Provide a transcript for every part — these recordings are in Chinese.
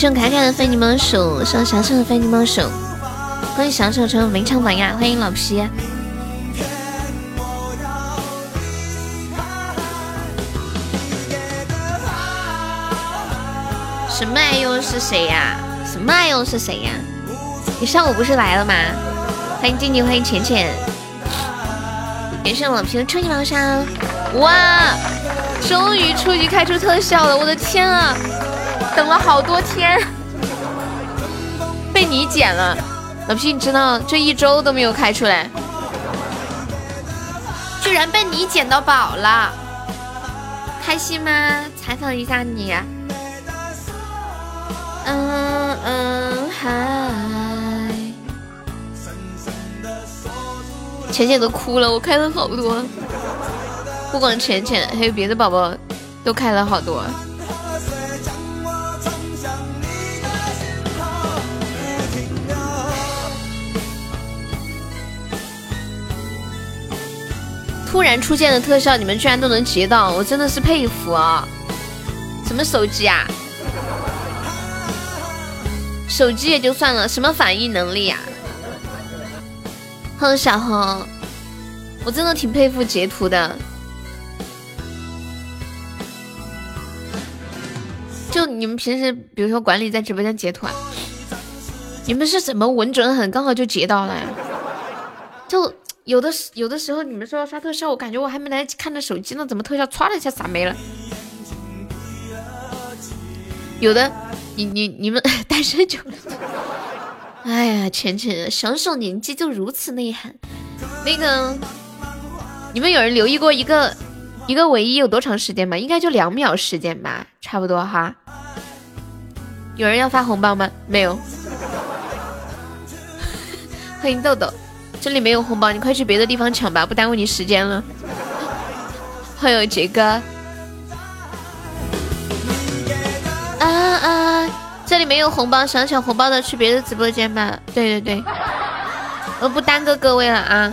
感谢凯凯的非你莫属，谢小小的非你莫属，欢迎小小成为名场榜呀！欢迎老皮。什么爱又是谁呀？什么爱又是谁呀？你上午不是来了吗？欢迎静静，欢迎浅浅。感谢老皮的超级毛衫，哇！终于初级开出特效了，我的天啊！等了好多天，被你捡了，老皮，你知道这一周都没有开出来，居然被你捡到宝了，开心吗？采访一下你。嗯嗯嗨，浅浅都哭了，我开了好多，不光浅浅，还有别的宝宝都开了好多。然出现的特效，你们居然都能截到，我真的是佩服啊！什么手机啊？手机也就算了，什么反应能力呀？哼，小红，我真的挺佩服截图的。就你们平时，比如说管理在直播间截图啊，你们是怎么稳准狠，刚好就截到了呀？就。有的时有的时候，你们说要刷特效，我感觉我还没来得及看着手机呢，怎么特效唰的一下洒没了？有的，你你你们 单身久了，哎呀，浅浅小小年纪就如此内涵。那个，你们有人留意过一个一个唯一有多长时间吗？应该就两秒时间吧，差不多哈。有人要发红包吗？没有。欢迎豆豆。这里没有红包，你快去别的地方抢吧，不耽误你时间了。欢迎杰哥。啊啊！这里没有红包，想抢红包的去别的直播间吧。对对对，我不耽搁各位了啊，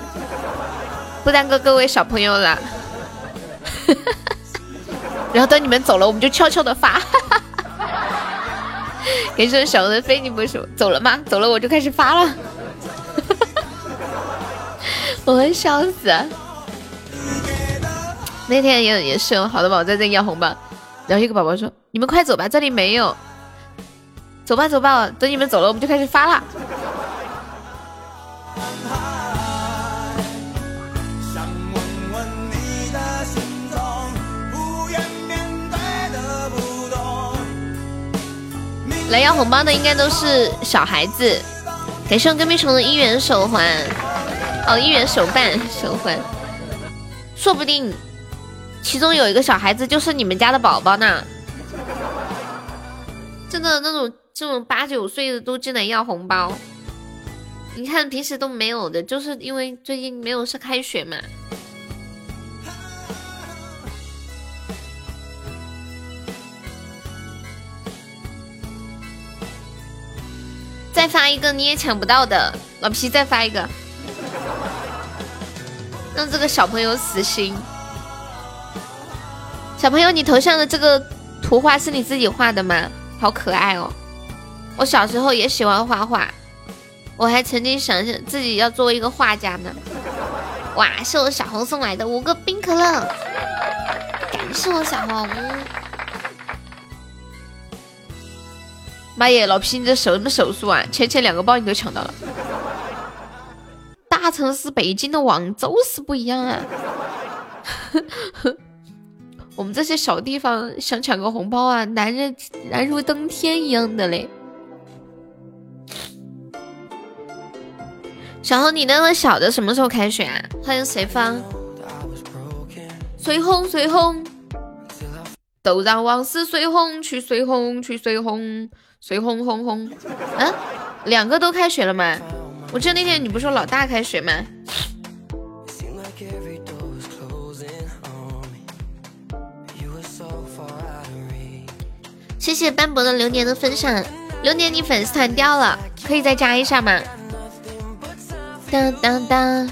不耽搁各位小朋友了。然后等你们走了，我们就悄悄的发。感谢小的非你不属，走了吗？走了我就开始发了。我会笑死！那天也也是有好多宝宝在这要红包，然后一个宝宝说：“你们快走吧，这里没有。”走吧走吧，等你们走了，我们就开始发了。来要红包的应该都是小孩子。感谢我跟屁虫的一元手环。哦，一元手办手环，说不定其中有一个小孩子就是你们家的宝宝呢。真的那种这种八九岁的都进来要红包，你看平时都没有的，就是因为最近没有是开学嘛。再发一个你也抢不到的，老皮再发一个。让这个小朋友死心。小朋友，你头像的这个图画是你自己画的吗？好可爱哦！我小时候也喜欢画画，我还曾经想想自己要做一个画家呢。哇，是我小红送来的五个冰可乐，感谢我小红。妈耶，老皮，你这手什么手速啊？前前两个包你都抢到了。大城市北京的网就是不一样啊！我们这些小地方想抢个红包啊，难人难如登天一样的嘞。小红，你那个小的什么时候开学啊？欢迎随风，随红随红，都让往事随红去，随红去，随红随红红红。嗯，两个都开学了吗？我记得那天你不是说老大开学吗？谢谢斑驳的流年的分享，流年你粉丝团掉了，可以再加一下吗？当当当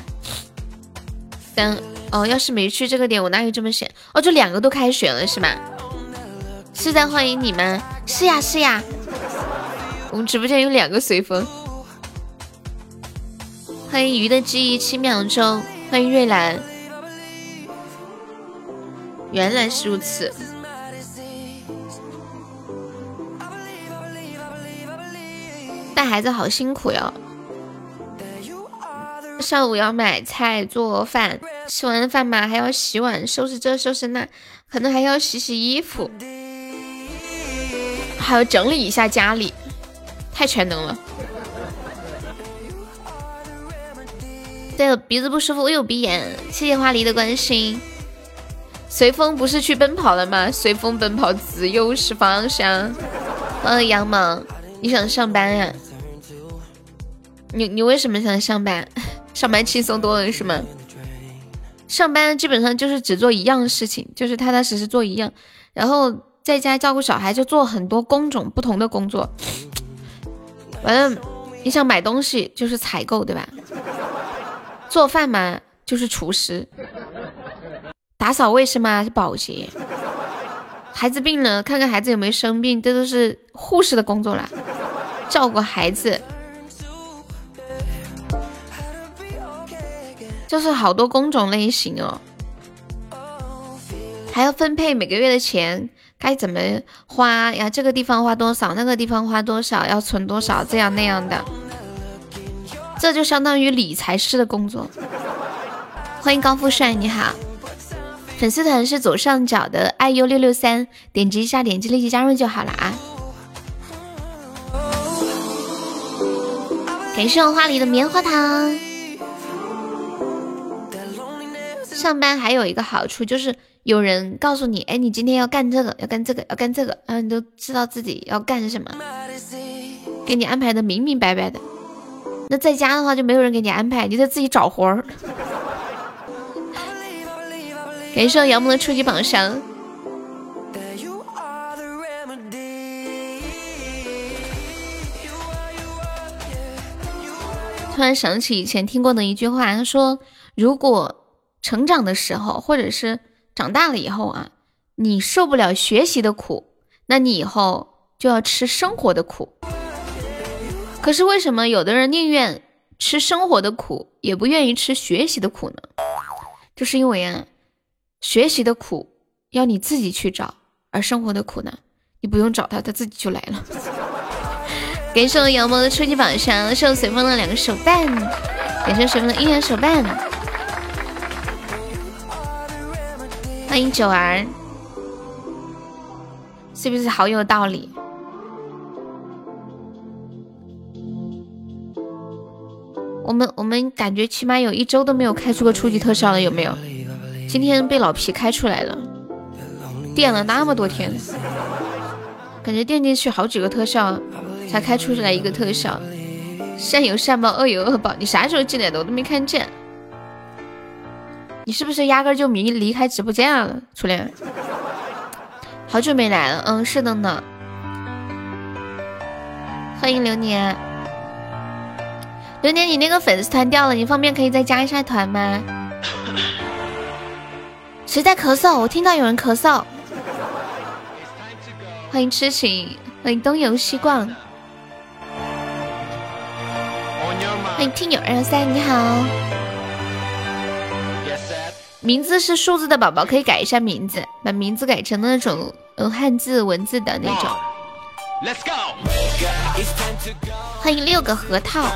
当哦，要是没去这个点，我哪有这么闲？哦，就两个都开学了是吗？是在欢迎你吗？是呀是呀，我们直播间有两个随风。欢迎鱼的记忆七秒钟，欢迎瑞兰。原来是如此。带孩子好辛苦哟，上午要买菜做饭，吃完饭嘛还要洗碗、收拾这收拾那，可能还要洗洗衣服，还要整理一下家里，太全能了。对了，鼻子不舒服，我有鼻炎，谢谢花梨的关心。随风不是去奔跑了吗？随风奔跑，自由是方向。嗯，杨毛，你想上班呀？你你为什么想上班？上班轻松多了是吗？上班基本上就是只做一样事情，就是踏踏实实做一样，然后在家照顾小孩，就做很多工种不同的工作。完了，你想买东西就是采购，对吧？做饭嘛就是厨师，打扫卫生嘛是保洁，孩子病了看看孩子有没有生病，这都是护士的工作啦，照顾孩子。就是好多工种类型哦，还要分配每个月的钱该怎么花呀？这个地方花多少，那个地方花多少，要存多少，这样那样的，这就相当于理财师的工作。欢迎高富帅，你好，粉丝团是左上角的 iu 六六三，点击一下，点击立即加入就好了啊。感谢我花里的棉花糖。上班还有一个好处就是有人告诉你，哎，你今天要干这个，要干这个，要干这个，然后你都知道自己要干什么，给你安排的明明白白的。那在家的话就没有人给你安排，你得自己找活儿。感谢杨萌的初级榜上。突然想起以前听过的一句话，他说如果。成长的时候，或者是长大了以后啊，你受不了学习的苦，那你以后就要吃生活的苦。可是为什么有的人宁愿吃生活的苦，也不愿意吃学习的苦呢？就是因为啊，学习的苦要你自己去找，而生活的苦呢，你不用找他，他自己就来了。感谢我杨萌的初级榜上，谢我随风的两个手办，感谢随风的姻缘手办。欢迎九儿，是不是好有道理？我们我们感觉起码有一周都没有开出个初级特效了，有没有？今天被老皮开出来了，垫了那么多天，感觉垫进去好几个特效才开出来一个特效。善有善报，恶有恶报，你啥时候进来的？我都没看见。你是不是压根就没离开直播间啊，初恋？好久没来了，嗯，是的呢。欢迎流年，流年，你那个粉丝团掉了，你方便可以再加一下团吗？谁在咳嗽？我听到有人咳嗽。欢迎痴情，欢迎东游西逛，欢迎听友二三，你好。名字是数字的宝宝可以改一下名字，把名字改成那种呃汉字文字的那种。Let's go！欢迎六个核桃。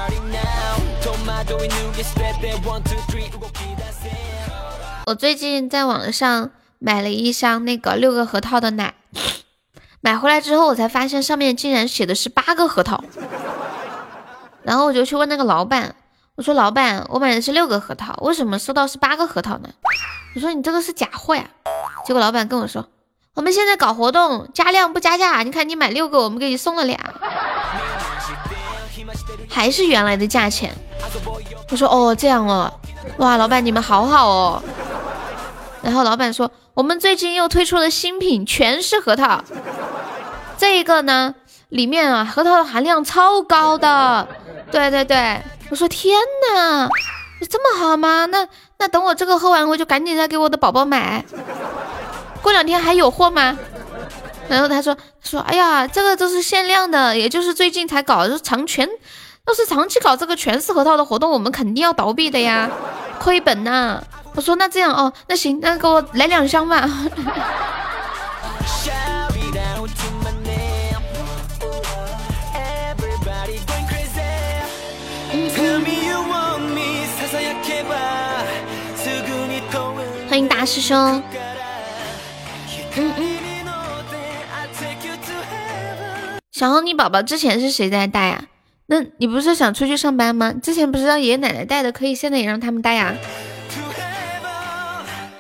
我最近在网上买了一箱那个六个核桃的奶，买回来之后我才发现上面竟然写的是八个核桃，然后我就去问那个老板。我说老板，我买的是六个核桃，为什么收到是八个核桃呢？我说你这个是假货呀。结果老板跟我说，我们现在搞活动，加量不加价。你看你买六个，我们给你送了俩。还是原来的价钱。我说哦这样哦，哇，老板你们好好哦。然后老板说我们最近又推出了新品，全是核桃。这一个呢，里面啊核桃的含量超高的。对对对，我说天哪，这么好吗？那那等我这个喝完，我就赶紧再给我的宝宝买。过两天还有货吗？然后他说说，哎呀，这个都是限量的，也就是最近才搞，就是长全，要是长期搞这个全是核桃的活动，我们肯定要倒闭的呀，亏本呐。我说那这样哦，那行，那给我来两箱吧。欢迎大师兄。小红，你宝宝之前是谁在带呀？那你不是想出去上班吗？之前不是让爷爷奶奶带的，可以现在也让他们带呀。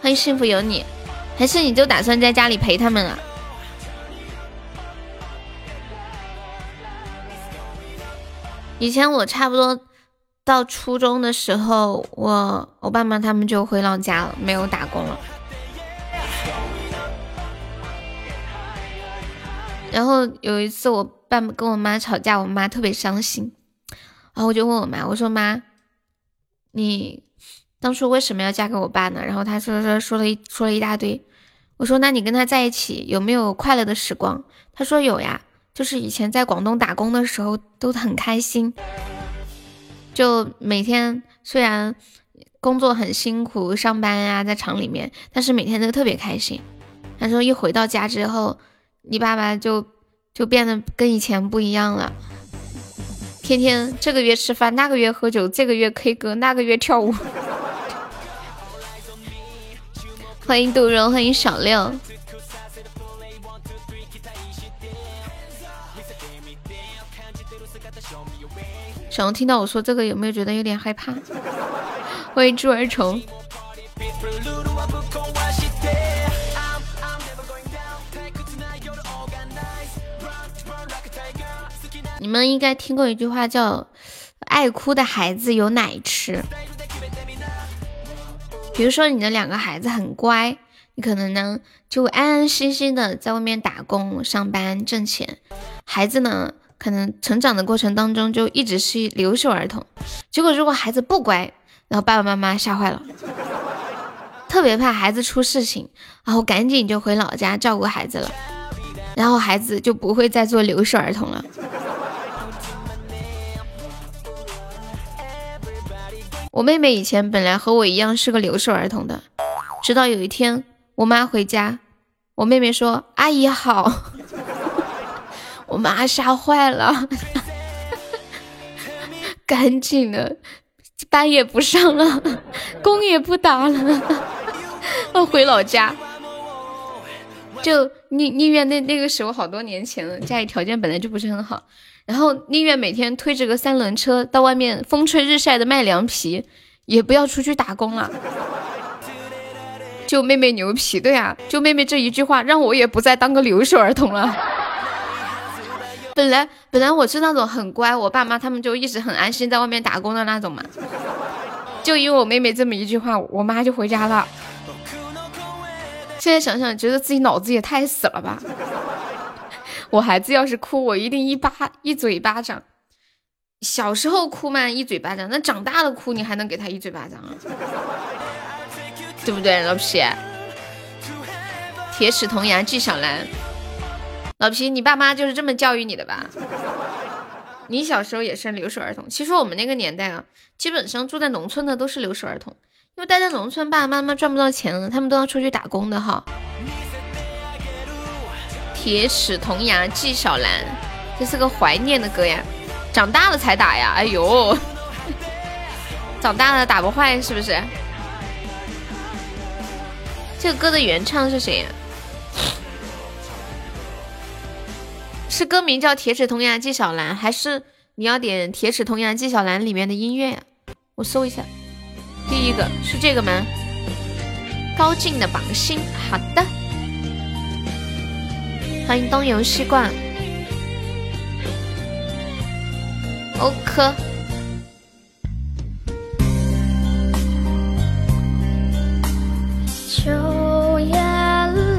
欢迎幸福有你，还是你就打算在家里陪他们啊？以前我差不多到初中的时候，我我爸妈他们就回老家了，没有打工了。然后有一次我爸跟我妈吵架，我妈特别伤心，然后我就问我妈，我说妈，你当初为什么要嫁给我爸呢？然后她说说说了一说了一大堆，我说那你跟他在一起有没有快乐的时光？她说有呀，就是以前在广东打工的时候都很开心，就每天虽然工作很辛苦，上班呀在厂里面，但是每天都特别开心。她说一回到家之后。你爸爸就就变得跟以前不一样了，天天这个月吃饭，那个月喝酒，这个月 K 歌，那个月跳舞。欢迎杜荣，欢迎小六。小龙听到我说这个，有没有觉得有点害怕？欢迎猪儿虫。你们应该听过一句话，叫“爱哭的孩子有奶吃”。比如说，你的两个孩子很乖，你可能呢就安安心心的在外面打工、上班挣钱。孩子呢，可能成长的过程当中就一直是留守儿童。结果，如果孩子不乖，然后爸爸妈妈吓坏了，特别怕孩子出事情，然后赶紧就回老家照顾孩子了，然后孩子就不会再做留守儿童了。我妹妹以前本来和我一样是个留守儿童的，直到有一天我妈回家，我妹妹说：“阿姨好。”我妈吓坏了，赶紧的，班也不上了，工也不打了，要回老家。就宁宁愿那那个时候好多年前了，家里条件本来就不是很好。然后宁愿每天推着个三轮车到外面风吹日晒的卖凉皮，也不要出去打工了。就妹妹牛皮，对啊，就妹妹这一句话，让我也不再当个留守儿童了。本来本来我是那种很乖，我爸妈他们就一直很安心在外面打工的那种嘛。就因为我妹妹这么一句话，我妈就回家了。现在想想，觉得自己脑子也太死了吧。我孩子要是哭，我一定一巴一嘴巴掌。小时候哭嘛，一嘴巴掌；那长大了哭，你还能给他一嘴巴掌啊？对不对，老皮？铁齿铜牙纪晓岚，老皮，你爸妈就是这么教育你的吧？你小时候也是留守儿童。其实我们那个年代啊，基本上住在农村的都是留守儿童，因为待在农村，爸爸妈妈赚不到钱了，他们都要出去打工的哈。铁齿铜牙纪晓岚，这是个怀念的歌呀。长大了才打呀，哎呦，长大了打不坏是不是？这个歌的原唱是谁呀？是歌名叫《铁齿铜牙纪晓岚》，还是你要点《铁齿铜牙纪晓岚》里面的音乐呀？我搜一下，第一个是这个吗？高进的《榜心》，好的。欢迎东游西逛。OK。秋夜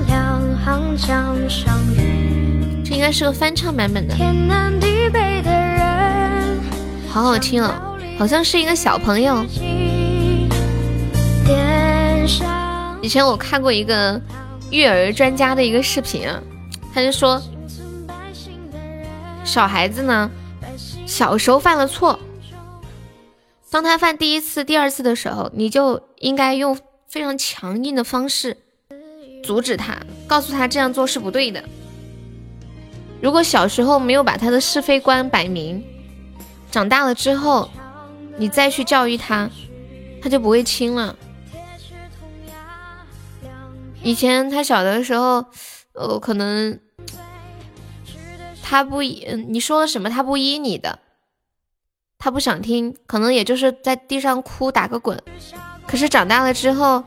两行江上雨，这应该是个翻唱版本的。天南地北的人，好好听哦，好像是一个小朋友。以前我看过一个育儿专家的一个视频啊，他就说，小孩子呢，小时候犯了错，当他犯第一次、第二次的时候，你就应该用非常强硬的方式阻止他，告诉他这样做是不对的。如果小时候没有把他的是非观摆明，长大了之后，你再去教育他，他就不会轻了。以前他小的时候，呃，可能他不依你说了什么，他不依你的，他不想听，可能也就是在地上哭打个滚。可是长大了之后，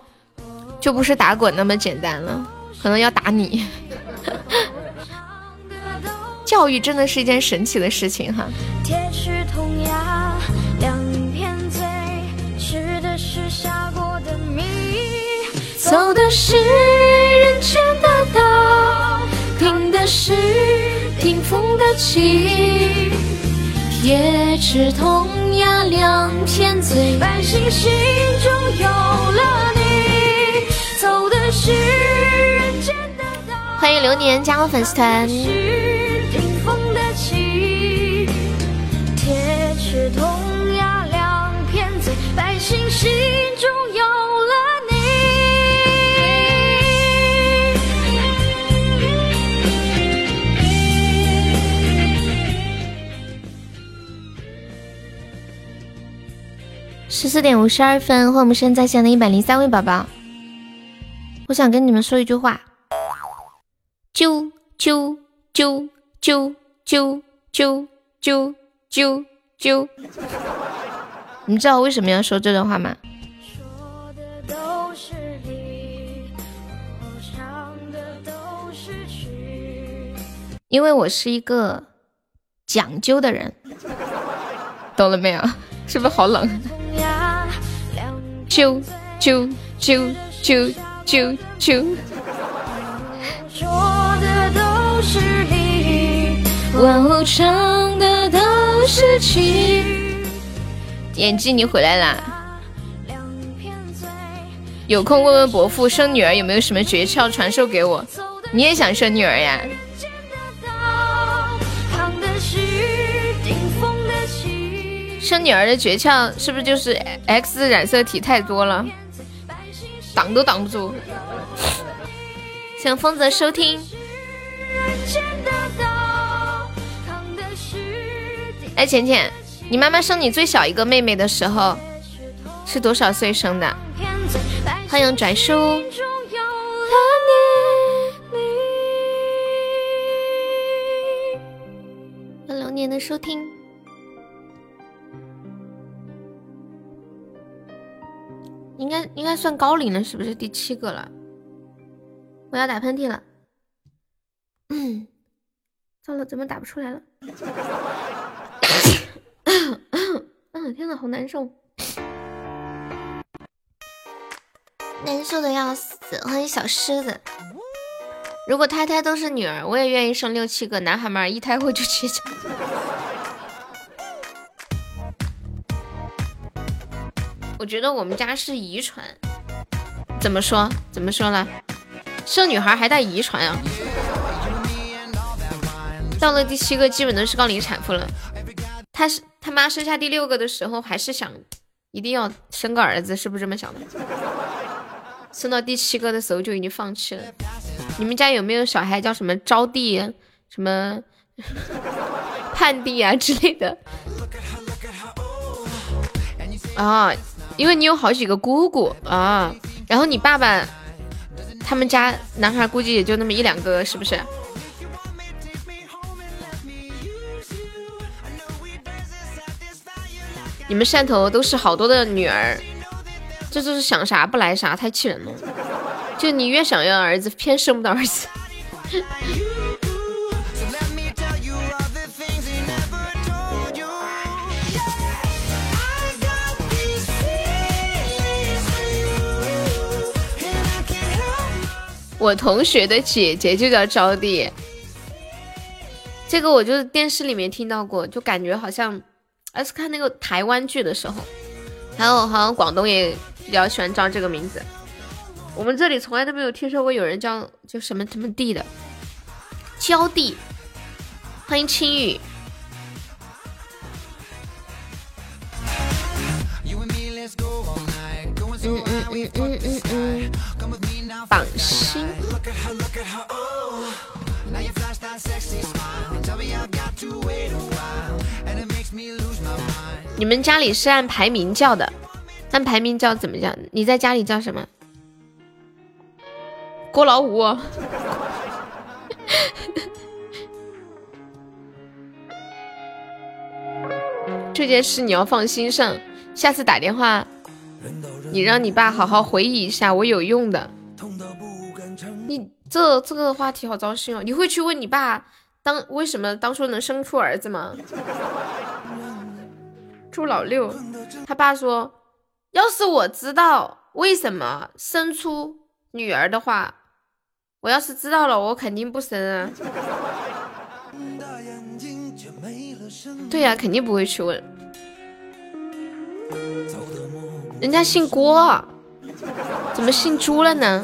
就不是打滚那么简单了，可能要打你。教育真的是一件神奇的事情哈。走的是人间的道，听的是听风的起，铁齿铜牙两片嘴，百姓心中有了你。走的是人间的道，欢迎流年加入粉丝团。十四点五十二分，欢迎我们现在线的一百零三位宝宝。我想跟你们说一句话：啾啾啾啾啾啾啾啾啾。你们知道为什么要说这段话吗？因为我是一个讲究的人，懂了没有？是不是好冷？啾啾啾啾啾啾。演技，你回来啦！有空问问伯父，生女儿有没有什么诀窍传授给我？你也想生女儿呀？生女儿的诀窍是不是就是 X 染色体太多了，挡都挡不住？谢疯子收听。哎，浅浅，你妈妈生你最小一个妹妹的时候是多少岁生的？欢迎转叔。流年的收听。应该应该算高龄了，是不是第七个了？我要打喷嚏了。嗯，糟了，怎么打不出来了？嗯，天呐，好难受，难受的要死。欢迎小狮子。如果胎胎都是女儿，我也愿意生六七个男孩们，一胎后就接着。我觉得我们家是遗传，怎么说？怎么说呢？生女孩还带遗传啊？到了第七个，基本都是高龄产妇了。他是他妈生下第六个的时候，还是想一定要生个儿子，是不是这么想的？生到第七个的时候就已经放弃了。你们家有没有小孩叫什么招娣、什么 盼娣啊之类的？啊？因为你有好几个姑姑啊，然后你爸爸他们家男孩估计也就那么一两个，是不是？你们汕头都是好多的女儿，这就是想啥不来啥，太气人了。就你越想要儿子，偏生不到儿子。我同学的姐姐就叫招娣，这个我就是电视里面听到过，就感觉好像，而是看那个台湾剧的时候，还有好像广东也比较喜欢叫这个名字。我们这里从来都没有听说过有人叫就什么什么地的，娇弟，欢迎青雨。嗯嗯嗯嗯嗯嗯，榜心。你们家里是按排名叫的，按排名叫怎么叫？你在家里叫什么？郭老五。这件事你要放心上，下次打电话。你让你爸好好回忆一下，我有用的。这这个话题好糟心哦！你会去问你爸当为什么当初能生出儿子吗？朱老六，他爸说，要是我知道为什么生出女儿的话，我要是知道了，我肯定不生啊。对呀，肯定不会去问。人家姓郭，怎么姓朱了呢？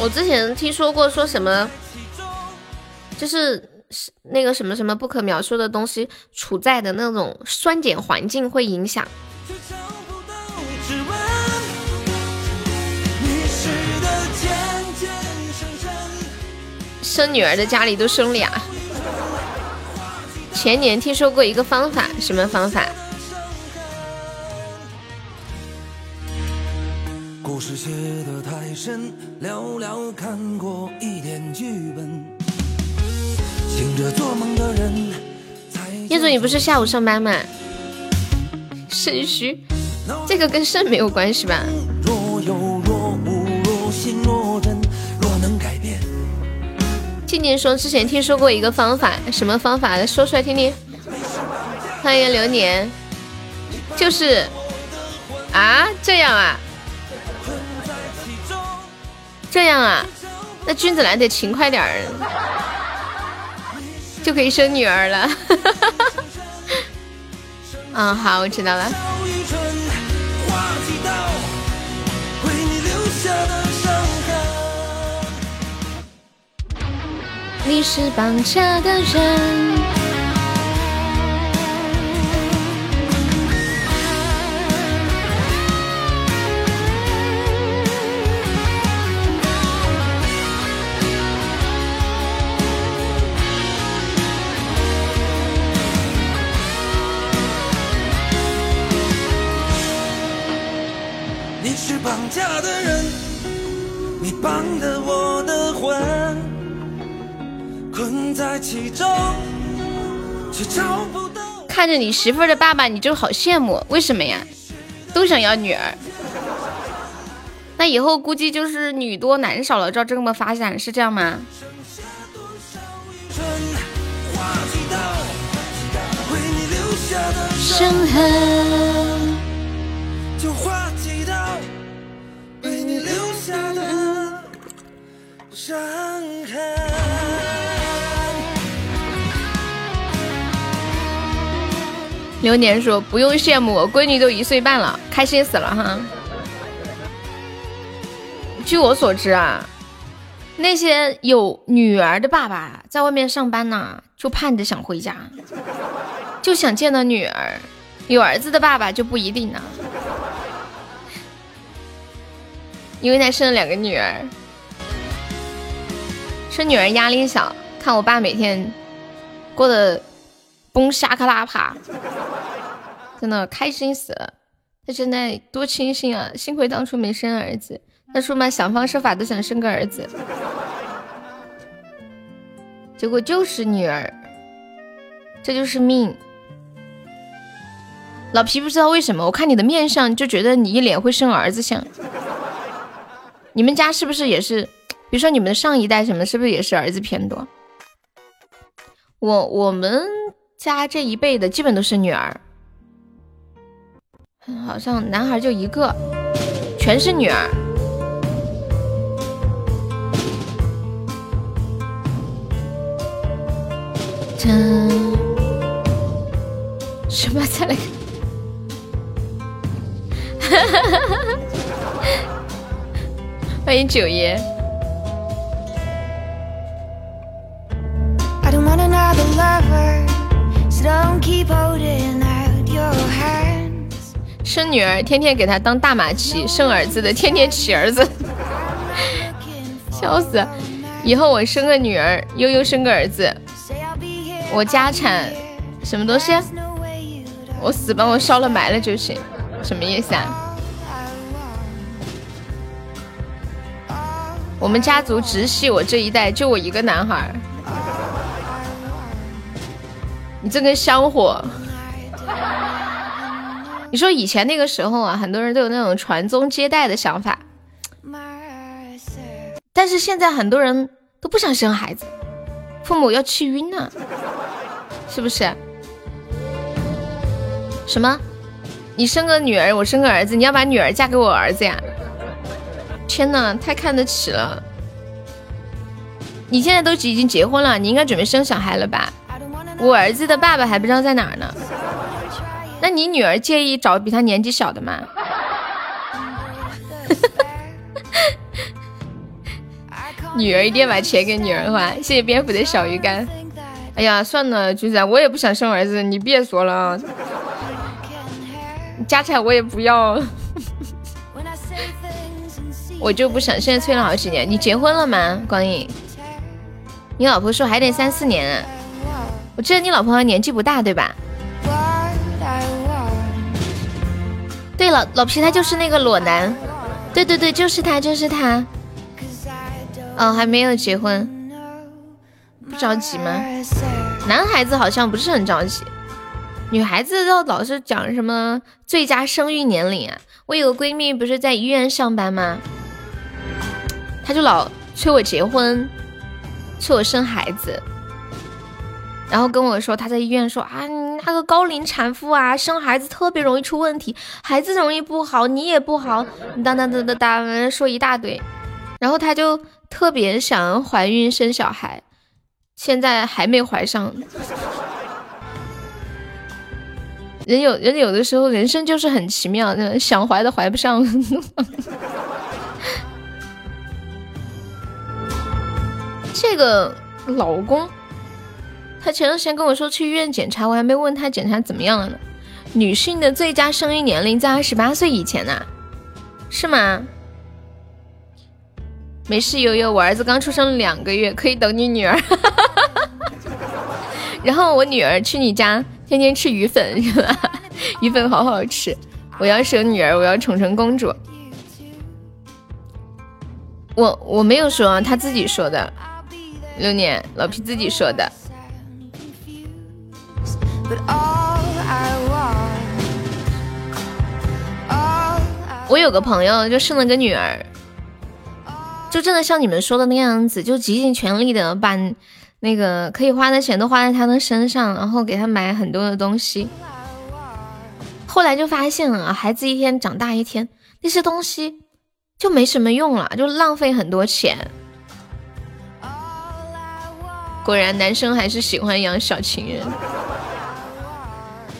我之前听说过，说什么就是那个什么什么不可描述的东西处在的那种酸碱环境会影响。生女儿的家里都生俩。前年听说过一个方法，什么方法？叶总，你不是下午上班吗？肾虚，这个跟肾没有关系吧？若心若真，若能改变静静说：“之前听说过一个方法，什么方法？说出来听听。”欢迎流年，就是啊，这样啊，这样啊，那君子兰得勤快点儿，就可以生女儿了。嗯，好，我知道了。你是绑架的人。的人，你我的魂。困在其中，却找不到。看着你媳妇儿的爸爸，你就好羡慕，为什么呀？都想要女儿。那以后估计就是女多男少了，照这么发展是这样吗？伤痕，就化为你留下的伤痕。流年说：“不用羡慕，我闺女都一岁半了，开心死了哈。”据我所知啊，那些有女儿的爸爸在外面上班呢，就盼着想回家，就想见到女儿；有儿子的爸爸就不一定呢，因为他生了两个女儿，生女儿压力小。看我爸每天过得崩沙克拉帕，真的开心死了。他现在多清新啊！幸亏当初没生儿子，那说嘛，想方设法都想生个儿子，结果就是女儿，这就是命。老皮不知道为什么，我看你的面相就觉得你一脸会生儿子相。你们家是不是也是？比如说你们的上一代什么，是不是也是儿子偏多？我我们家这一辈的基本都是女儿，好像男孩就一个，全是女儿。什么才来？哈哈哈哈哈欢迎九爷。生女儿天天给她当大马骑，生儿子的天天骑儿子，笑死！以后我生个女儿，悠悠生个儿子，我家产什么东西？我死帮我烧了埋了就行，什么意思啊？我们家族直系我这一代就我一个男孩。你这根香火，你说以前那个时候啊，很多人都有那种传宗接代的想法，但是现在很多人都不想生孩子，父母要气晕了，是不是？什么？你生个女儿，我生个儿子，你要把女儿嫁给我儿子呀？天呐，太看得起了！你现在都已经结婚了，你应该准备生小孩了吧？我儿子的爸爸还不知道在哪呢，那你女儿介意找比他年纪小的吗？女儿一定要把钱给女儿花，谢谢蝙蝠的小鱼干。哎呀，算了，橘子，我也不想生儿子，你别说了，家产我也不要，我就不想。现在催了好几年，你结婚了吗？光影，你老婆说还得三四年。我记得你老婆年纪不大，对吧？对了，老皮他就是那个裸男，对对对，就是他，就是他。哦，还没有结婚，不着急吗？男孩子好像不是很着急，女孩子都老是讲什么最佳生育年龄啊。我有个闺蜜不是在医院上班吗？他就老催我结婚，催我生孩子。然后跟我说，他在医院说啊，你那个高龄产妇啊，生孩子特别容易出问题，孩子容易不好，你也不好，当当当当当，说一大堆。然后他就特别想怀孕生小孩，现在还没怀上。人有人有的时候人生就是很奇妙，想怀都怀不上。这个老公。他前段时间跟我说去医院检查，我还没问他检查怎么样了呢。女性的最佳生育年龄在二十八岁以前呢，是吗？没事，悠悠，我儿子刚出生两个月，可以等你女儿。然后我女儿去你家，天天吃鱼粉，是吧？鱼粉好好吃。我要生女儿，我要宠成公主。我我没有说，他自己说的。六年，老皮自己说的。我有个朋友就生了个女儿，就真的像你们说的那样子，就极尽全力的把那个可以花的钱都花在她的身上，然后给她买很多的东西。后来就发现了，孩子一天长大一天，那些东西就没什么用了，就浪费很多钱。果然，男生还是喜欢养小情人。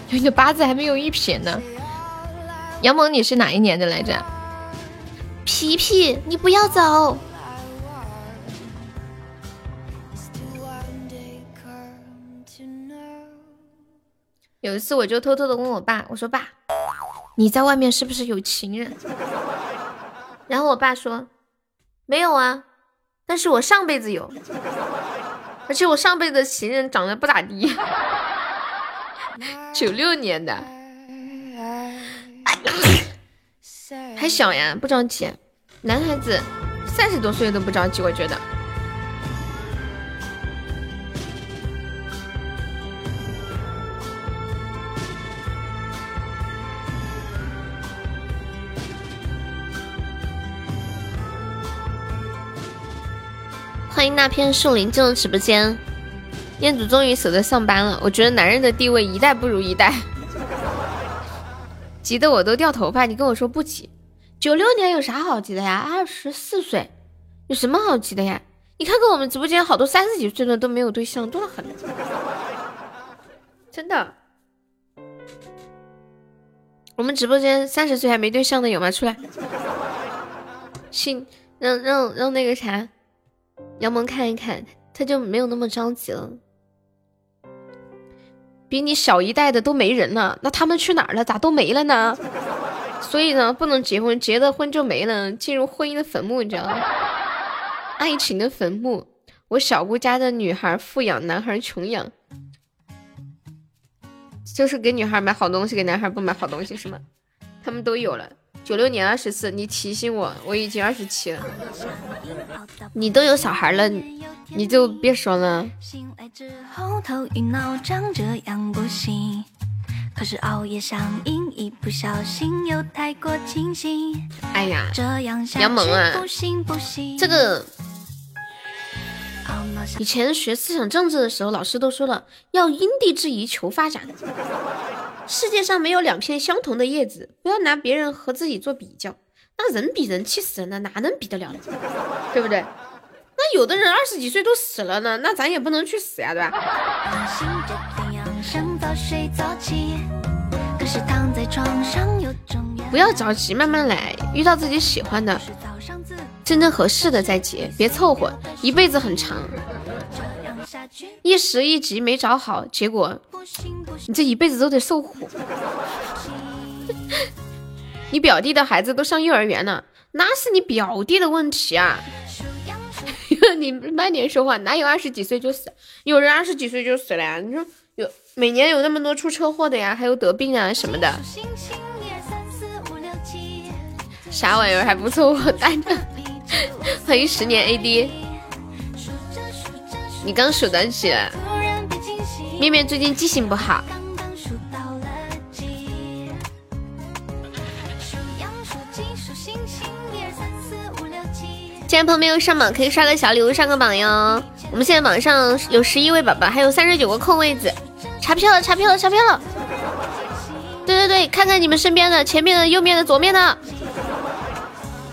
你的八字还没有一撇呢，杨萌，你是哪一年的来着？皮皮，你不要走。有一次，我就偷偷的问我爸，我说爸，你在外面是不是有情人？然后我爸说，没有啊，但是我上辈子有。而且我上辈子情人长得不咋地，九六年的，还小呀，不着急。男孩子三十多岁都不着急，我觉得。欢迎那片树林进入直播间，彦祖终于舍得上班了。我觉得男人的地位一代不如一代，急得我都掉头发。你跟我说不急，九六年有啥好急的呀？二十四岁，有什么好急的呀？你看看我们直播间好多三十几岁的都没有对象，多的很，真的。我们直播间三十岁还没对象的有吗？出来，信让让让那个啥。杨萌看一看，他就没有那么着急了。比你小一代的都没人了，那他们去哪儿了？咋都没了呢？所以呢，不能结婚，结了婚就没了，进入婚姻的坟墓，你知道吗？爱情的坟墓。我小姑家的女孩富养，男孩穷养，就是给女孩买好东西，给男孩不买好东西，是吗？他们都有了。九六年二十四，你提醒我，我已经二十七了。你都有小孩了，你就别说了。哎呀，杨萌啊，这个以前学思想政治的时候，老师都说了，要因地制宜求发展。世界上没有两片相同的叶子，不要拿别人和自己做比较。那人比人气死人了，哪能比得了呢？对不对？那有的人二十几岁都死了呢，那咱也不能去死呀，对吧？不要着急，慢慢来，遇到自己喜欢的、真正合适的再结，别凑合，一辈子很长。一时一急没找好，结果你这一辈子都得受苦。你表弟的孩子都上幼儿园了，那是你表弟的问题啊！你慢点说话，哪有二十几岁就死？有人二十几岁就死了呀？你说有每年有那么多出车祸的呀，还有得病啊什么的。啥玩意儿还不错，我带着。欢迎十年 AD。你刚数到几？面面最近记性不好。既然朋友没有上榜，可以刷个小礼物上个榜哟。我们现在榜上有十一位宝宝，还有三十九个空位子，查票了，查票了，查票了。对对对，看看你们身边的，前面的、右面的、左面的，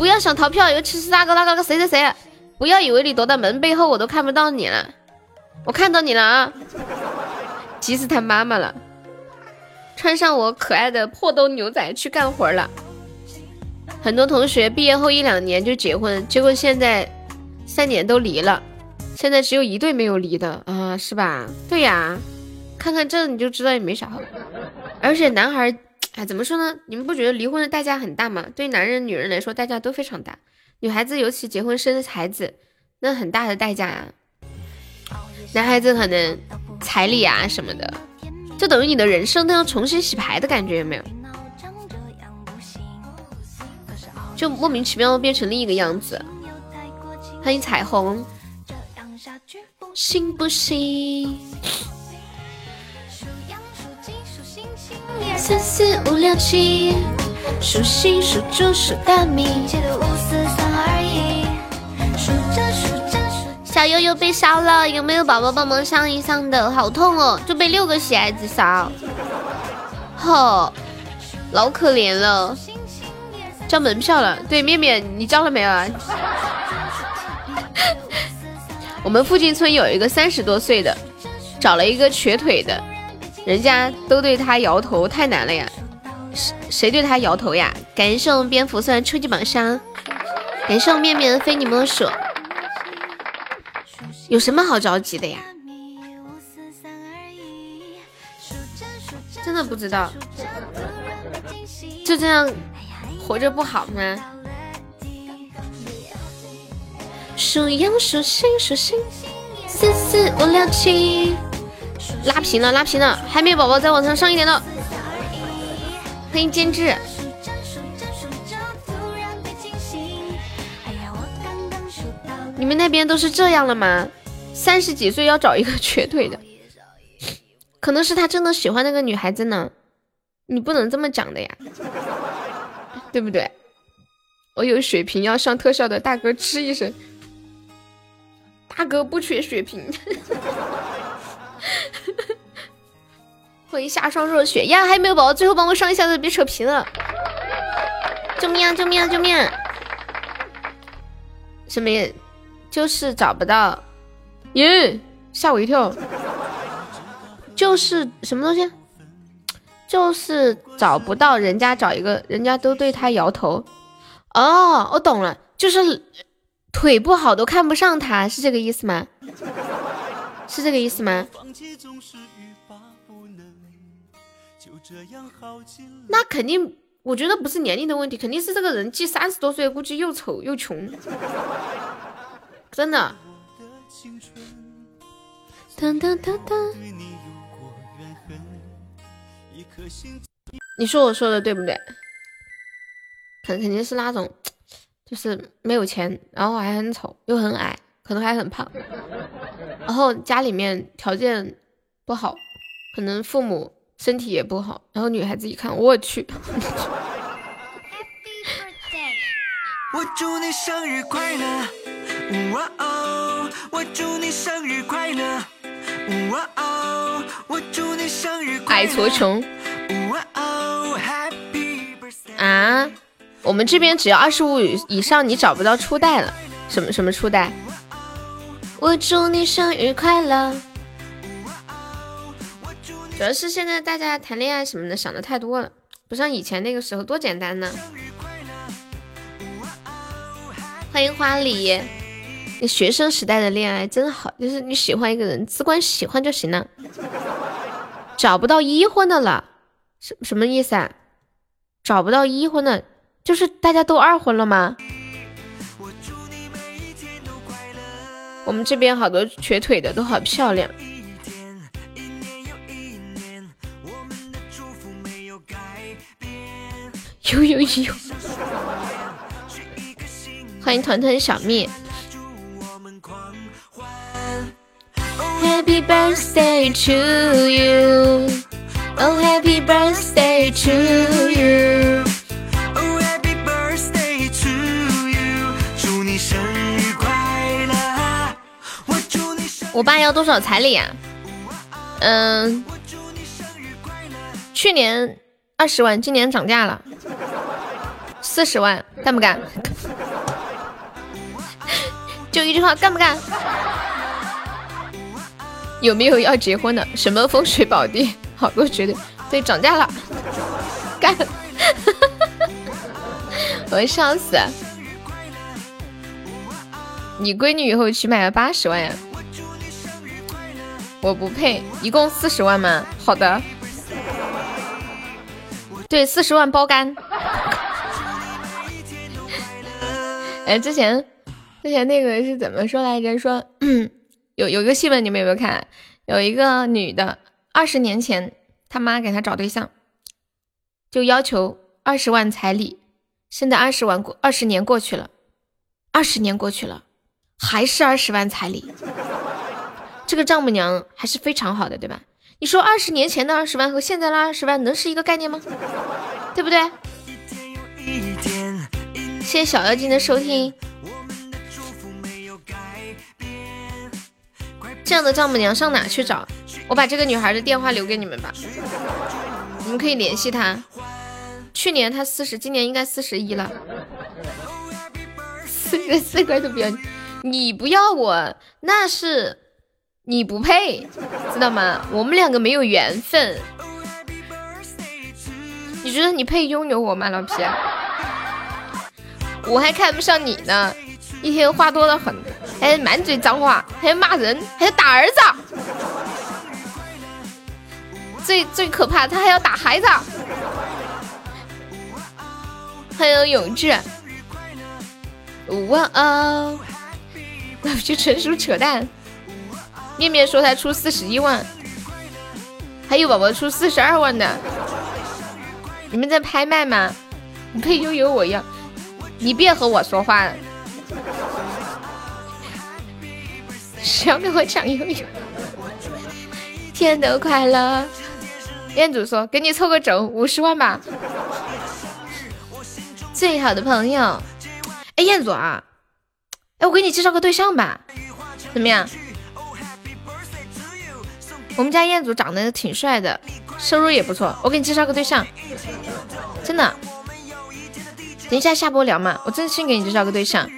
不要想逃票，尤其是那个那个那个谁谁谁，不要以为你躲到门背后，我都看不到你了。我看到你了啊！急死他妈妈了，穿上我可爱的破洞牛仔去干活了。很多同学毕业后一两年就结婚，结果现在三年都离了，现在只有一对没有离的啊，是吧？对呀，看看这你就知道也没啥好。而且男孩，哎，怎么说呢？你们不觉得离婚的代价很大吗？对男人、女人来说，代价都非常大。女孩子尤其结婚生孩子，那很大的代价呀。男孩子可能彩礼啊什么的，就等于你的人生都要重新洗牌的感觉，有没有？就莫名其妙变成另一个样子。欢迎彩虹，行不行？三四五六七，数星数猪数大米，七六五四三二一，数着数。小悠悠被烧了，有没有宝宝帮忙上一上的？好痛哦，就被六个喜爱值烧，吼，老可怜了。交门票了，对面面你交了没有啊？我们附近村有一个三十多岁的，找了一个瘸腿的，人家都对他摇头，太难了呀。谁谁对他摇头呀？感谢我们蝙蝠算初级榜上，感谢我面面非你莫属。有什么好着急的呀？真的不知道，就这样活着不好吗？数羊数星数星，四四五六七，拉平了，拉平了，海绵宝宝再往上上一点的，欢迎监制。你们那边都是这样了吗？三十几岁要找一个瘸腿的，可能是他真的喜欢那个女孩子呢。你不能这么讲的呀，对不对？我有血瓶要上特效的大哥吱一声，大哥不缺血瓶。欢迎夏霜若雪呀，还有没有宝宝？最后帮我上一下子，别扯皮了！救命啊！救命啊！救命！什么？就是找不到？耶！吓我一跳！就是什么东西？就是找不到人家找一个人家都对他摇头。哦，我懂了，就是腿不好都看不上他，是这个意思吗？是这个意思吗？那肯定，我觉得不是年龄的问题，肯定是这个人既三十多岁，估计又丑又穷，真的。你说我说的对不对？肯肯定是那种，就是没有钱，然后还很丑，又很矮，可能还很胖，然后家里面条件不好，可能父母身体也不好，然后女孩子一看，我去。我祝你生日快乐，哇哦！我祝你生日快乐，哇哦！我祝你生日快乐。矮矬穷，哇哦！Happy birthday 啊！我们这边只要二十五以上，你找不到初代了。什么什么初代？我祝你生日快乐。主要是现在大家谈恋爱什么的想的太多了，不像以前那个时候多简单呢。欢迎花里，你学生时代的恋爱真好，就是你喜欢一个人，只管喜欢就行了。找不到一婚的了，什什么意思啊？找不到一婚的。就是大家都二婚了吗？我们这边好多瘸腿的都好漂亮。有有有！欢迎团团小蜜。Happy birthday to you, oh happy birthday to you. 我爸要多少彩礼啊？嗯，去年二十万，今年涨价了，四十万，干不干？就一句话，干不干？有没有要结婚的？什么风水宝地？好多绝对对涨价了，干！我要笑死！你闺女以后起码要八十万呀。我不配，一共四十万吗？好的，对，四十万包干。哎，之前之前那个是怎么说来着？说 有有一个新闻，你们有没有看？有一个女的，二十年前他妈给她找对象，就要求二十万彩礼。现在二十万过，二十年过去了，二十年过去了，还是二十万彩礼。这个丈母娘还是非常好的，对吧？你说二十年前的二十万和现在的二十万能是一个概念吗？对不对？谢谢小妖精的收听。这样的丈母娘上哪去找？我把这个女孩的电话留给你们吧，你们可以联系她。去年她四十，今年应该四十一了。四十四块都不要你，你不要我那是。你不配，知道吗？我们两个没有缘分。你觉得你配拥有我吗，老皮？我还看不上你呢，一天话多的很，还满嘴脏话，还要骂人，还要打儿子。最最可怕，他还要打孩子。欢迎永志。哇哦，老皮纯属扯淡。面面说他出四十一万，还有宝宝出四十二万的。你们在拍卖吗？你配悠悠我要，你别和我说话了。谁要跟我抢悠悠？天都快乐。彦祖说：“给你凑个整，五十万吧。”最好的朋友，哎，彦祖啊，哎，我给你介绍个对象吧，怎么样？我们家彦祖长得挺帅的，收入也不错，我给你介绍个对象，真的。等一下下播聊嘛，我真心给你介绍个对象。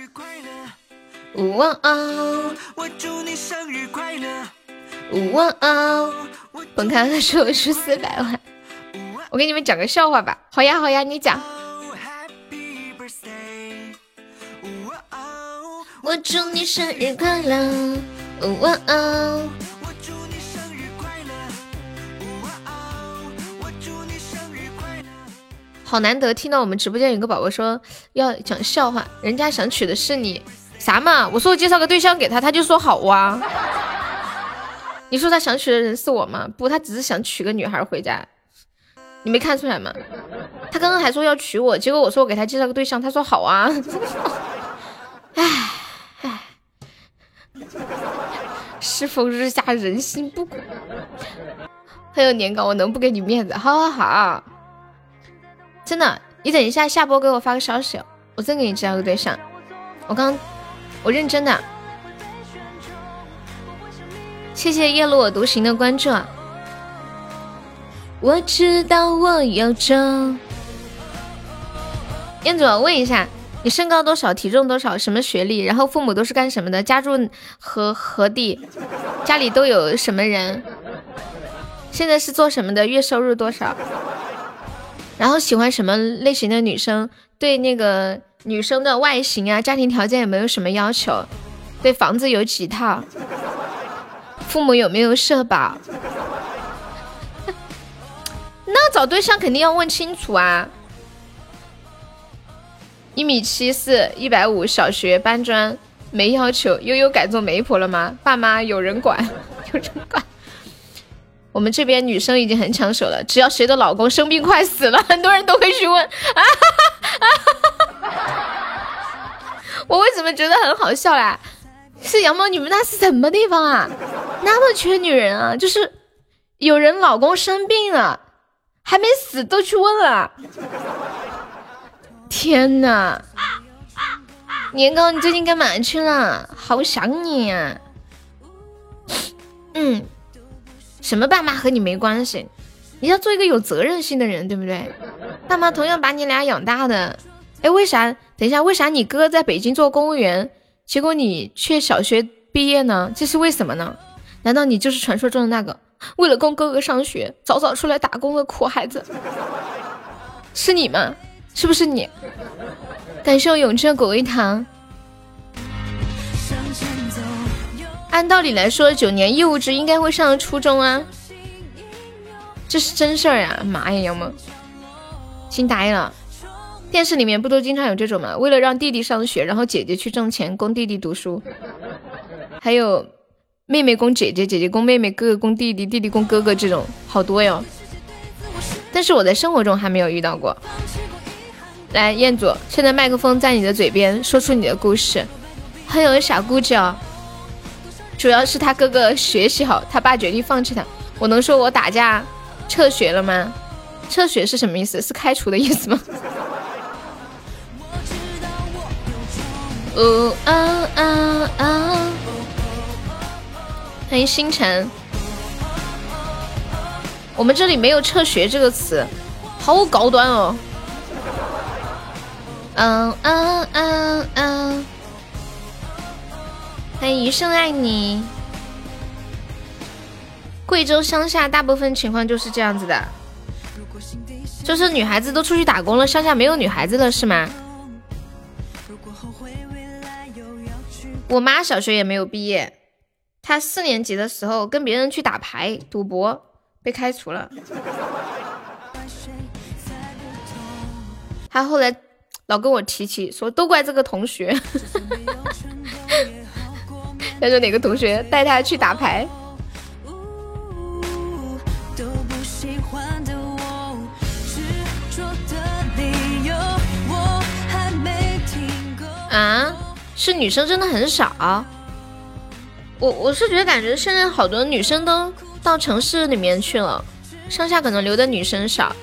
哇哦！哇哦！本卡的收入是四百万，我给你们讲个笑话吧。好呀好呀，你讲。我祝你生日快乐！哇哦！好难得听到我们直播间有个宝宝说要讲笑话，人家想娶的是你啥嘛？我说我介绍个对象给他，他就说好啊。你说他想娶的人是我吗？不，他只是想娶个女孩回家，你没看出来吗？他刚刚还说要娶我，结果我说我给他介绍个对象，他说好啊。唉唉，世风日下人心不古？还有年糕，我能不给你面子？好好好。真的，你等一下下播给我发个消息，我再给你介绍个对象。我刚，我认真的。谢谢夜路我独行的关注。我知道我有种。燕总，问一下，你身高多少？体重多少？什么学历？然后父母都是干什么的？家住何何地？家里都有什么人？现在是做什么的？月收入多少？然后喜欢什么类型的女生？对那个女生的外形啊，家庭条件有没有什么要求？对房子有几套？父母有没有社保？那找对象肯定要问清楚啊！一米七四，一百五，小学搬砖，没要求。悠悠改做媒婆了吗？爸妈有人管？有人管？我们这边女生已经很抢手了，只要谁的老公生病快死了，很多人都会去问。啊哈哈！我为什么觉得很好笑啦？是杨萌，你们那是什么地方啊？那么缺女人啊？就是有人老公生病了，还没死都去问了。天呐！年糕，你最近干嘛去了？好想你呀。嗯。什么爸妈和你没关系，你要做一个有责任心的人，对不对？爸妈同样把你俩养大的，哎，为啥？等一下，为啥你哥在北京做公务员，结果你却小学毕业呢？这是为什么呢？难道你就是传说中的那个为了供哥哥上学早早出来打工的苦孩子？是你吗？是不是你？感谢我永志的果味糖。按道理来说，九年义务制应该会上初中啊，这是真事儿呀！妈呀，杨萌，惊呆了！电视里面不都经常有这种吗？为了让弟弟上学，然后姐姐去挣钱供弟弟读书，还有妹妹供姐姐，姐姐供妹妹，哥哥供弟弟，弟弟供哥哥，这种好多哟。但是我在生活中还没有遇到过。来，彦祖，现在麦克风在你的嘴边，说出你的故事。还有小姑叫。主要是他哥哥学习好，他爸决定放弃他。我能说我打架撤学了吗？撤学是什么意思？是开除的意思吗？哦哦哦哦！欢迎星辰。我们这里没有撤学这个词，好高端哦。嗯嗯嗯嗯。欢迎余生爱你。贵州乡下大部分情况就是这样子的，就是女孩子都出去打工了，乡下没有女孩子了，是吗？我妈小学也没有毕业，她四年级的时候跟别人去打牌赌博被开除了，她后来老跟我提起说都怪这个同学。他说哪个同学带他去打牌。啊，是女生真的很少。我我是觉得感觉现在好多女生都到城市里面去了，剩下可能留的女生少，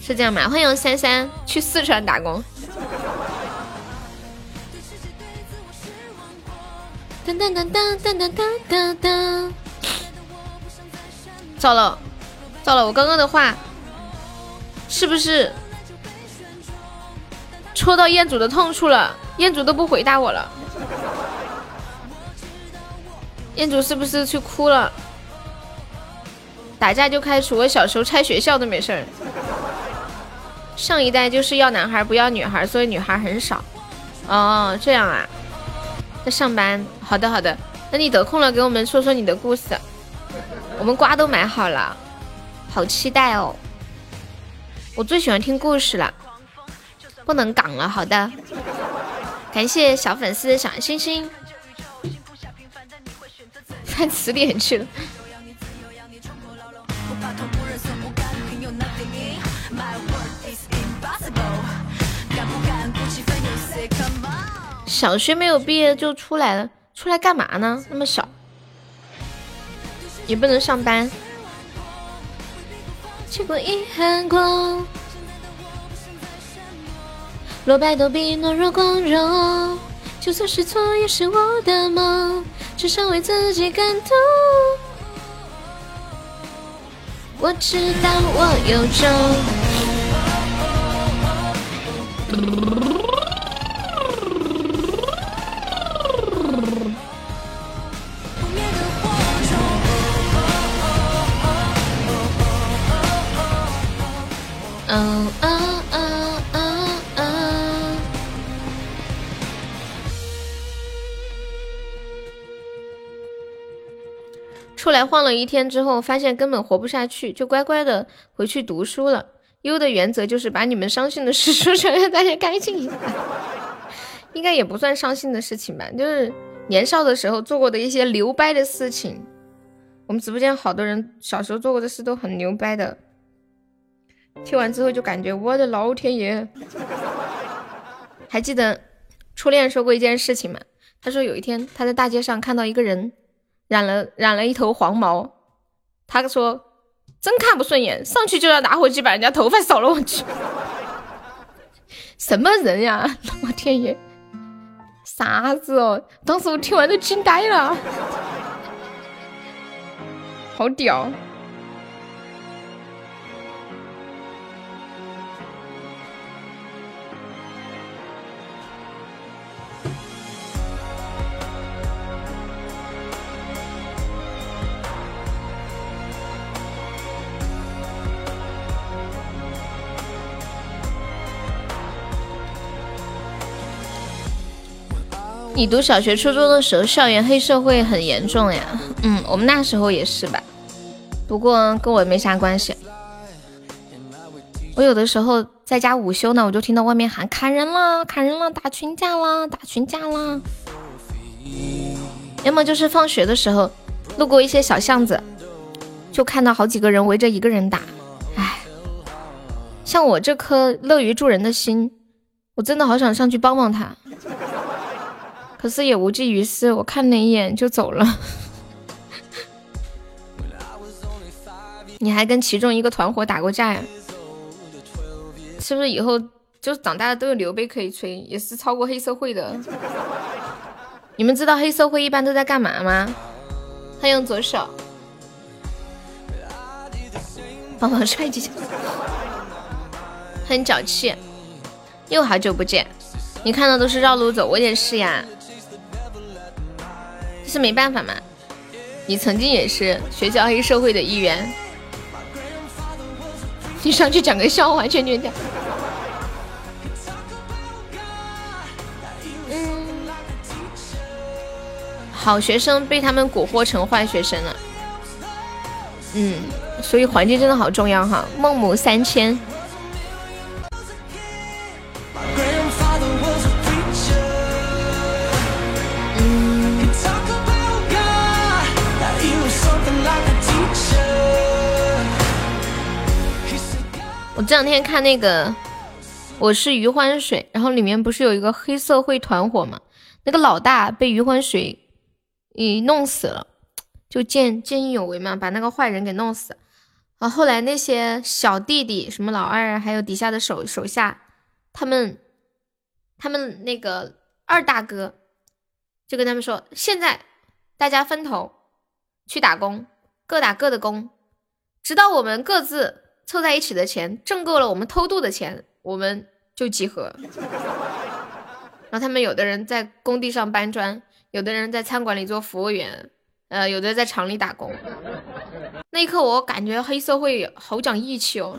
是这样吗？欢迎三三去四川打工。噔噔噔噔噔噔噔噔！糟了，糟了！我刚刚的话是不是？戳到彦祖的痛处了，彦祖都不回答我了。彦祖是不是去哭了？打架就开除，我小时候拆学校都没事儿。上一代就是要男孩不要女孩，所以女孩很少。哦，这样啊，在上班。好的好的，那你得空了给我们说说你的故事。我们瓜都买好了，好期待哦！我最喜欢听故事了。不能港了，好的，感谢小粉丝的小星星，翻词典去了。小学没有毕业就出来了，出来干嘛呢？那么小，也不能上班。结果遗憾过。落败都比懦弱光荣，就算是错也是我的梦，至少为自己感动。我知道我有种。嗯嗯嗯嗯嗯。出来晃了一天之后，发现根本活不下去，就乖乖的回去读书了。优的原则就是把你们伤心的事说出来，让大家开心一下。应该也不算伤心的事情吧，就是年少的时候做过的一些牛掰的事情。我们直播间好多人小时候做过的事都很牛掰的。听完之后就感觉我的老天爷！还记得初恋说过一件事情吗？他说有一天他在大街上看到一个人染了染了一头黄毛，他说真看不顺眼，上去就要打火机把人家头发扫了。我去，什么人呀？老天爷，啥子哦？当时我听完都惊呆了，好屌！你读小学、初中的时候，校园黑社会很严重呀。嗯，我们那时候也是吧，不过跟我没啥关系。我有的时候在家午休呢，我就听到外面喊砍人了，砍人了，打群架了，打群架了。要么就是放学的时候，路过一些小巷子，就看到好几个人围着一个人打。唉，像我这颗乐于助人的心，我真的好想上去帮帮他。可是也无济于事，我看了一眼就走了。你还跟其中一个团伙打过架呀？是不是以后就长大了都有刘备可以吹？也是超过黑社会的。你们知道黑社会一般都在干嘛吗？欢迎左手，帮忙踹几脚。很脚气，又好久不见。你看的都是绕路走，我也是呀。是没办法嘛，你曾经也是学校黑社会的一员，你上去讲个笑话劝劝他。嗯，好学生被他们蛊惑成坏学生了。嗯，所以环境真的好重要哈。孟母三迁。我这两天看那个《我是余欢水》，然后里面不是有一个黑社会团伙嘛？那个老大被余欢水给弄死了，就见见义勇为嘛，把那个坏人给弄死。然后后来那些小弟弟，什么老二，还有底下的手手下，他们他们那个二大哥就跟他们说：现在大家分头去打工，各打各的工，直到我们各自。凑在一起的钱挣够了，我们偷渡的钱，我们就集合。然后他们有的人在工地上搬砖，有的人在餐馆里做服务员，呃，有的在厂里打工。那一刻，我感觉黑社会好讲义气哦。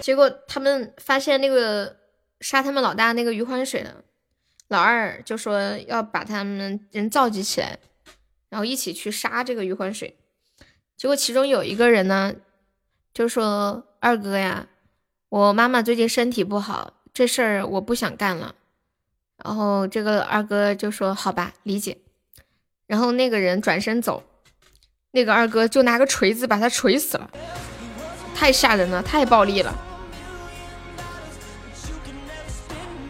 结果他们发现那个杀他们老大那个余欢水的老二就说要把他们人召集起来，然后一起去杀这个余欢水。结果其中有一个人呢，就说：“二哥呀，我妈妈最近身体不好，这事儿我不想干了。”然后这个二哥就说：“好吧，理解。”然后那个人转身走，那个二哥就拿个锤子把他锤死了，太吓人了，太暴力了。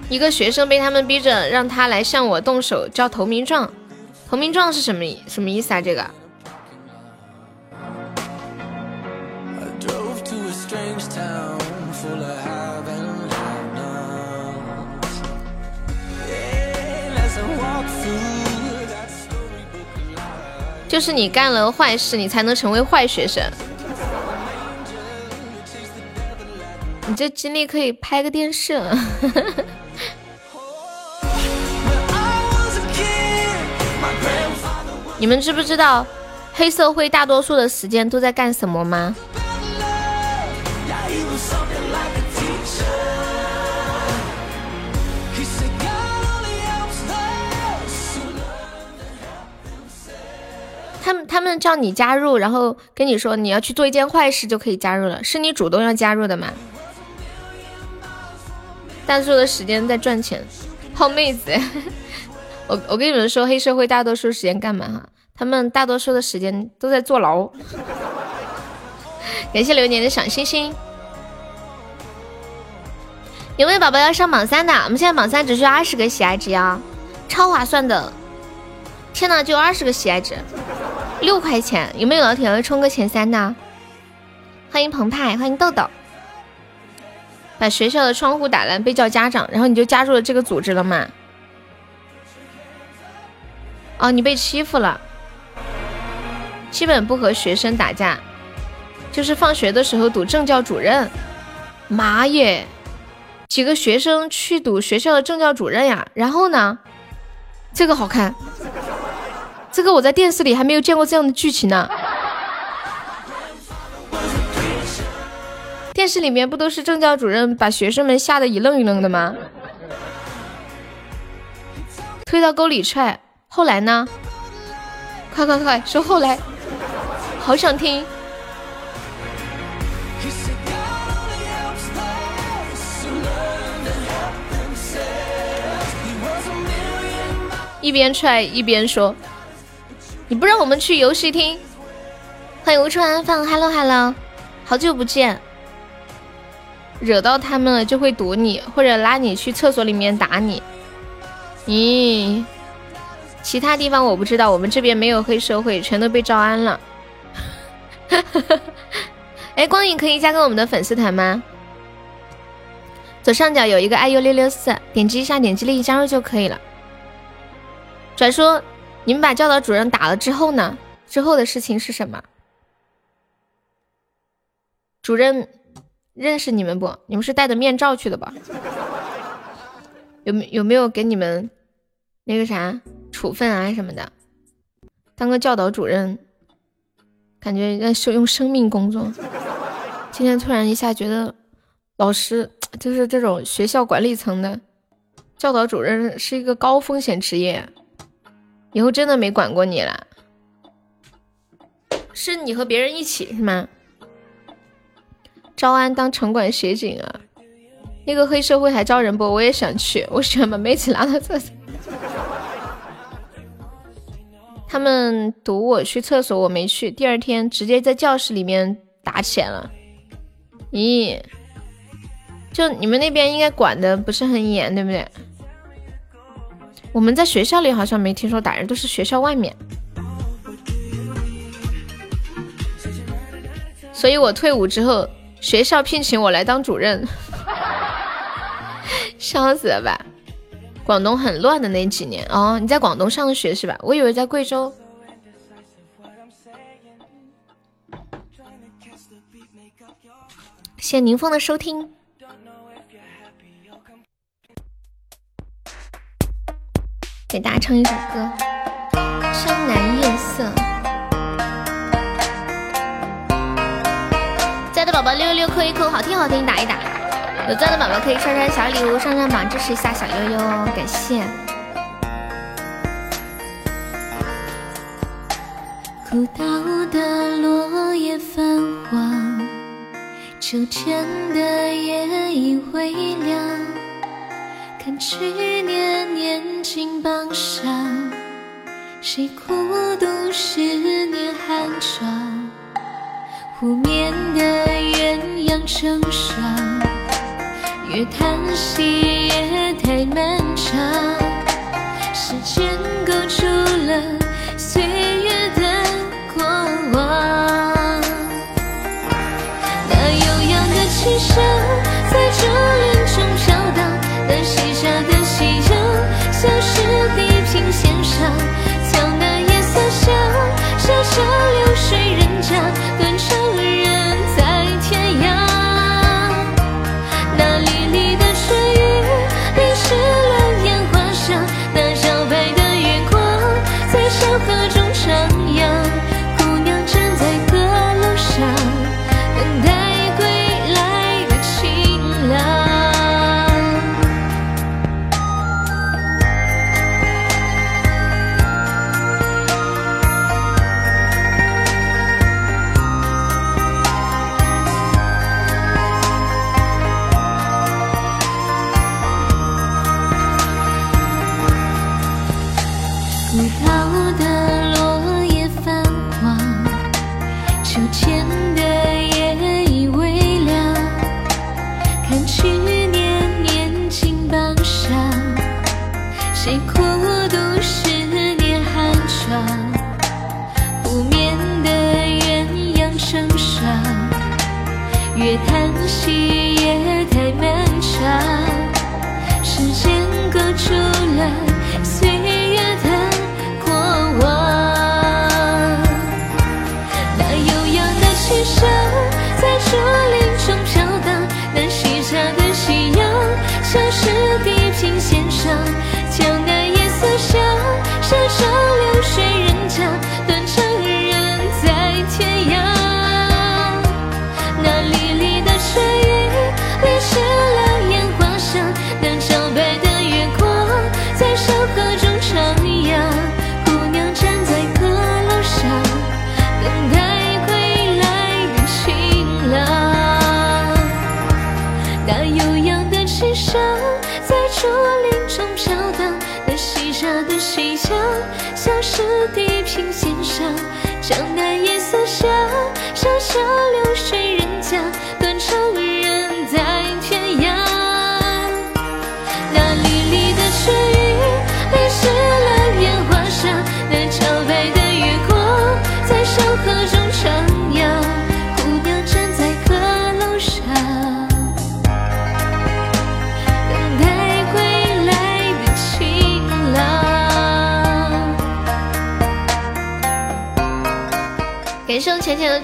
一个学生被他们逼着让他来向我动手交投名状，投名状是什么什么意思啊？这个？就是你干了坏事，你才能成为坏学生。你这经历可以拍个电视了。你们知不知道黑社会大多数的时间都在干什么吗？叫你加入，然后跟你说你要去做一件坏事就可以加入了，是你主动要加入的吗？大多数的时间在赚钱，泡妹子。我我跟你们说，黑社会大多数时间干嘛哈？他们大多数的时间都在坐牢。感谢流年的小星星。有没有宝宝要上榜三的？我们现在榜三只需要二十个喜爱值呀，超划算的。天哪，就二十个喜爱值。六块钱，有没有老铁要冲个前三的？欢迎澎湃，欢迎豆豆。把学校的窗户打烂被叫家长，然后你就加入了这个组织了吗？哦，你被欺负了。基本不和学生打架，就是放学的时候堵政教主任。妈耶，几个学生去堵学校的政教主任呀？然后呢？这个好看。这个我在电视里还没有见过这样的剧情呢。电视里面不都是政教主任把学生们吓得一愣一愣的吗？推到沟里踹，后来呢？快快快，说后来，好想听。一边踹一边说。你不让我们去游戏厅？欢迎无处安放，Hello Hello，好久不见。惹到他们了就会堵你，或者拉你去厕所里面打你。咦，其他地方我不知道，我们这边没有黑社会，全都被招安了。哎，光影可以加个我们的粉丝团吗？左上角有一个 IU 六六四，点击一下，点击立即加入就可以了。转说。你们把教导主任打了之后呢？之后的事情是什么？主任认识你们不？你们是戴着面罩去的吧？有没有没有给你们那个啥处分啊什么的？当个教导主任，感觉在用用生命工作。今天突然一下觉得，老师就是这种学校管理层的教导主任是一个高风险职业。以后真的没管过你了，是你和别人一起是吗？招安当城管协警啊？那个黑社会还招人不？我也想去，我喜欢把妹子拉到厕所。他们堵我去厕所，我没去。第二天直接在教室里面打起来了。咦，就你们那边应该管的不是很严，对不对？我们在学校里好像没听说打人，都是学校外面。所以我退伍之后，学校聘请我来当主任，笑死了吧？广东很乱的那几年哦，你在广东上学是吧？我以为在贵州。谢谢宁峰的收听，给大家唱一首歌《江南夜色》。在的宝宝六六六扣一扣，好听好听，打一打。有钻的宝宝可以刷刷小礼物上上榜支持一下小悠悠，感谢。古道的落叶泛黄，秋天的夜已微凉。看去年年轻榜上，谁孤独十年寒窗？湖面的鸳鸯成双。越叹息，夜太漫长，时间勾住了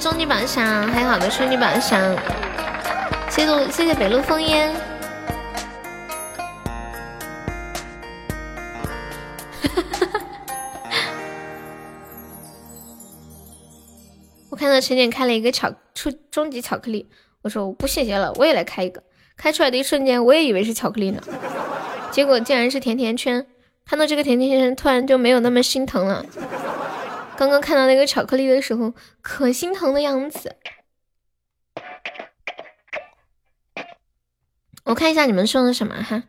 终极榜上，还有好多初级榜上，谢谢谢谢北路烽烟。我看到陈姐开了一个巧初终极巧克力，我说我不谢谢了，我也来开一个。开出来的一瞬间，我也以为是巧克力呢，结果竟然是甜甜圈。看到这个甜甜圈，突然就没有那么心疼了。刚刚看到那个巧克力的时候，可心疼的样子。我看一下你们送的什么哈。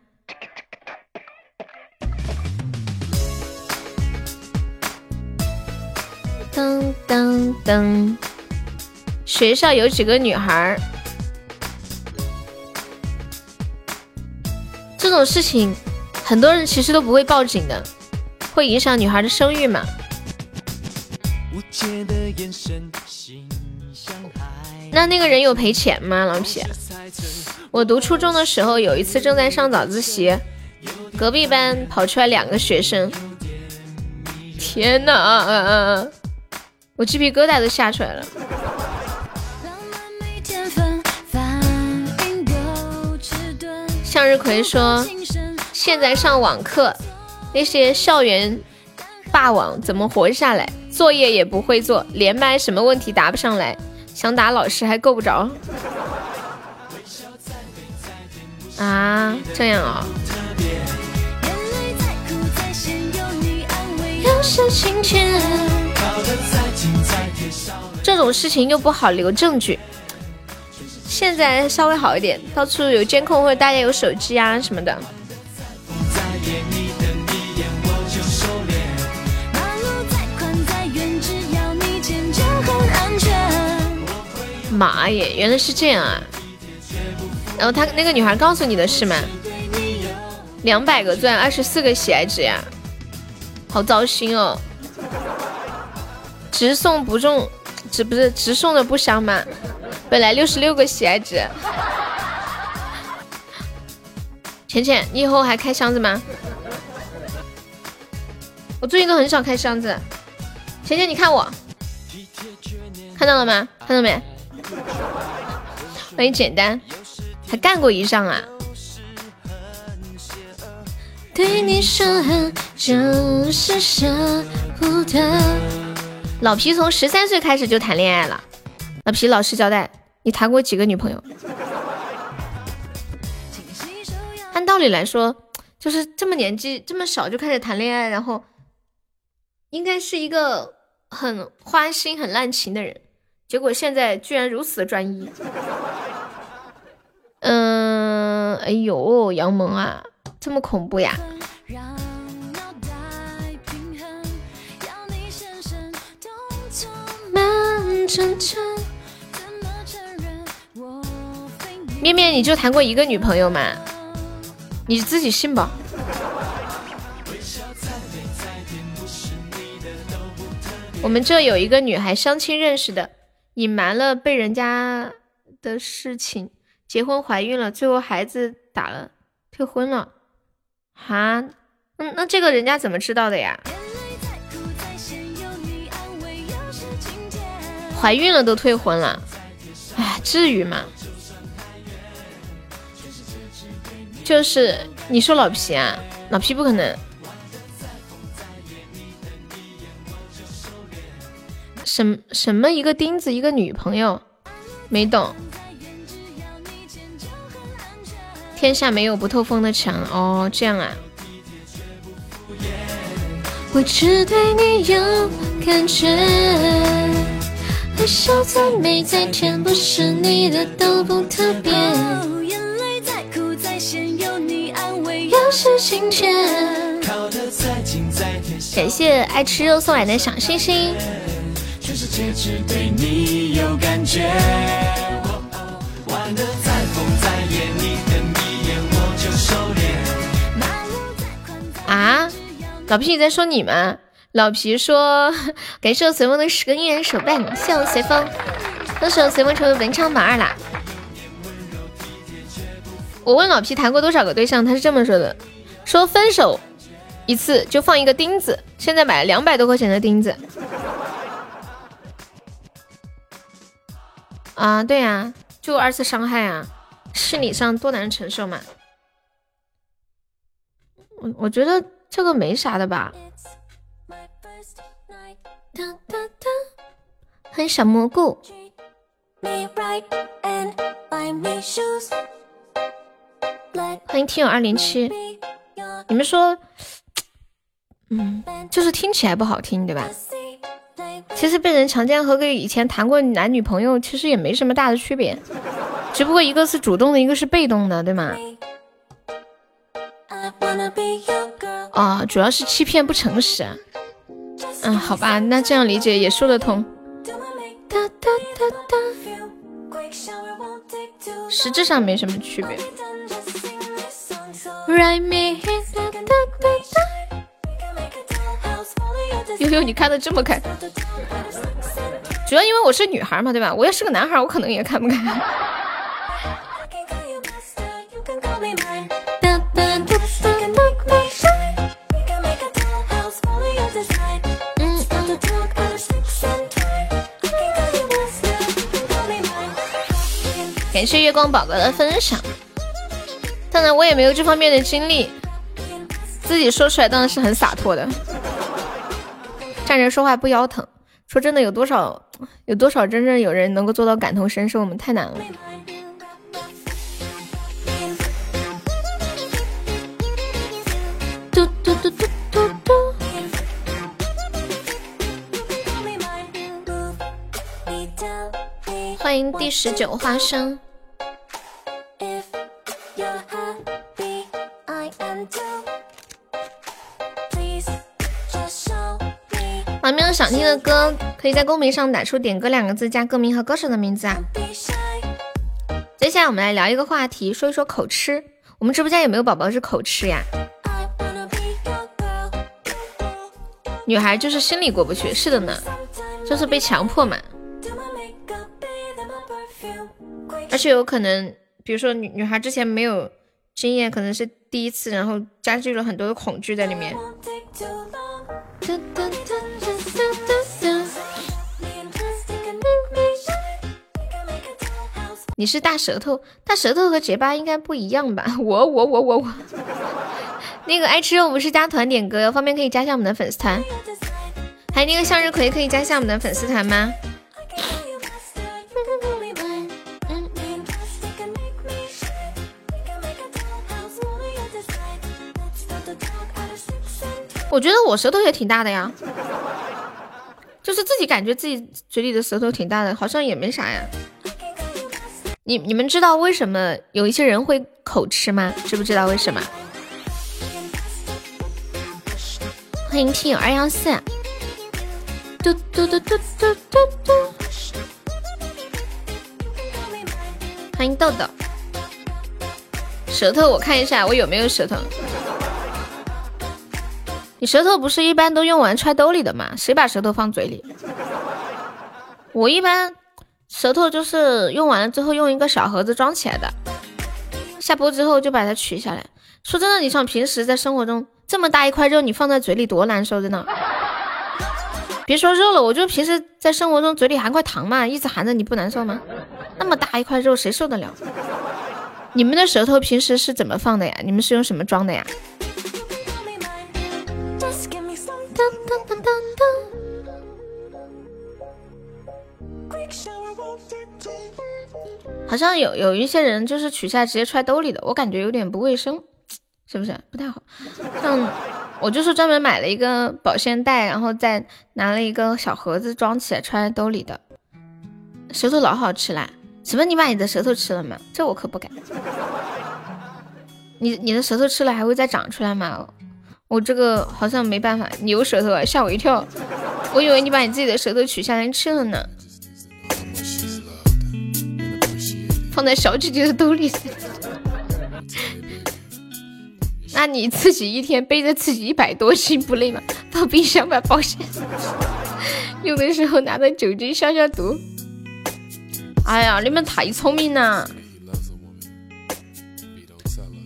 噔噔噔，学校有几个女孩这种事情，很多人其实都不会报警的，会影响女孩的声誉嘛。那那个人有赔钱吗，老皮？我读初中的时候，有一次正在上早自习，隔壁班跑出来两个学生，天哪，我鸡皮疙瘩都吓出来了。向日葵说：“现在上网课，那些校园霸王怎么活下来？作业也不会做，连麦什么问题答不上来，想打老师还够不着。”啊，这样啊。这种事情又不好留证据。现在稍微好一点，到处有监控或者大家有手机啊什么的。妈耶，原来是这样啊！然后他那个女孩告诉你的是吗？两百个钻，二十四个喜爱值呀，好糟心哦！直送不中，直不是直送的不香吗？本来六十六个喜爱值。浅浅，你以后还开箱子吗？我最近都很少开箱子。浅浅，你看我，看到了吗？看到没？欢迎简单。还干过一仗啊！对你说狠就是舍不得。老皮从十三岁开始就谈恋爱了。老皮老实交代，你谈过几个女朋友？按道理来说，就是这么年纪这么小就开始谈恋爱，然后应该是一个很花心、很滥情的人。结果现在居然如此的专一。嗯，哎呦，杨萌啊，这么恐怖呀！面面，你就谈过一个女朋友吗？你自己信吧。我们这有一个女孩相亲认识的，隐瞒了被人家的事情。结婚怀孕了，最后孩子打了，退婚了，哈，那那这个人家怎么知道的呀？怀孕了都退婚了，哎，至于吗？就是你说老皮啊，老皮不可能，什什么一个钉子一个女朋友，没懂。天下没有不透风的墙哦，这样啊。我只对你有感觉，爱笑再美再甜，不是你的都不特别。眼泪再苦再咸，有你安慰，又是晴天。感谢爱吃肉送来的小星星。全世界只对你有感觉。玩得再疯再野，你。啊，老皮你在说你吗？老皮说 感谢我随风的十个姻缘手办，谢我随风，恭喜我随风成为文昌榜二啦！我问老皮谈过多少个对象，他是这么说的：说分手一次就放一个钉子，现在买了两百多块钱的钉子。啊，对呀，就二次伤害啊，心理上多难承受嘛。我我觉得这个没啥的吧。欢迎小蘑菇。欢迎听友二零七。你们说，嗯，就是听起来不好听，对吧？其实被人强奸和跟以前谈过男女朋友其实也没什么大的区别，只不过一个是主动的，一个是被动的，对吗？啊，主要是欺骗不诚实。嗯，好吧，那这样理解也说得通。实质上没什么区别。悠悠，你看的这么开，主要因为我是女孩嘛，对吧？我要是个男孩，我可能也看不开。感谢月光宝宝的分享。当然，我也没有这方面的经历，自己说出来当然是很洒脱的。站着说话不腰疼，说真的，有多少有多少真正有人能够做到感同身受？我们太难了。嘟嘟嘟嘟嘟嘟。欢迎第十九花生。想听的歌？可以在公屏上打出“点歌”两个字，加歌名和歌手的名字啊。接下来我们来聊一个话题，说一说口吃。我们直播间有没有宝宝是口吃呀？女孩就是心里过不去，是的呢，就是被强迫嘛。而且有可能，比如说女女孩之前没有经验，可能是第一次，然后加剧了很多的恐惧在里面。你是大舌头，大舌头和结巴应该不一样吧？我我我我我，那个爱吃肉不是加团点歌，方便可以加下我们的粉丝团。还有那个向日葵可以加下我们的粉丝团吗？我觉得我舌头也挺大的呀，就是自己感觉自己嘴里的舌头挺大的，好像也没啥呀。你你们知道为什么有一些人会口吃吗？知不知道为什么？欢迎听友二幺四，嘟嘟嘟嘟嘟嘟嘟，欢迎豆豆，舌头我看一下我有没有舌头。你舌头不是一般都用完揣兜里的吗？谁把舌头放嘴里？我一般。舌头就是用完了之后用一个小盒子装起来的，下播之后就把它取下来。说真的，你像平时在生活中这么大一块肉，你放在嘴里多难受，真的。别说肉了，我就平时在生活中嘴里含块糖嘛，一直含着你不难受吗？那么大一块肉谁受得了？你们的舌头平时是怎么放的呀？你们是用什么装的呀？好像有有一些人就是取下直接揣兜里的，我感觉有点不卫生，是不是不太好？像我就是专门买了一个保鲜袋，然后再拿了一个小盒子装起来揣兜里的。舌头老好吃啦！什么？你把你的舌头吃了吗？这我可不敢。你你的舌头吃了还会再长出来吗？我这个好像没办法，牛舌头啊，吓我一跳！我以为你把你自己的舌头取下来吃了呢。放在小姐姐的兜里，那你自己一天背着自己一百多斤不累吗？放冰箱吧，保险。用的时候拿着酒精消消毒。哎呀，你们太聪明了！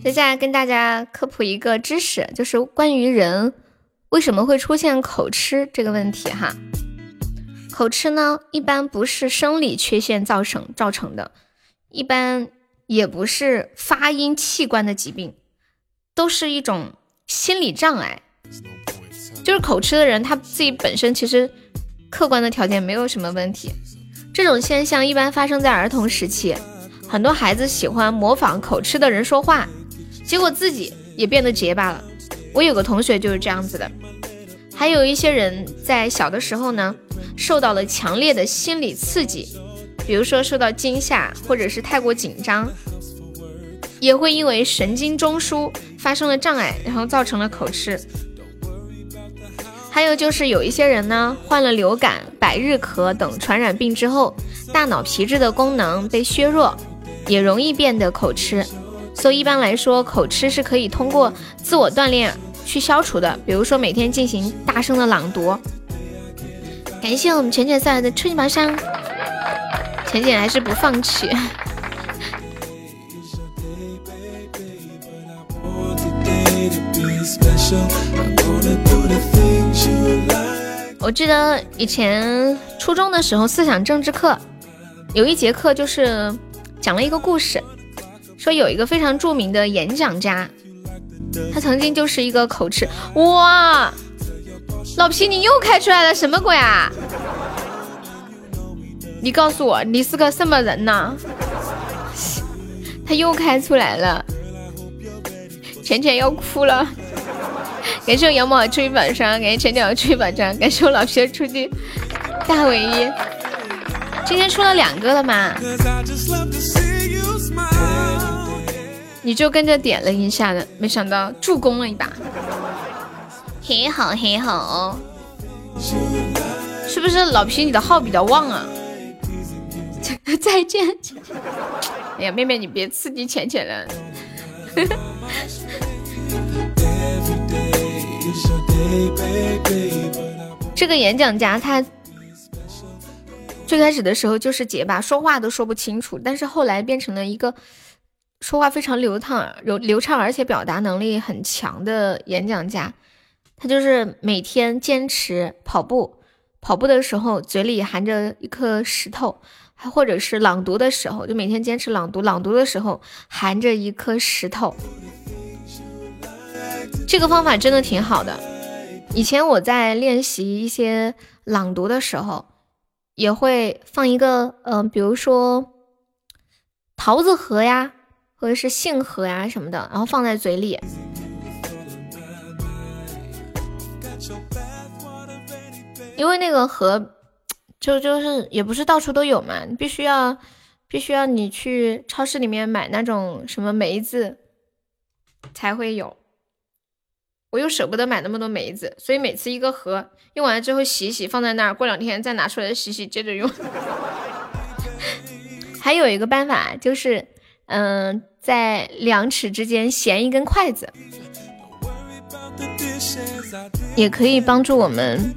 接下来跟大家科普一个知识，就是关于人为什么会出现口吃这个问题哈。口吃呢，一般不是生理缺陷造成造成的。一般也不是发音器官的疾病，都是一种心理障碍。就是口吃的人，他自己本身其实客观的条件没有什么问题。这种现象一般发生在儿童时期，很多孩子喜欢模仿口吃的人说话，结果自己也变得结巴了。我有个同学就是这样子的。还有一些人在小的时候呢，受到了强烈的心理刺激。比如说受到惊吓，或者是太过紧张，也会因为神经中枢发生了障碍，然后造成了口吃。还有就是有一些人呢，患了流感、百日咳等传染病之后，大脑皮质的功能被削弱，也容易变得口吃。所以一般来说，口吃是可以通过自我锻炼去消除的，比如说每天进行大声的朗读。感谢我们浅浅送来的初级宝箱，浅浅还是不放弃。我记得以前初中的时候，思想政治课有一节课就是讲了一个故事，说有一个非常著名的演讲家，他曾经就是一个口吃。哇，老皮你又开出来了什么鬼啊？你告诉我你是个什么人呢？他又开出来了，浅浅要哭了。感谢我羊毛出去榜上，感谢浅浅出去榜上，感谢我老皮出去大唯一。今天出了两个了吗？你就跟着点了一下的，没想到助攻了一把，很好很好。是不是老皮你的号比较旺啊？再见。哎呀，妹妹你别刺激浅浅了。这个演讲家他最开始的时候就是结巴，说话都说不清楚，但是后来变成了一个说话非常流畅、流流畅，而且表达能力很强的演讲家。他就是每天坚持跑步，跑步的时候嘴里含着一颗石头，或者是朗读的时候，就每天坚持朗读，朗读的时候含着一颗石头。这个方法真的挺好的。以前我在练习一些朗读的时候，也会放一个，嗯，比如说桃子核呀，或者是杏核呀什么的，然后放在嘴里。因为那个核，就就是也不是到处都有嘛，必须要必须要你去超市里面买那种什么梅子才会有。我又舍不得买那么多梅子，所以每次一个盒用完了之后洗洗放在那儿，过两天再拿出来洗洗接着用。还有一个办法就是，嗯，在两齿之间衔一根筷子，也可以帮助我们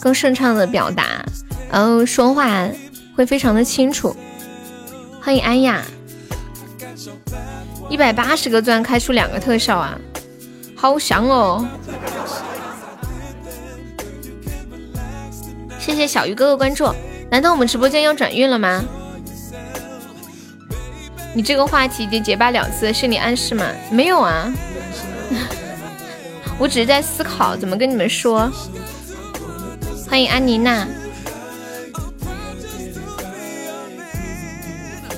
更顺畅的表达，然后说话会非常的清楚。欢迎安雅，一百八十个钻开出两个特效啊！好香哦！谢谢小鱼哥哥关注。难道我们直播间要转运了吗？你这个话题已经结巴两次，是你暗示吗？没有啊，我只是在思考怎么跟你们说。欢迎安妮娜，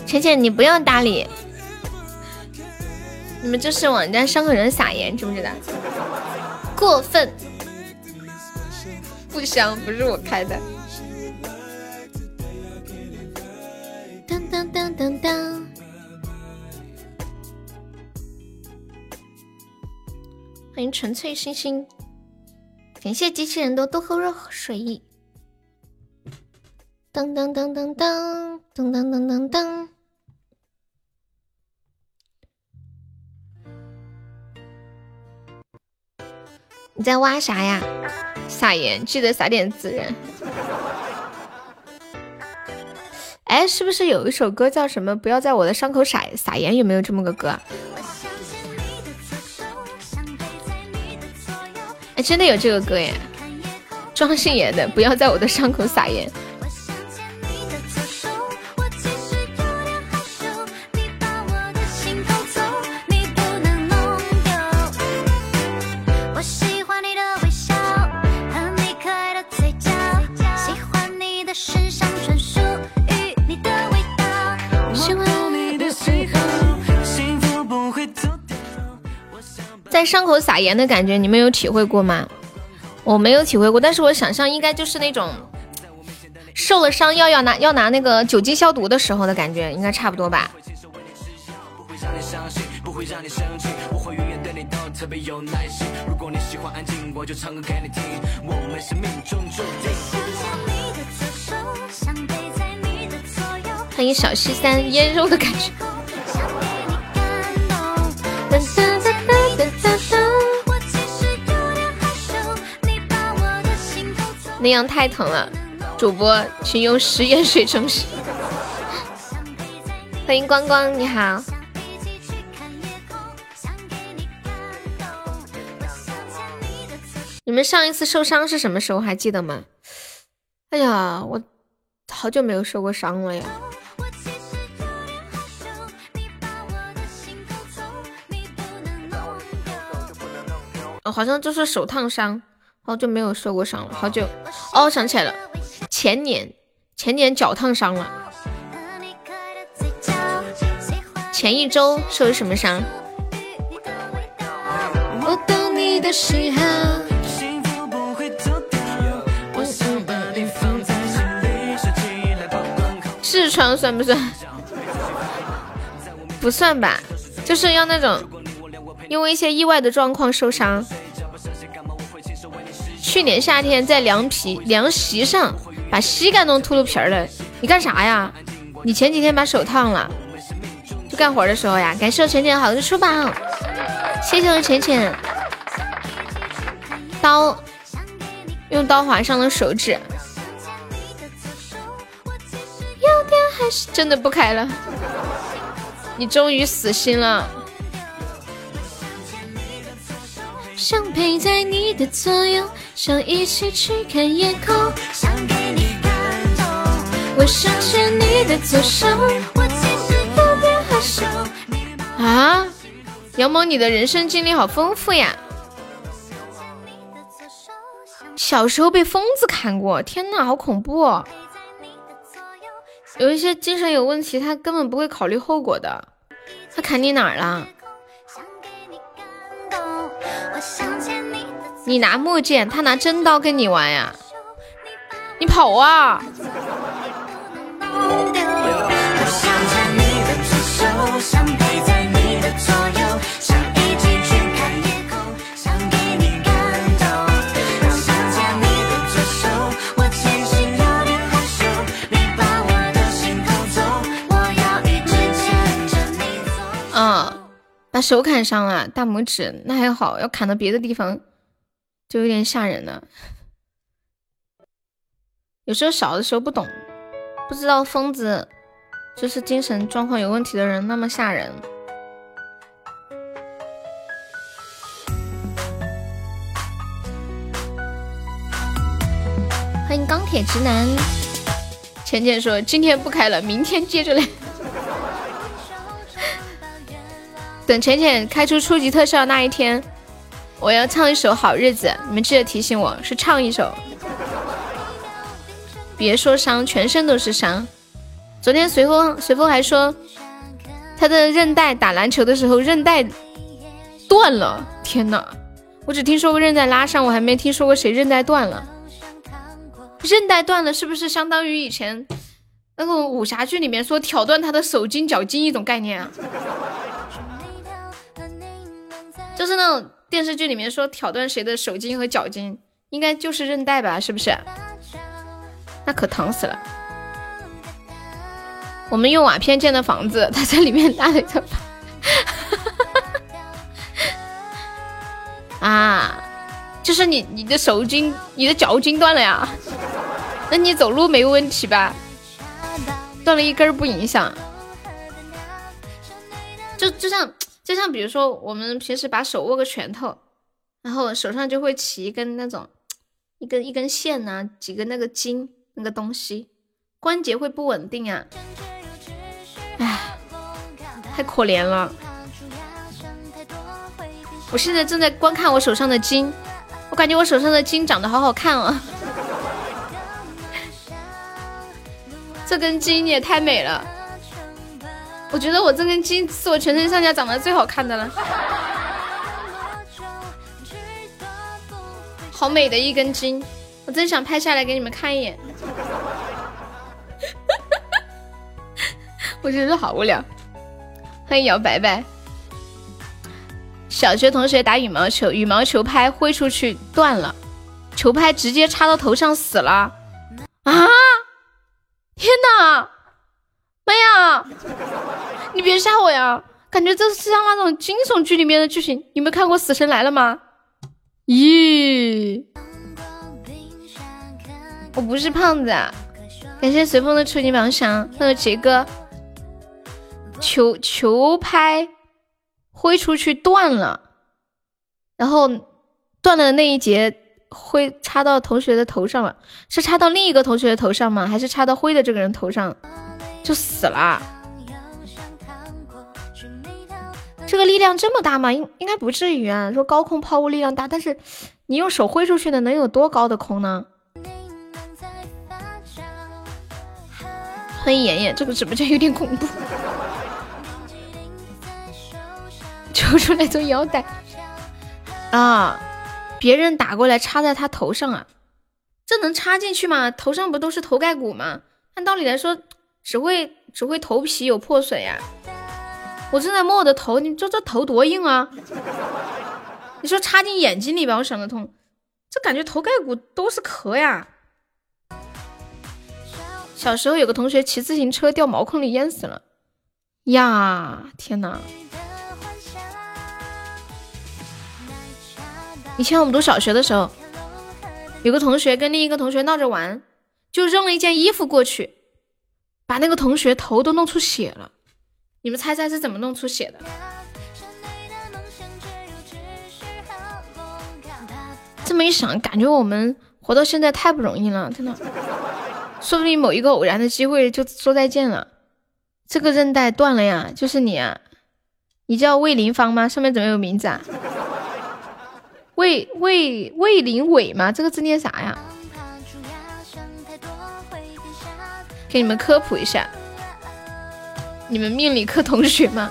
浅浅，你不用搭理。你们就是往人家伤口上撒盐，知不知道？过分，不香，不是我开的。当当当当当，欢迎纯粹星星，感谢机器人多多喝热水。当当当当当当当当当当。你在挖啥呀？撒盐，记得撒点孜然。哎，是不是有一首歌叫什么？不要在我的伤口撒撒盐，有没有这么个歌？哎，真的有这个歌耶！庄心妍的《不要在我的伤口撒盐》。在伤口撒盐的感觉，你们有体会过吗？我没有体会过，但是我想象应该就是那种受了伤要要拿要拿那个酒精消毒的时候的感觉，应该差不多吧。欢迎小西三腌肉的感觉。那样太疼了，主播请用食盐水冲洗。欢迎光光，你好。你们上一次受伤是什么时候？还记得吗？哎呀，我好久没有受过伤了呀。哦，好像就是手烫伤。好久没有受过伤了，好久哦，想起来了，前年前年脚烫伤了，前一周受的什么伤？痔疮算不算？不算吧，就是要那种因为一些意外的状况受伤。去年夏天在凉皮凉席上把膝盖弄秃噜皮了，你干啥呀？你前几天把手烫了，就干活的时候呀。感谢我浅浅好的出宝，谢谢我浅浅。刀用刀划伤了手指，有点还是真的不开了。你终于死心了。想陪在你的左右。想一起去看夜空，想给你感动。我想牵你的左手，我其实有点害羞。啊，杨某，你的人生经历好丰富呀！小时候被疯子砍过，天呐，好恐怖！哦！有一些精神有问题，他根本不会考虑后果的。他砍你哪儿了？你拿木剑，他拿真刀跟你玩呀？你跑啊！把手砍伤了，大拇指，那还好，要砍到别的地方。就有点吓人了。有时候小的时候不懂，不知道疯子就是精神状况有问题的人那么吓人。欢迎钢铁直男。浅浅说：“今天不开了，明天接着来。”等浅浅开出初级特效那一天。我要唱一首《好日子》，你们记得提醒我，是唱一首。别说伤，全身都是伤。昨天随风随风还说，他的韧带打篮球的时候韧带断了。天呐，我只听说过韧带拉伤，我还没听说过谁韧带断了。韧带断了是不是相当于以前那个武侠剧里面说挑断他的手筋脚筋一种概念啊？就是那种。电视剧里面说挑断谁的手筋和脚筋，应该就是韧带吧？是不是？那可疼死了。我们用瓦片建的房子，他在里面搭了一层。啊，就是你你的手筋、你的脚筋断了呀？那你走路没问题吧？断了一根不影响。就就像。就像比如说，我们平时把手握个拳头，然后手上就会起一根那种一根一根线呐，几根那个筋那个东西，关节会不稳定啊。唉，太可怜了。我现在正在观看我手上的筋，我感觉我手上的筋长得好好看哦。这根筋也太美了。我觉得我这根筋是我全身上下长得最好看的了，好美的一根筋，我真想拍下来给你们看一眼。我觉得好无聊。欢迎姚白白，小学同学打羽毛球，羽毛球拍挥出去断了，球拍直接插到头上死了。啊！天哪！妈呀！你别吓我呀！感觉这是像那种惊悚剧里面的剧情。你们看过《死神来了》吗？咦！我不是胖子。感谢随风的初级榜上，还有杰哥，球球拍挥出去断了，然后断了的那一节挥插到同学的头上了，是插到另一个同学的头上吗？还是插到挥的这个人头上就死了？这个力量这么大吗？应应该不至于啊。说高空抛物力量大，但是你用手挥出去的能有多高的空呢？欢迎妍妍，这个直播间有点恐怖，抽出来做腰带啊！别人打过来插在他头上啊，这能插进去吗？头上不都是头盖骨吗？按道理来说，只会只会头皮有破损呀。我正在摸我的头，你说这头多硬啊？你说插进眼睛里吧，我想得通，这感觉头盖骨都是壳呀。小时候有个同学骑自行车掉毛坑里淹死了，呀天哪！以前我们读小学的时候，有个同学跟另一个同学闹着玩，就扔了一件衣服过去，把那个同学头都弄出血了。你们猜猜是怎么弄出血的？这么一想，感觉我们活到现在太不容易了，真的。说不定某一个偶然的机会就说再见了。这个韧带断了呀，就是你啊！你叫魏林芳吗？上面怎么有名字啊？魏魏魏林伟吗？这个字念啥呀？给你们科普一下，你们命理课同学吗？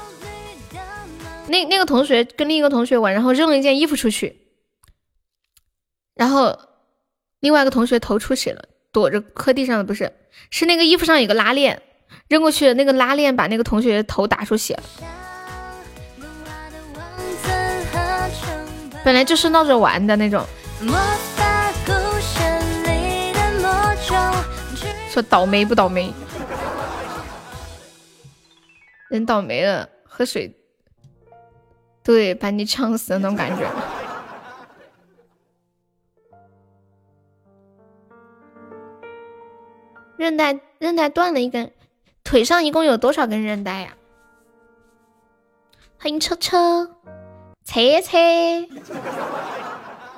那那个同学跟另一个同学玩，然后扔了一件衣服出去，然后另外一个同学头出血了。躲着磕地上的不是，是那个衣服上有个拉链，扔过去的那个拉链把那个同学头打出血了。本来就是闹着玩的那种。说倒霉不倒霉？人倒霉了，喝水，对，把你呛死的那种感觉。韧带韧带断了一根，腿上一共有多少根韧带呀？欢迎车车，车车，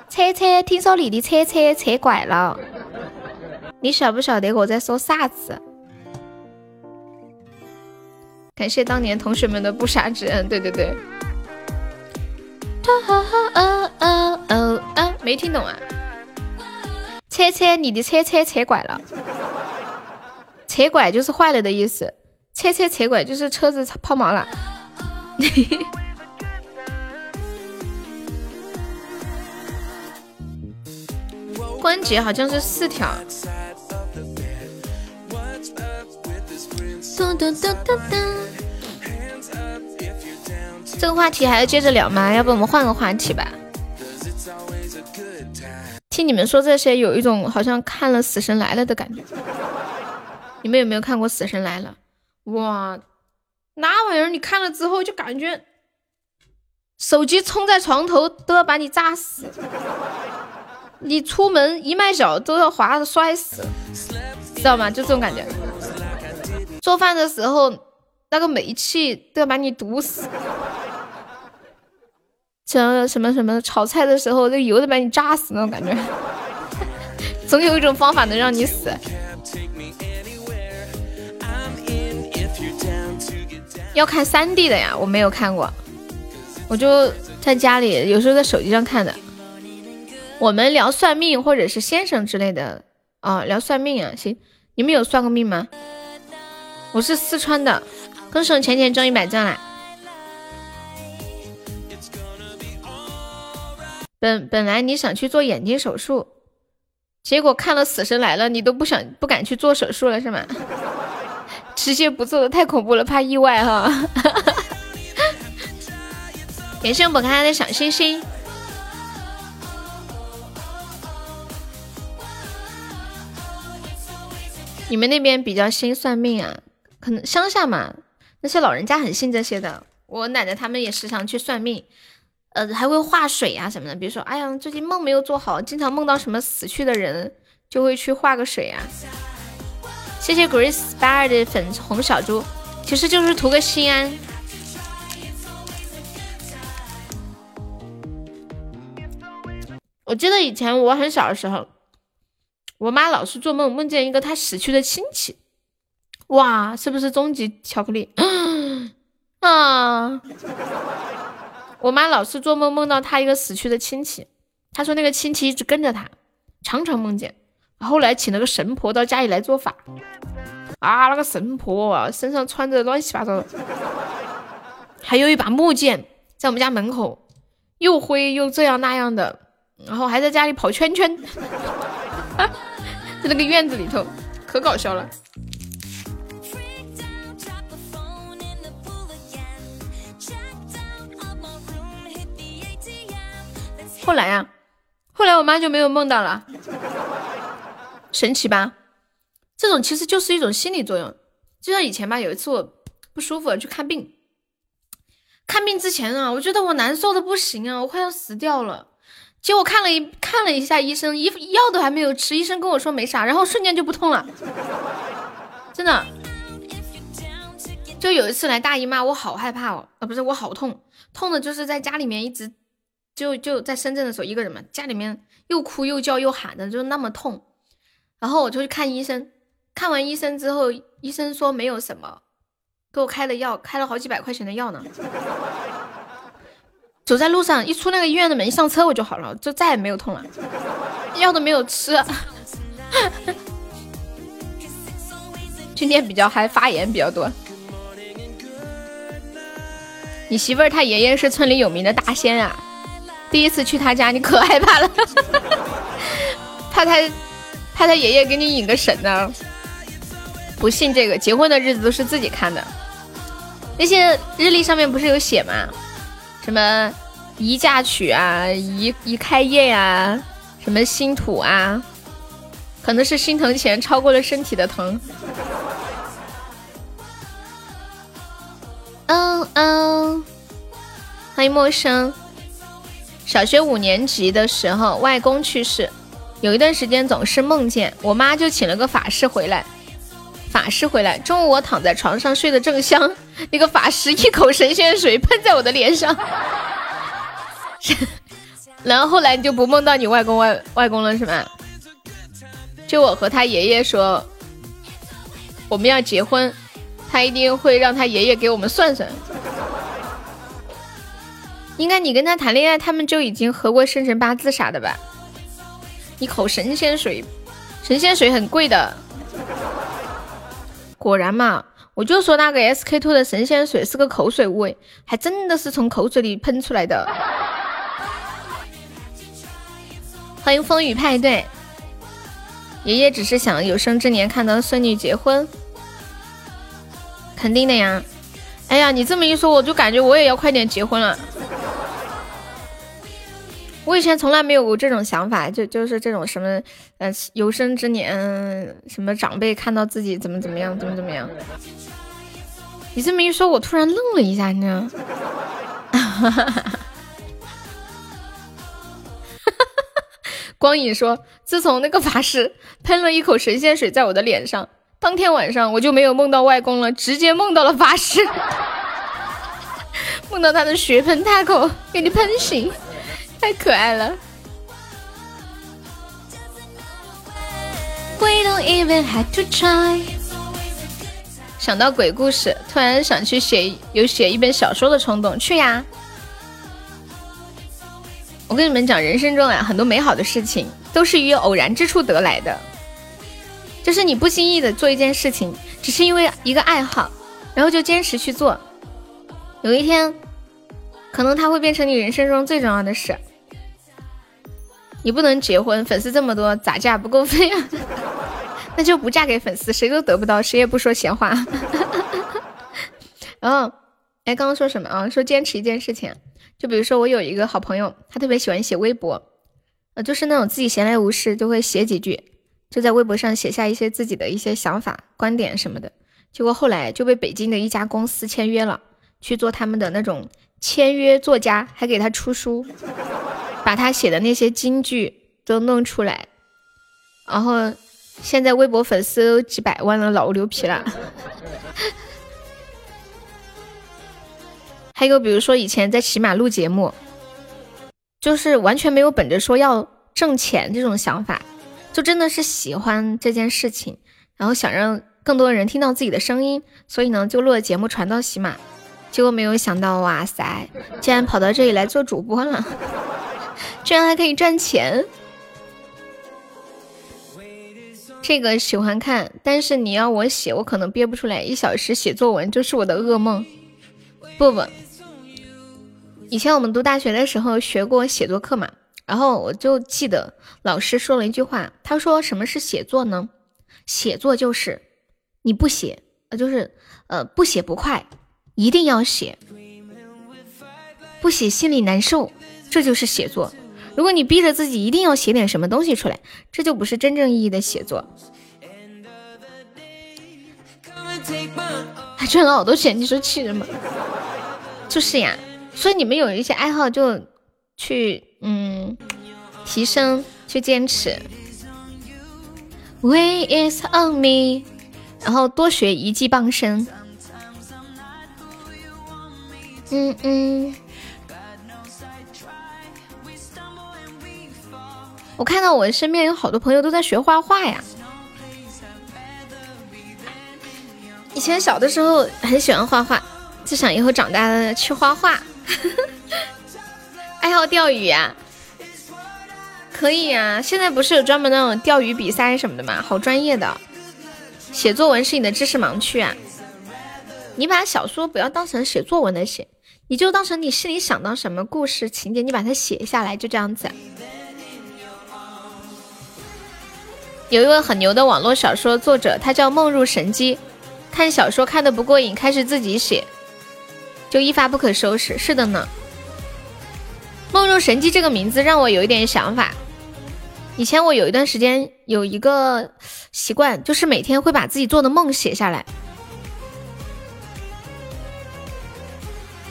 车车，听说你的车车车拐了，你晓不晓得我在说啥子？感谢当年同学们的不杀之恩，对对对。没听懂啊？车车，你的车车车拐了。车拐就是坏了的意思，车车车拐就是车子抛锚了。关节好像是四条。这个话题还要接着聊吗？要不我们换个话题吧。听你们说这些，有一种好像看了《死神来了》的感觉。你们有没有看过《死神来了》？哇，那玩意儿你看了之后就感觉手机冲在床头都要把你炸死，你出门一迈脚都要滑的摔死，知道吗？就这种感觉。做饭的时候那个煤气都要把你毒死，什么什么什么炒菜的时候那油都把你炸死那种感觉，总有一种方法能让你死。要看三 D 的呀，我没有看过，我就在家里，有时候在手机上看的。我们聊算命或者是先生之类的啊，聊算命啊，行，你们有算过命吗？我是四川的，恭喜我钱钱中一百钻啦！本本来你想去做眼睛手术，结果看了《死神来了》，你都不想不敢去做手术了是吗？直接不做了，太恐怖了，怕意外哈。感谢我们可爱的小星星。你们那边比较兴算命啊？可能乡下嘛，那些老人家很信这些的。我奶奶他们也时常去算命，呃，还会画水呀什么的。比如说，哎呀，最近梦没有做好，经常梦到什么死去的人，就会去画个水啊。谢谢 Grace Bar 的粉红小猪，其实就是图个心安。我记得以前我很小的时候。我妈老是做梦，梦见一个她死去的亲戚，哇，是不是终极巧克力 啊？我妈老是做梦，梦到她一个死去的亲戚，她说那个亲戚一直跟着她，常常梦见。后来请了个神婆到家里来做法，啊，那个神婆身上穿着乱七八糟的，还有一把木剑在我们家门口，又灰又这样那样的，然后还在家里跑圈圈。在那个院子里头，可搞笑了。后来呀，后来我妈就没有梦到了，神奇吧？这种其实就是一种心理作用。就像以前吧，有一次我不舒服去看病，看病之前啊，我觉得我难受的不行啊，我快要死掉了。结果看了一看了一下医生，医药都还没有吃，医生跟我说没啥，然后瞬间就不痛了，真的。就有一次来大姨妈，我好害怕哦，啊不是我好痛，痛的就是在家里面一直就就在深圳的时候一个人嘛，家里面又哭又叫又喊的，就那么痛。然后我就去看医生，看完医生之后，医生说没有什么，给我开了药，开了好几百块钱的药呢。走在路上，一出那个医院的门，一上车我就好了，就再也没有痛了，药都没有吃。今天比较嗨，发言比较多。你媳妇儿她爷爷是村里有名的大仙啊，第一次去他家，你可害怕了，怕他怕他爷爷给你引个神呢。不信这个，结婚的日子都是自己看的，那些日历上面不是有写吗？什么一嫁娶啊，一一开业呀，什么新土啊，可能是心疼钱超过了身体的疼。嗯嗯，欢迎陌生。小学五年级的时候，外公去世，有一段时间总是梦见我妈，就请了个法师回来。法师回来，中午我躺在床上睡得正香，那个法师一口神仙水喷在我的脸上，然后后来你就不梦到你外公外外公了是吗？就我和他爷爷说我们要结婚，他一定会让他爷爷给我们算算。应该你跟他谈恋爱，他们就已经合过生辰八字啥的吧？一口神仙水，神仙水很贵的。果然嘛，我就说那个 SK two 的神仙水是个口水味，还真的是从口水里喷出来的。欢迎风雨派对，爷爷只是想有生之年看到孙女结婚，肯定的呀。哎呀，你这么一说，我就感觉我也要快点结婚了。我以前从来没有过这种想法，就就是这种什么，呃，有生之年，什么长辈看到自己怎么怎么样，怎么怎么样。你这么一说，我突然愣了一下，你知道吗？光影说，自从那个法师喷了一口神仙水在我的脸上，当天晚上我就没有梦到外公了，直接梦到了法师，梦到他的血盆大口给你喷醒。太可爱了！We don't even have to try 想到鬼故事，突然想去写有写一本小说的冲动，去呀！我跟你们讲，人生中啊，很多美好的事情都是于偶然之处得来的，就是你不经意的做一件事情，只是因为一个爱好，然后就坚持去做，有一天，可能它会变成你人生中最重要的事。你不能结婚，粉丝这么多，咋嫁不够费啊？那就不嫁给粉丝，谁都得不到，谁也不说闲话。然 后，哎，刚刚说什么啊？说坚持一件事情，就比如说我有一个好朋友，他特别喜欢写微博，呃，就是那种自己闲来无事就会写几句，就在微博上写下一些自己的一些想法、观点什么的。结果后来就被北京的一家公司签约了，去做他们的那种签约作家，还给他出书，把他写的那些金句都弄出来，然后现在微博粉丝都几百万了，老牛皮了。还有比如说以前在骑马录节目，就是完全没有本着说要挣钱这种想法，就真的是喜欢这件事情，然后想让更多人听到自己的声音，所以呢就录了节目传到喜马，结果没有想到，哇塞，竟然跑到这里来做主播了，居然还可以赚钱。这个喜欢看，但是你要我写，我可能憋不出来，一小时写作文就是我的噩梦。不不。以前我们读大学的时候学过写作课嘛，然后我就记得老师说了一句话，他说什么是写作呢？写作就是你不写，呃，就是呃不写不快，一定要写，不写心里难受，这就是写作。如果你逼着自己一定要写点什么东西出来，这就不是真正意义的写作。还赚了好多钱，你说气人吗？就是呀。所以你们有一些爱好就去嗯提升去坚持，We is on me，然后多学一技傍身。嗯嗯，我看到我身边有好多朋友都在学画画呀。以前小的时候很喜欢画画，就想以后长大了去画画。爱好钓鱼啊，可以啊。现在不是有专门那种钓鱼比赛什么的吗？好专业的。写作文是你的知识盲区啊！你把小说不要当成写作文的写，你就当成你心里想到什么故事情节，你把它写下来，就这样子。有一位很牛的网络小说作者，他叫梦入神机，看小说看的不过瘾，开始自己写。就一发不可收拾，是的呢。梦入神机这个名字让我有一点想法。以前我有一段时间有一个习惯，就是每天会把自己做的梦写下来，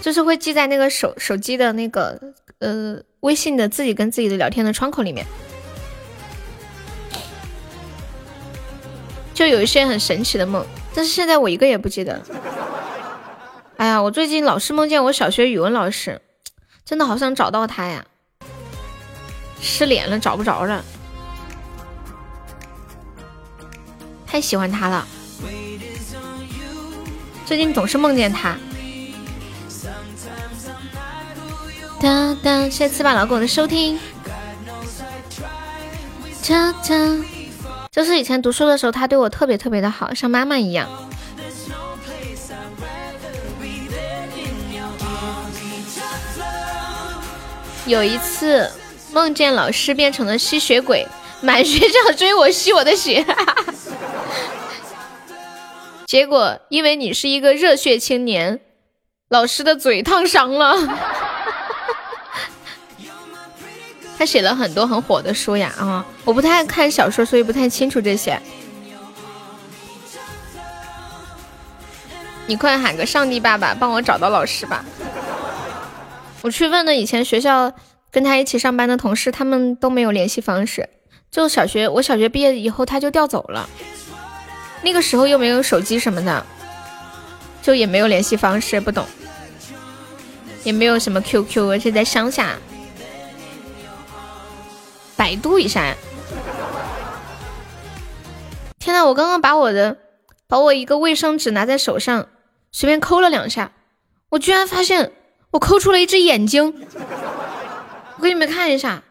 就是会记在那个手手机的那个呃微信的自己跟自己的聊天的窗口里面。就有一些很神奇的梦，但是现在我一个也不记得。哎呀，我最近老是梦见我小学语文老师，真的好想找到他呀！失联了，找不着了，太喜欢他了，最近总是梦见他。哒哒，谢谢翅膀老狗的收听。哒哒，就是以前读书的时候，他对我特别特别的好，像妈妈一样。有一次梦见老师变成了吸血鬼，满学校追我吸我的血，结果因为你是一个热血青年，老师的嘴烫伤了。他写了很多很火的书呀啊！我不太看小说，所以不太清楚这些。你快喊个上帝爸爸，帮我找到老师吧。我去问了以前学校跟他一起上班的同事，他们都没有联系方式。就小学，我小学毕业以后他就调走了，那个时候又没有手机什么的，就也没有联系方式，不懂，也没有什么 QQ，而且在乡下，百度一下呀。天呐，我刚刚把我的，把我一个卫生纸拿在手上，随便抠了两下，我居然发现。我抠出了一只眼睛，我给你们看一下。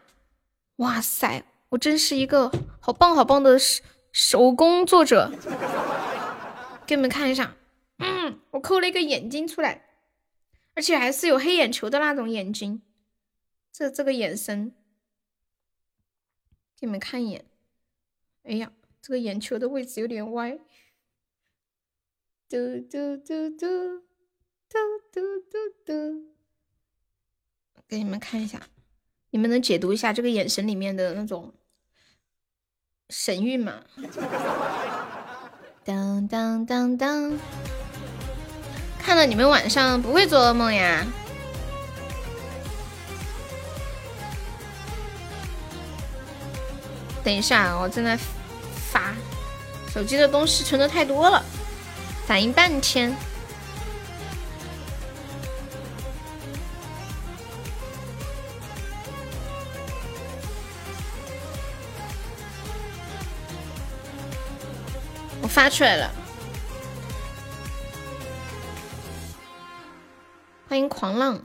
哇塞，我真是一个好棒好棒的手手工作者。给你们看一下，嗯，我抠了一个眼睛出来，而且还是有黑眼球的那种眼睛。这这个眼神，给你们看一眼。哎呀，这个眼球的位置有点歪。嘟嘟嘟嘟。嘟嘟嘟嘟，给你们看一下，你们能解读一下这个眼神里面的那种神韵吗？当当当当，看了你们晚上不会做噩梦呀？等一下，我正在发，手机的东西存的太多了，反应半天。我发出来了，欢迎狂浪，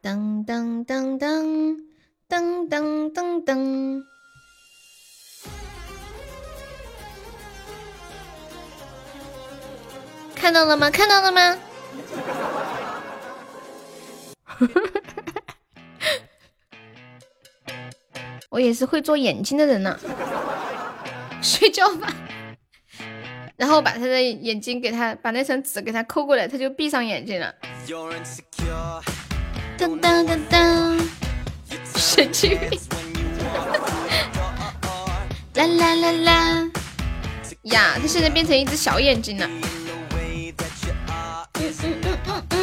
噔噔噔噔。噔噔噔噔，看到了吗？看到了吗？我也是会做眼睛的人呢。睡觉吧，然后把他的眼睛给他，把那层纸给他抠过来，他就闭上眼睛了。噔噔噔噔。神经病！啦啦啦啦！呀，他现在变成一只小眼睛了。嗯嗯嗯嗯嗯。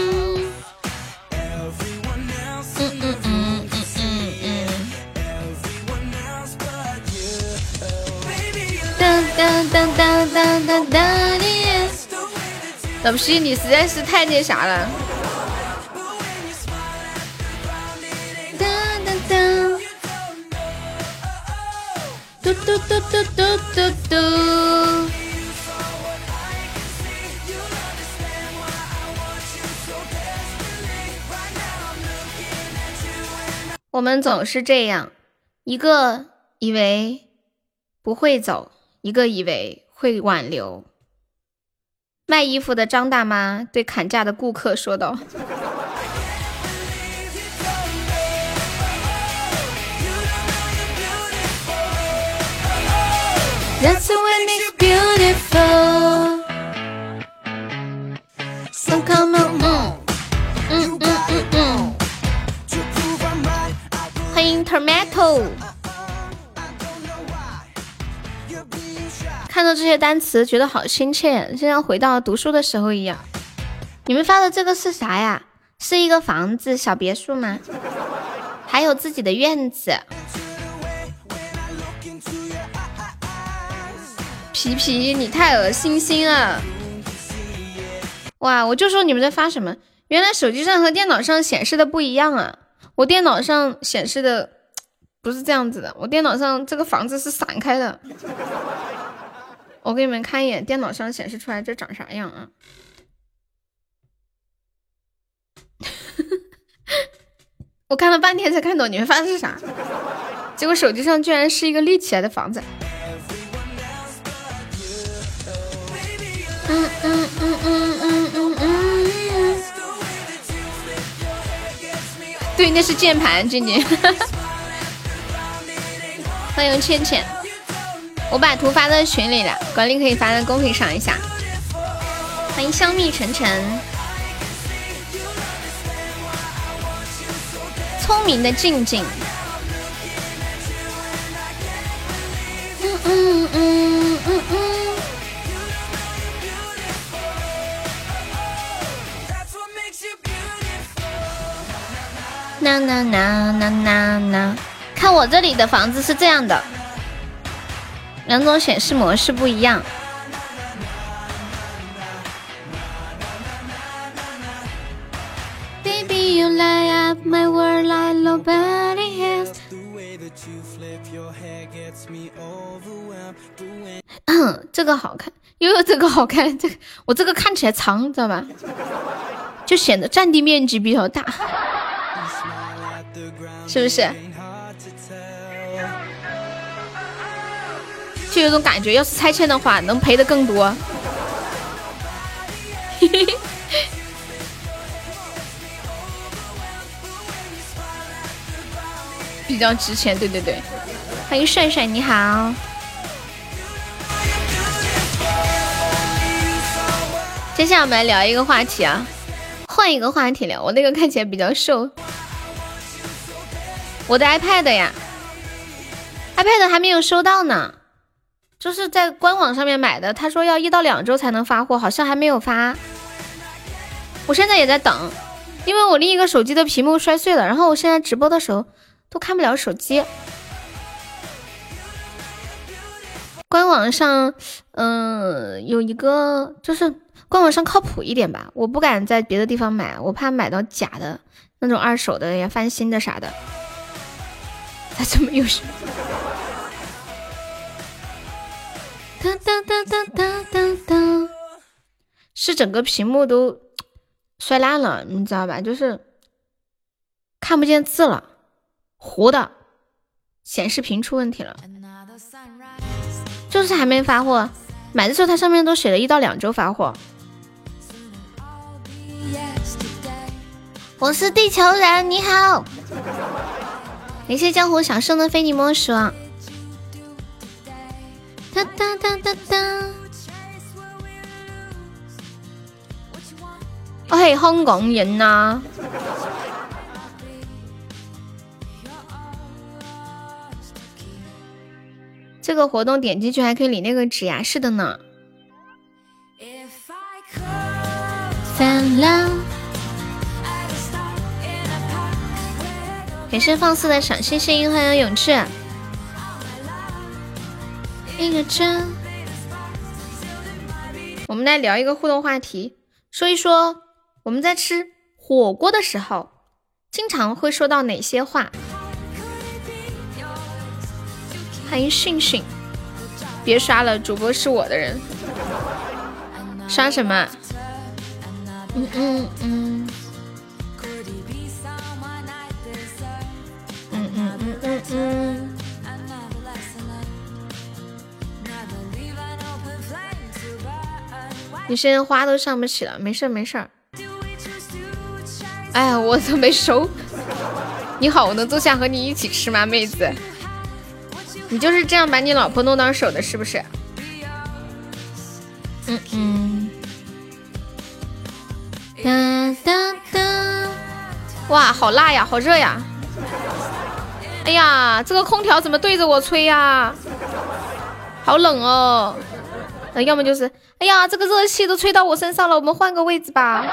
嗯嗯嗯嗯嗯当当当当当当当的。老皮，你实在是太那啥了。嘟嘟嘟嘟嘟嘟！我们总是这样，一个以为不会走，一个以为会挽留。卖衣服的张大妈对砍价的顾客说道。That's the way makes beautiful. So come on, 欢迎 Tomato。看到这些单词，觉得好亲切，就像回到读书的时候一样。你们发的这个是啥呀？是一个房子，小别墅吗？还有自己的院子。皮皮，你太恶心心了！哇，我就说你们在发什么？原来手机上和电脑上显示的不一样啊！我电脑上显示的不是这样子的，我电脑上这个房子是散开的。我给你们看一眼电脑上显示出来这长啥样啊？我看了半天才看懂你们发的是啥，结果手机上居然是一个立起来的房子。嗯嗯嗯嗯嗯嗯嗯，对，那是键盘，静静。欢迎倩倩，我把图发在群里了，管理可以发在公屏上一下。欢迎香蜜沉沉，聪明的静静。嗯嗯嗯嗯嗯。呐呐呐呐呐呐！看我这里的房子是这样的，两种显示模式不一样。Baby, you light up my world like nobody else。嗯，这个好看，悠悠这个好看，这个我这个看起来长，知道吧？就显得占地面积比较大。是不是？就有种感觉，要是拆迁的话，能赔的更多。比较值钱，对对对。欢迎帅帅，你好。接下来我们来聊一个话题啊。换一个话题聊，我那个看起来比较瘦。我的 iPad 呀，iPad 还没有收到呢，就是在官网上面买的，他说要一到两周才能发货，好像还没有发。我现在也在等，因为我另一个手机的屏幕摔碎了，然后我现在直播的时候都看不了手机。官网上，嗯，有一个就是官网上靠谱一点吧，我不敢在别的地方买，我怕买到假的那种二手的呀、翻新的啥的。怎么又是？哒哒哒哒哒哒哒，是整个屏幕都摔烂了，你知道吧？就是看不见字了，糊的，显示屏出问题了。就是还没发货，买的时候它上面都写了一到两周发货。我是地球人，你好。感谢江湖小生的非你莫属。哒哒哒哒哒。我系香港人呐。这个活动点进去还可以领那个纸呀，是的呢。感谢放肆的小星星，欢迎永志。一个真，我们来聊一个互动话题，说一说我们在吃火锅的时候，经常会说到哪些话。欢迎训训，别刷了，主播是我的人。刷什么？嗯嗯嗯。嗯你现在花都上不起了，没事没事儿。哎呀，我都没收。你好，我能坐下和你一起吃吗，妹子？你就是这样把你老婆弄到手的，是不是？嗯嗯。哒哒哒！哇，好辣呀，好热呀！哎呀，这个空调怎么对着我吹呀？好冷哦。那要么就是，哎呀，这个热气都吹到我身上了，我们换个位置吧。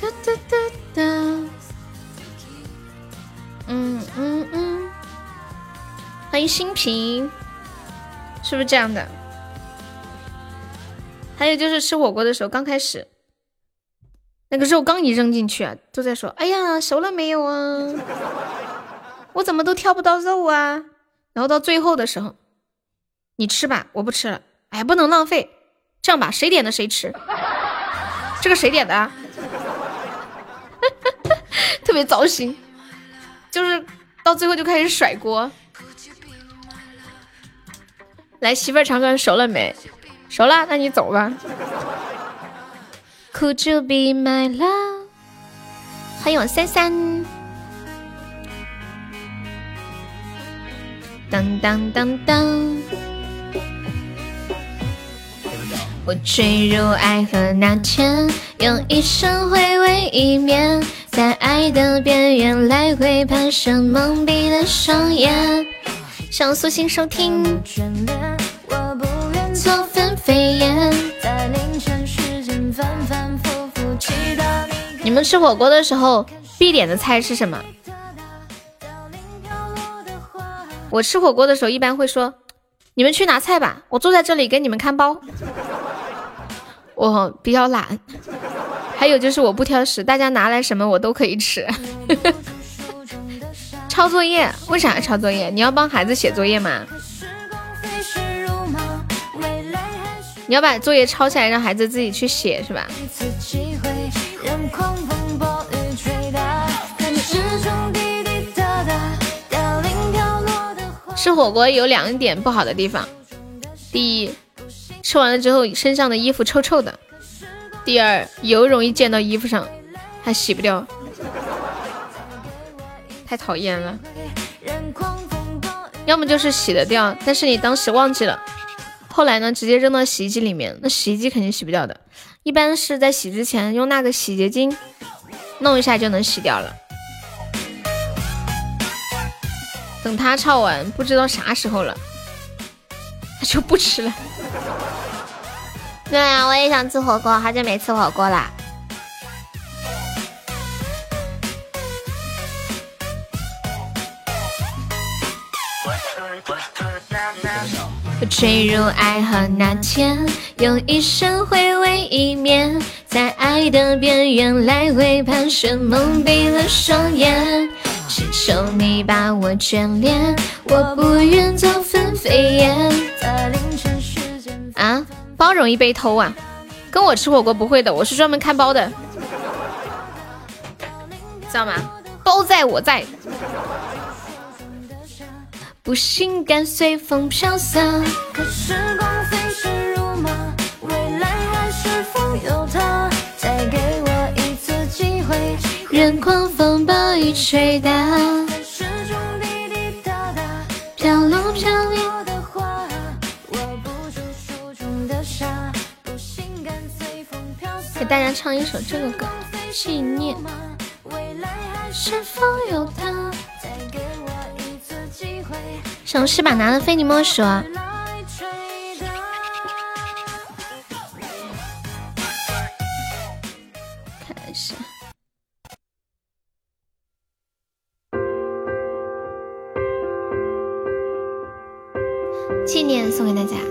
哒哒哒哒。嗯嗯嗯，欢迎新平，是不是这样的？还有就是吃火锅的时候，刚开始那个肉刚一扔进去啊，都在说：“哎呀，熟了没有啊？我怎么都挑不到肉啊？”然后到最后的时候，你吃吧，我不吃了。哎，不能浪费，这样吧，谁点的谁吃。这个谁点的？特别糟心。就是到最后就开始甩锅，来媳妇儿尝尝熟了没？熟了，那你走吧。Could you be my love？欢迎我三三。当当当当。我坠入爱河那天，用一生回味一面。在爱的边缘来回攀升，蒙蔽了双眼。想苏醒收听。做分飞燕。在凌晨时间反反复复祈祷你们吃火锅的时候必点的菜是什么？我吃火锅的时候一般会说：“你们去拿菜吧，我坐在这里给你们看包。”我比较懒。还有就是我不挑食，大家拿来什么我都可以吃。抄作业？为啥要抄作业？你要帮孩子写作业吗？你要把作业抄下来，让孩子自己去写是吧？吃火锅有两点不好的地方，第一，吃完了之后身上的衣服臭臭的。第二，油容易溅到衣服上，还洗不掉，太讨厌了。要么就是洗得掉，但是你当时忘记了，后来呢，直接扔到洗衣机里面，那洗衣机肯定洗不掉的。一般是在洗之前用那个洗洁精弄一下就能洗掉了。等他唱完，不知道啥时候了，他就不吃了。对啊，我也想吃火锅，好久没吃火锅了。坠入爱河那天，用一生回味一面，在爱的边缘来回盘旋，蒙蔽了双眼。只求你把我眷恋，我不愿做纷飞燕。啊，包容易被偷啊？跟我吃火锅不会的，我是专门看包的，知道吗？包在我在。不信敢随风飘散。可时光飞逝如马，未来还是否有他？再给我一次机会，任狂风暴雨吹打。始终滴滴答答，飘落飘落的花，握不住手中的沙。不信敢随风飘散。给大家唱一首这个歌，纪念。未来还是否有他？城市吧拿了非你莫属。开始。纪念送给大家。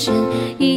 一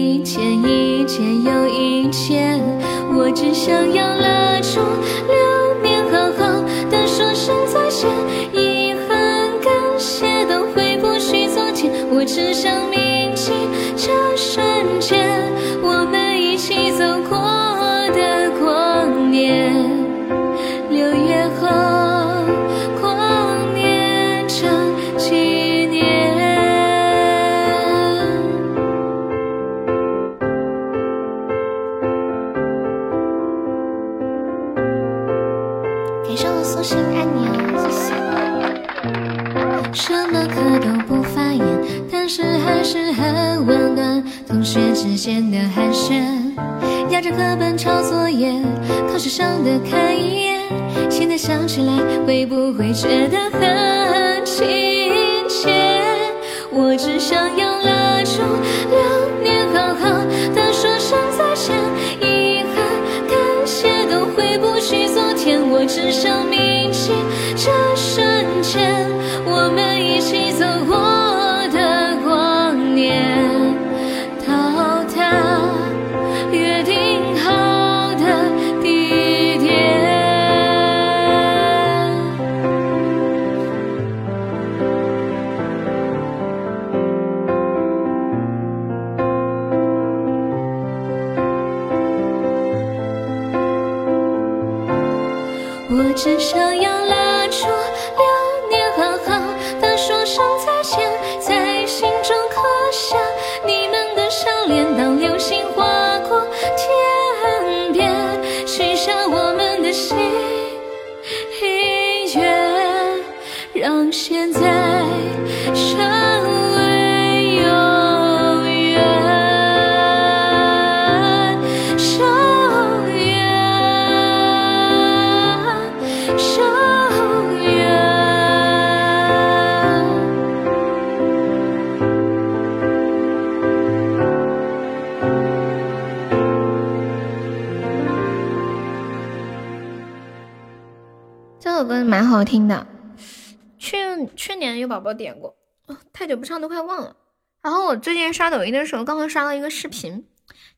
不唱都快忘了。然后我最近刷抖音的时候，刚刚刷到一个视频，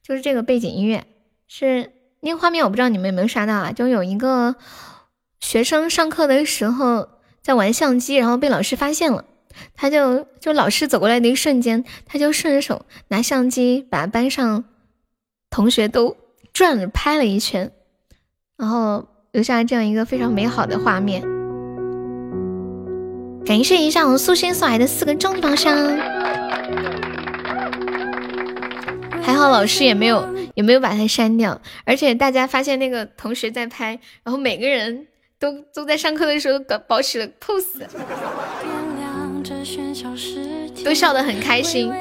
就是这个背景音乐是那个画面，我不知道你们有没有刷到啊？就有一个学生上课的时候在玩相机，然后被老师发现了，他就就老师走过来的一瞬间，他就顺手拿相机把班上同学都转着拍了一圈，然后留下这样一个非常美好的画面。感谢一下我们素心送来的四个重宝箱，还好老师也没有也没有把它删掉，而且大家发现那个同学在拍，然后每个人都都在上课的时候搞保持了 pose，都笑得很开心，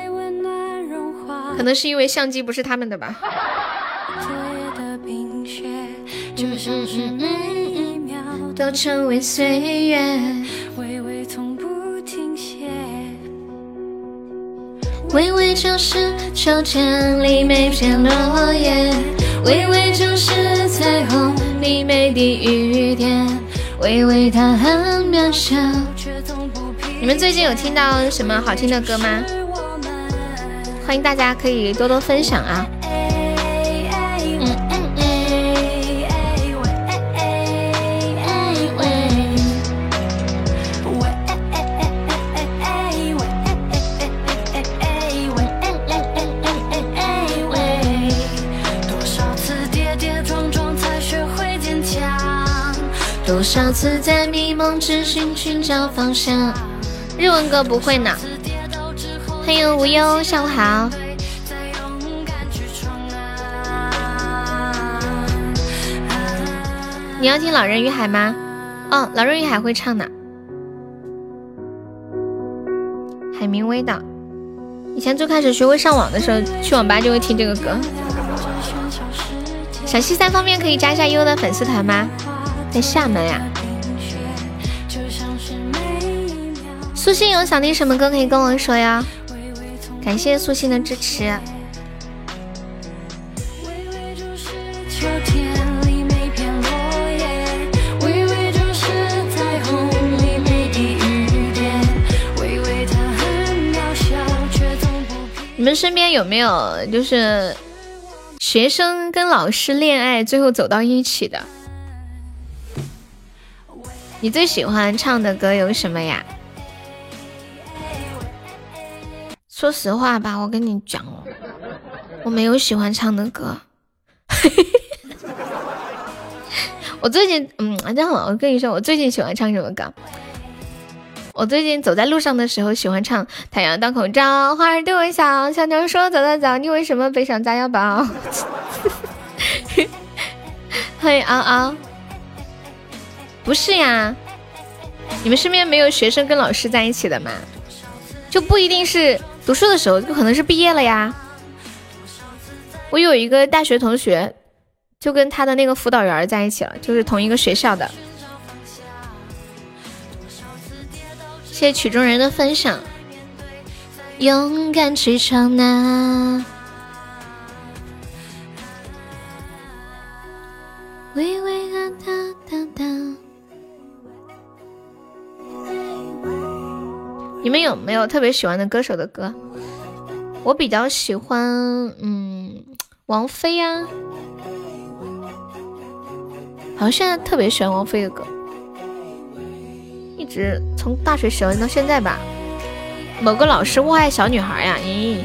可能是因为相机不是他们的吧。都成为岁月。微微就是秋天里每片落叶，微微就是彩虹里每滴雨点，微微它很渺小。却从不你们最近有听到什么好听的歌吗？欢迎大家可以多多分享啊！少次在迷茫之中寻找方向？日文歌不会呢。欢迎无忧，下午好。你要听《老人与海》吗？哦，《老人与海》会唱的。海明威的。以前最开始学会上网的时候，去网吧就会听这个歌。小西三方面可以加一下悠悠的粉丝团吗？在厦门呀，苏欣有想听什么歌可以跟我说呀？感谢苏欣的支持。你们身边有没有就是学生跟老师恋爱最后走到一起的？你最喜欢唱的歌有什么呀？说实话吧，我跟你讲，我没有喜欢唱的歌。我最近，嗯，这样我跟你说，我最近喜欢唱什么歌？我最近走在路上的时候喜欢唱《太阳当口罩，花儿对我笑，小鸟说早早早，你为什么背上炸药包？欢迎嗷嗷。不是呀，你们身边没有学生跟老师在一起的吗？就不一定是读书的时候，就可能是毕业了呀。我有一个大学同学，就跟他的那个辅导员在一起了，就是同一个学校的。谢谢曲中人的分享，勇敢去闯呐。微微的哒哒哒。你们有没有特别喜欢的歌手的歌？我比较喜欢，嗯，王菲呀，好像现在特别喜欢王菲的歌，一直从大学喜欢到现在吧。某个老师误爱小女孩呀？咦，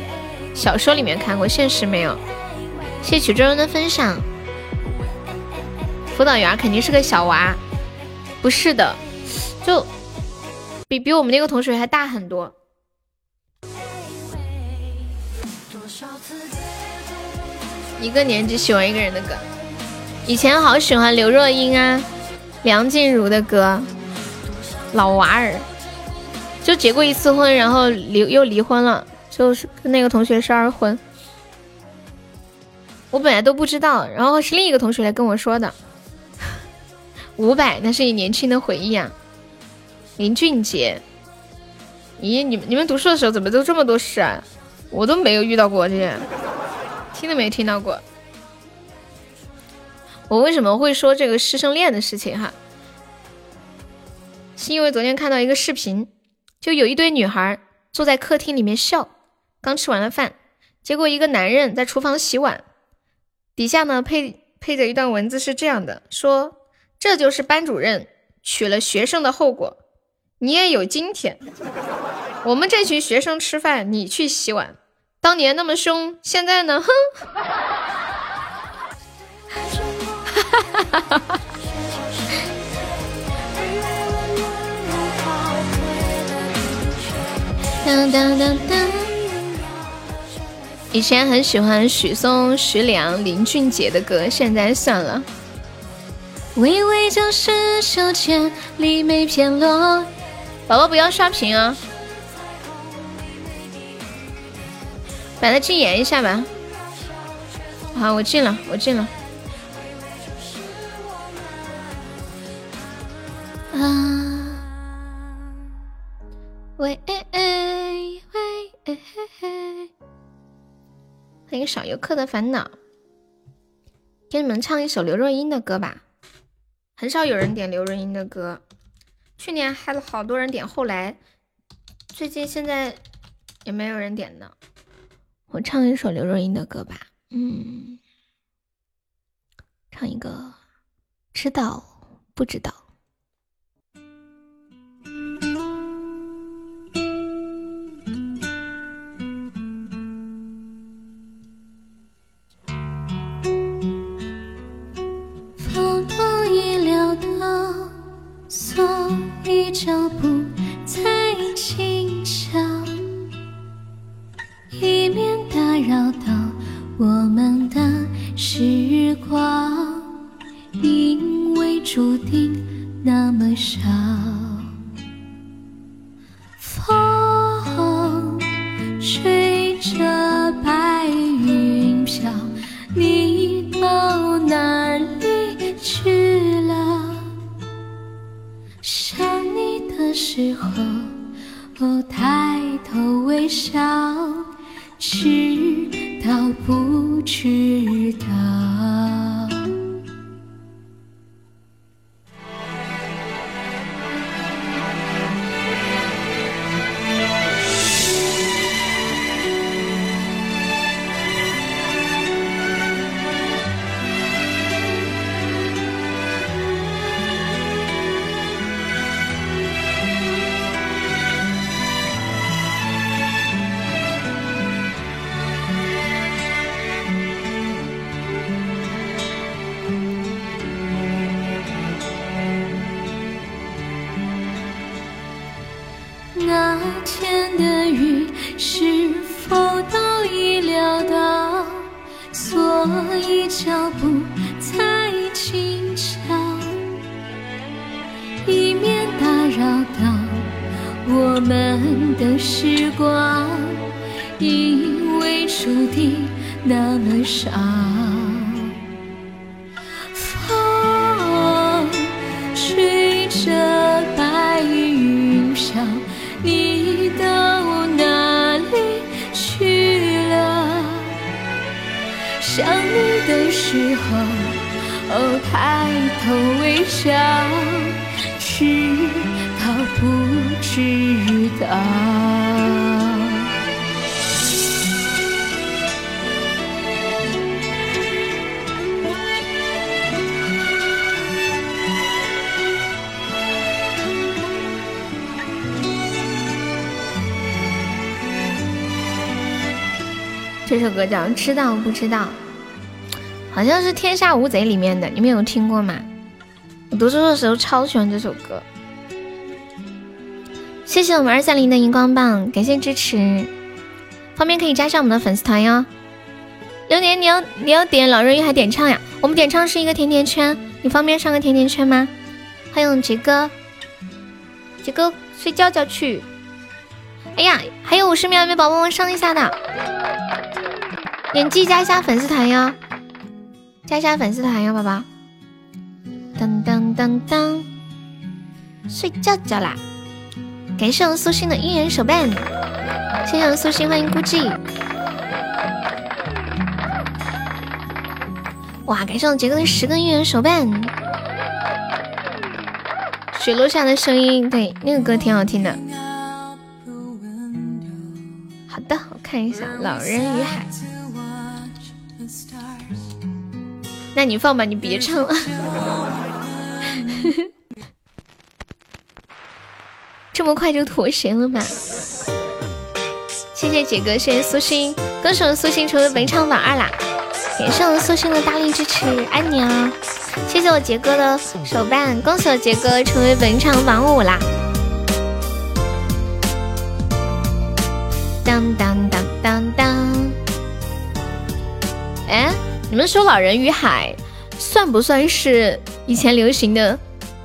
小说里面看过，现实没有。谢曲中人的分享。辅导员肯定是个小娃，不是的，就。比比我们那个同学还大很多。一个年级喜欢一个人的歌，以前好喜欢刘若英啊、梁静茹的歌。老娃儿就结过一次婚，然后离又离婚了，就是跟那个同学是二婚。我本来都不知道，然后是另一个同学来跟我说的。五百，那是你年轻的回忆啊。林俊杰，咦，你们你们读书的时候怎么都这么多事啊？我都没有遇到过这些，听都没听到过。我为什么会说这个师生恋的事情哈？是因为昨天看到一个视频，就有一堆女孩坐在客厅里面笑，刚吃完了饭，结果一个男人在厨房洗碗，底下呢配配着一段文字是这样的：说这就是班主任娶了学生的后果，你也有今天。我们这群学生吃饭，你去洗碗，当年那么凶，现在呢？哼。当当当当。以前很喜欢许嵩、徐良、林俊杰的歌，现在算了。微微就是秋千里没片落。宝宝不要刷屏啊！把它禁言一下吧。好，我进了，我进了。啊，喂喂喂，欢迎少游客的烦恼。给你们唱一首刘若英的歌吧，很少有人点刘若英的歌，去年还有好多人点，后来最近现在也没有人点的。我唱一首刘若英的歌吧，嗯，唱一个，知道不知道？风都已料到，所以脚步才轻巧。以免打扰到我们的时光，因为注定那么少。风吹着白云飘，你到哪里去的时候，哦，抬头微笑。知道不知道？《知道不知道》，好像是《天下无贼》里面的，你们有听过吗？我读书的时候超喜欢这首歌。谢谢我们二三零的荧光棒，感谢支持，方便可以加上我们的粉丝团哟。榴莲，你要你要点老人与还点唱呀？我们点唱是一个甜甜圈，你方便上个甜甜圈吗？欢迎杰哥，杰哥睡觉觉去。哎呀，还有五十秒，没宝宝们上一下的，点击加一下粉丝团哟，加一下粉丝团哟，宝宝。当当当当，睡觉觉啦！感谢我们苏心的姻缘手办，谢谢我们苏心，欢迎孤寂。哇，感谢我杰哥的十个姻缘手办，雪落下的声音，对，那个歌挺好听的。好的，我看一下《老人与海》。那你放吧，你别唱了。这么快就妥协了吗？谢谢杰哥，谢谢苏欣，歌手苏欣成为本场榜二啦！感谢我苏欣的大力支持，爱你啊！谢谢我杰哥的手办，恭喜我杰哥成为本场榜五啦！当当你们说《老人与海》算不算是以前流行的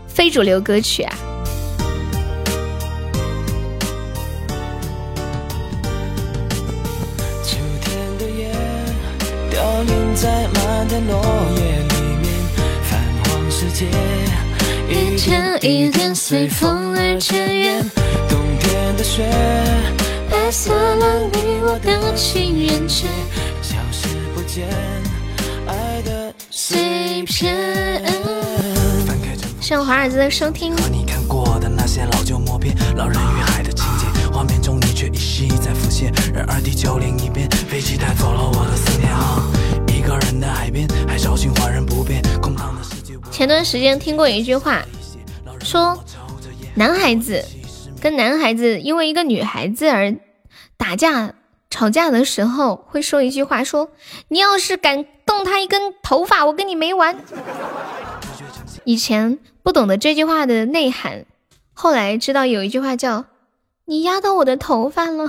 非主流歌曲啊？秋天的叶凋零在漫天落叶里面，泛黄世界一点一点随风而渐远。冬天的雪白色了你我的情人节，消失不见。碎片。谢华尔兹的收听。和你看过的那些老旧默片，老人与海的情节，画面中你却依稀在浮现。然而地球另一边，飞机带走了我的思念。一个人的海边，海潮循环人不变。空荡的世界。前段时间听过一句话，说男孩子跟男孩子因为一个女孩子而打架。吵架的时候会说一句话，说你要是敢动他一根头发，我跟你没完。以前不懂得这句话的内涵，后来知道有一句话叫你压到我的头发了。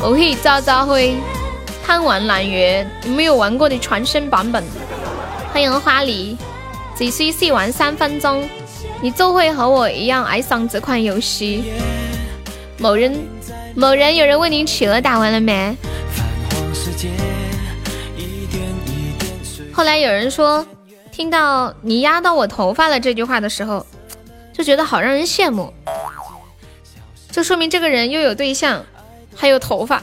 我可以招招灰。贪玩蓝月，没有玩过的全新版本。欢迎花梨只需试玩三分钟，你就会和我一样爱上这款游戏。某人，某人，有人为你取了打完了没？后来有人说，听到你压到我头发了这句话的时候，就觉得好让人羡慕。这说明这个人又有对象，还有头发。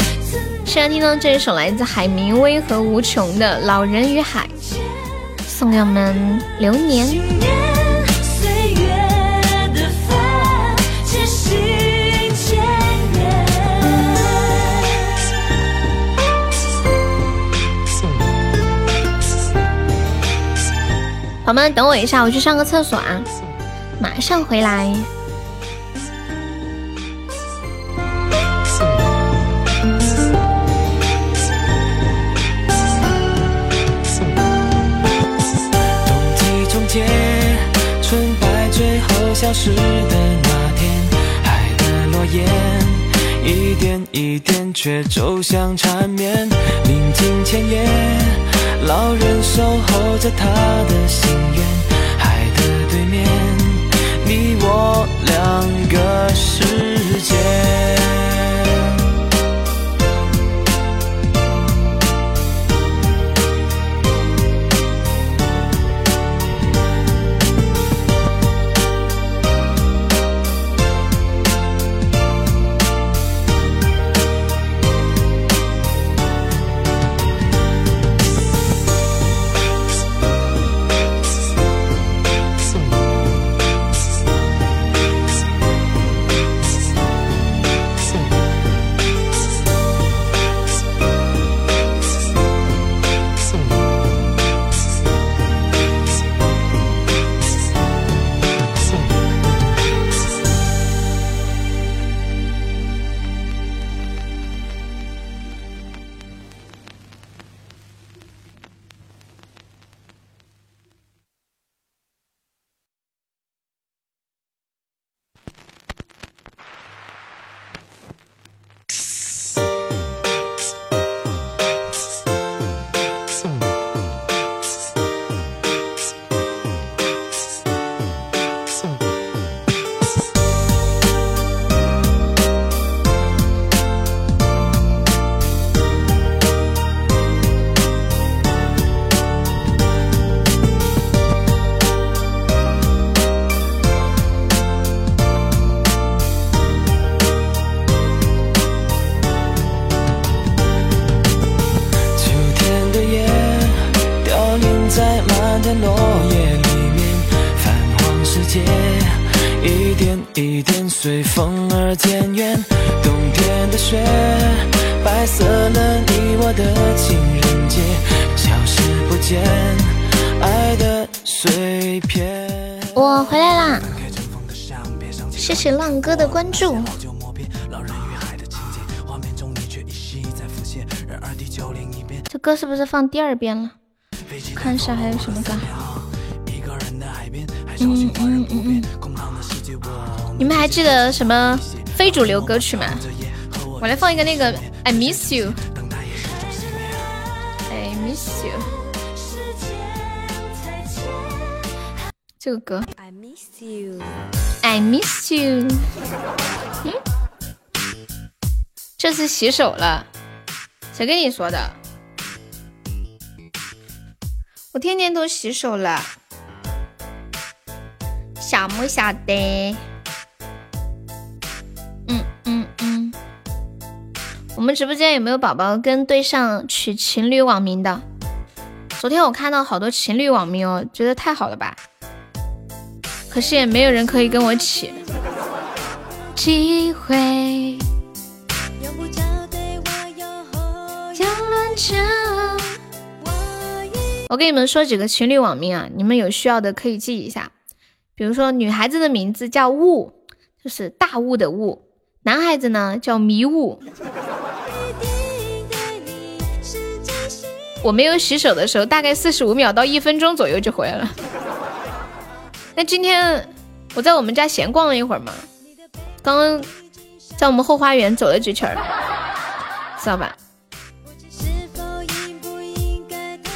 现在听到这一首来自海明威和无穷的《老人与海》，送给我们流年。宝宝们，等我一下，我去上个厕所啊，马上回来。结，纯白最后消失的那天，海的诺言一点一点却走向缠绵。临近千叶，老人守候着他的心愿。海的对面，你我两个世。界，关注。这歌是不是放第二遍了？看一下还有什么歌。嗯嗯嗯嗯。你们还记得什么非主流歌曲吗？我来放一个那个 I Miss You，I Miss You，这个歌 I Miss I Miss You。嗯，这次洗手了，谁跟你说的？我天天都洗手了，晓不晓得？嗯嗯嗯。我们直播间有没有宝宝跟对象取情侣网名的？昨天我看到好多情侣网名哦，觉得太好了吧？可是也没有人可以跟我起。机会。我给你们说几个情侣网名啊，你们有需要的可以记一下。比如说，女孩子的名字叫雾，就是大雾的雾；男孩子呢叫迷雾。我没有洗手的时候，大概四十五秒到一分钟左右就回来了。那今天我在我们家闲逛了一会儿嘛，刚刚在我们后花园走了几圈，知道吧？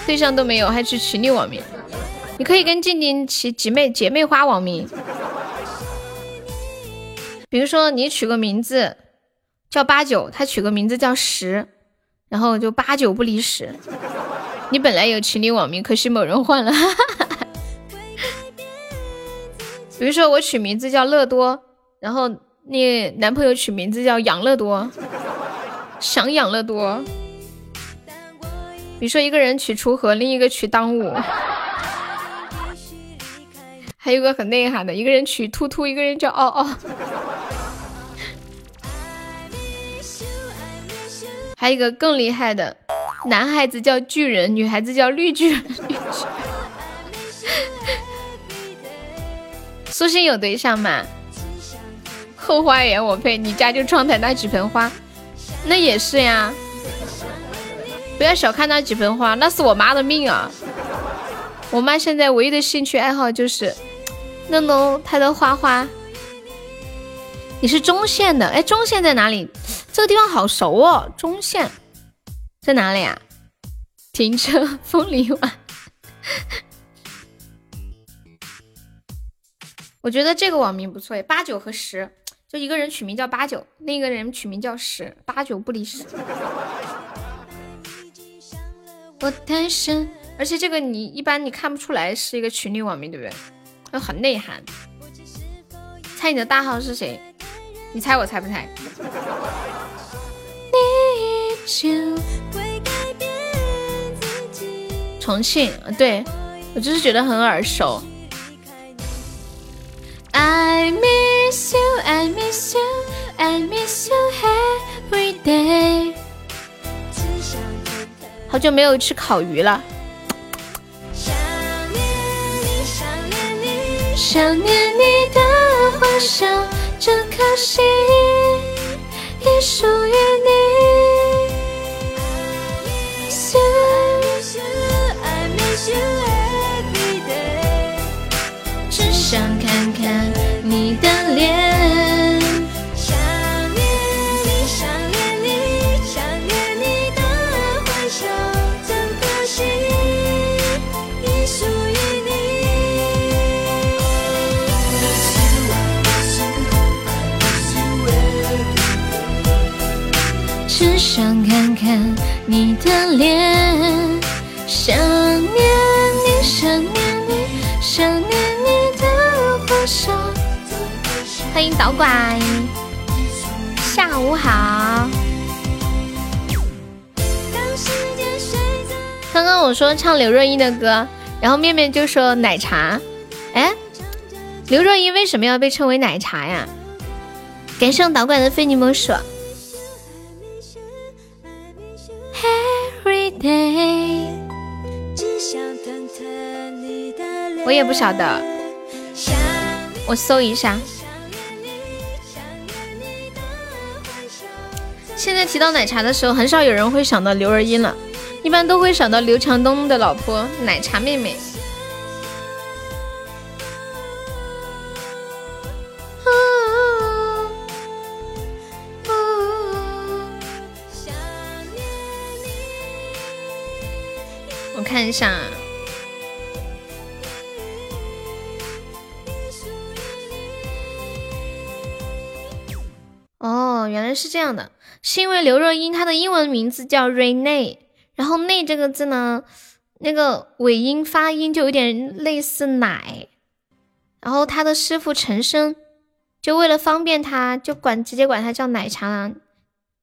对象都没有，还取情侣网名？你可以跟静静起姐妹姐妹花网名，比如说你取个名字叫八九，他取个名字叫十，然后就八九不离十。你本来有情侣网名，可惜某人换了。比如说我取名字叫乐多，然后你男朋友取名字叫养乐多，想养乐多。比如说一个人取锄禾，另一个取当午，还有个很内涵的，一个人取突突，一个人叫嗷嗷，还有一个更厉害的，男孩子叫巨人，女孩子叫绿巨人。苏欣有对象吗？后花园我配，你家就窗台那几盆花，那也是呀。不要小看那几盆花，那是我妈的命啊！我妈现在唯一的兴趣爱好就是弄弄她的花花。你是中县的，哎，中县在哪里？这个地方好熟哦，中县在哪里啊？停车风铃晚。我觉得这个网名不错，八九和十，就一个人取名叫八九，另一个人取名叫十，八九不离十。而且这个你一般你看不出来是一个群里网名，对不对？就很内涵。猜你的大号是谁？你猜我猜不猜？重庆，对我就是觉得很耳熟。I miss you, I miss you, I miss you every day. 好久没有吃烤鱼了。想念你，想念你，想念你的欢笑，这颗心也属于你。只你的脸，想念你，想念你，想念你的微笑，整颗心已属于你。只想看看你的脸，想念你，想念你，想念。欢迎导管，下午好。刚刚我说唱刘若英的歌，然后面面就说奶茶。哎，刘若英为什么要被称为奶茶呀？感谢我导管的非你莫属。Every day，我也不晓得，我搜一下。现在提到奶茶的时候，很少有人会想到刘若英了，一般都会想到刘强东的老婆奶茶妹妹。我看一下。原来是这样的，是因为刘若英她的英文名字叫 Rene，然后“内”这个字呢，那个尾音发音就有点类似奶，然后她的师傅陈升就为了方便她，就管直接管她叫奶茶了，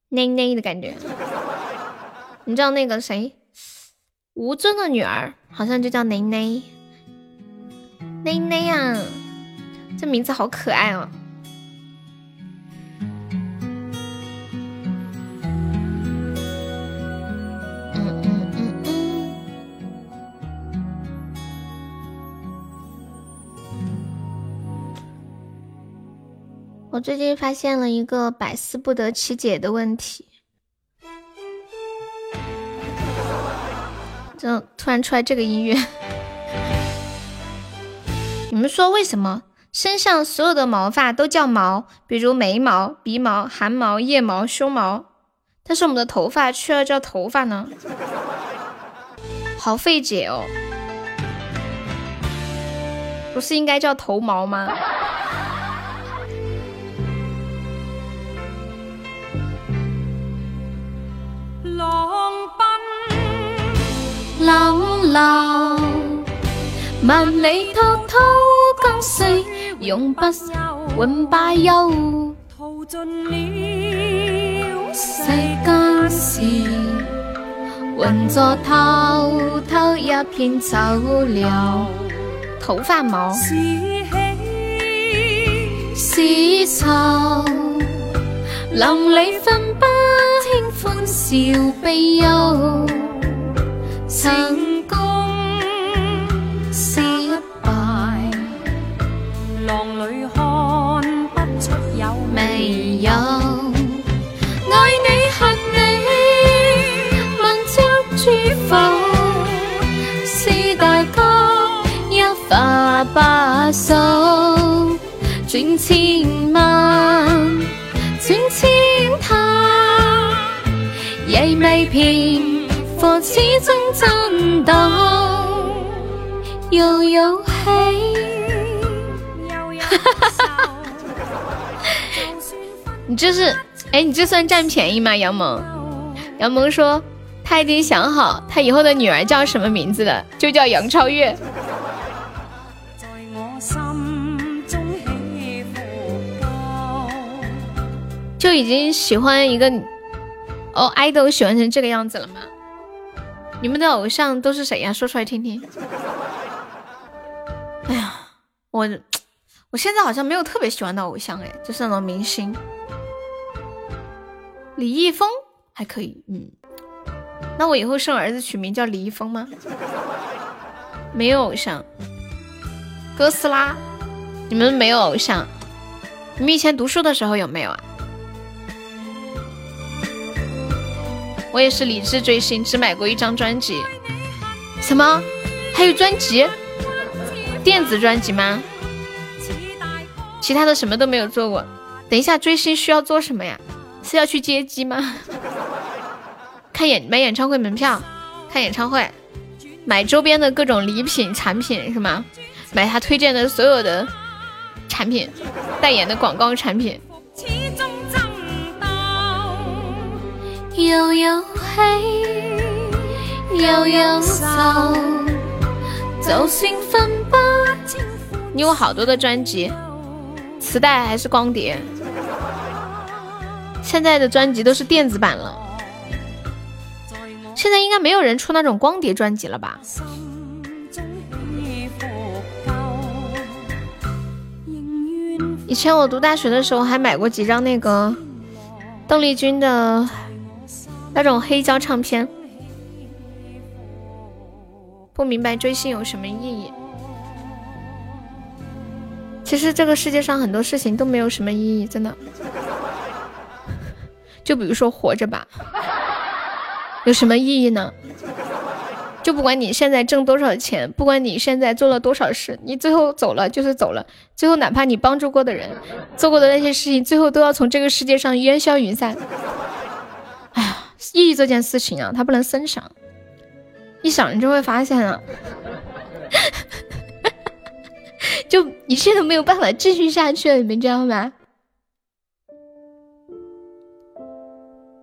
内内的感觉。你知道那个谁，吴尊的女儿好像就叫内内，内内啊，这名字好可爱哦。我最近发现了一个百思不得其解的问题，就突然出来这个音乐。你们说为什么身上所有的毛发都叫毛？比如眉毛、鼻毛、汗毛、腋毛、胸毛，但是我们的头发却要叫头发呢？好费解哦！不是应该叫头毛吗？浪奔，浪流，万里滔滔江水，永不永不休。淘尽了世间事，浑作滔滔一片潮流。头发毛，是喜是愁，淋里分不清欢笑悲忧。成功失败，浪里看不出有未有。爱你恨你，问足诸否？是大哥一发不数，转千万，转千他，亦未骗。始终震动，又有喜，你这是，哎，你这算占便宜吗？杨萌，杨萌说他已经想好他以后的女儿叫什么名字了，就叫杨超越。就已经喜欢一个哦，爱豆喜欢成这个样子了吗？你们的偶像都是谁呀？说出来听听。哎呀，我我现在好像没有特别喜欢的偶像哎，就是那种明星。李易峰还可以，嗯。那我以后生儿子取名叫李易峰吗？没有偶像。哥斯拉，你们没有偶像？你们以前读书的时候有没有啊？我也是理智追星，只买过一张专辑。什么？还有专辑？电子专辑吗？其他的什么都没有做过。等一下，追星需要做什么呀？是要去接机吗？看演买演唱会门票，看演唱会，买周边的各种礼品产品是吗？买他推荐的所有的产品，代言的广告产品。又有喜，又有愁，就算分不清。你有好多的专辑，磁带还是光碟？现在的专辑都是电子版了。现在应该没有人出那种光碟专辑了吧？以前我读大学的时候还买过几张那个邓丽君的那种黑胶唱片。不明白追星有什么意义？其实这个世界上很多事情都没有什么意义，真的。就比如说活着吧，有什么意义呢？就不管你现在挣多少钱，不管你现在做了多少事，你最后走了就是走了。最后哪怕你帮助过的人，做过的那些事情，最后都要从这个世界上烟消云散。抑郁，这件事情啊，它不能深想，一想你就会发现啊，就一切都没有办法继续下去了，你们知道吗？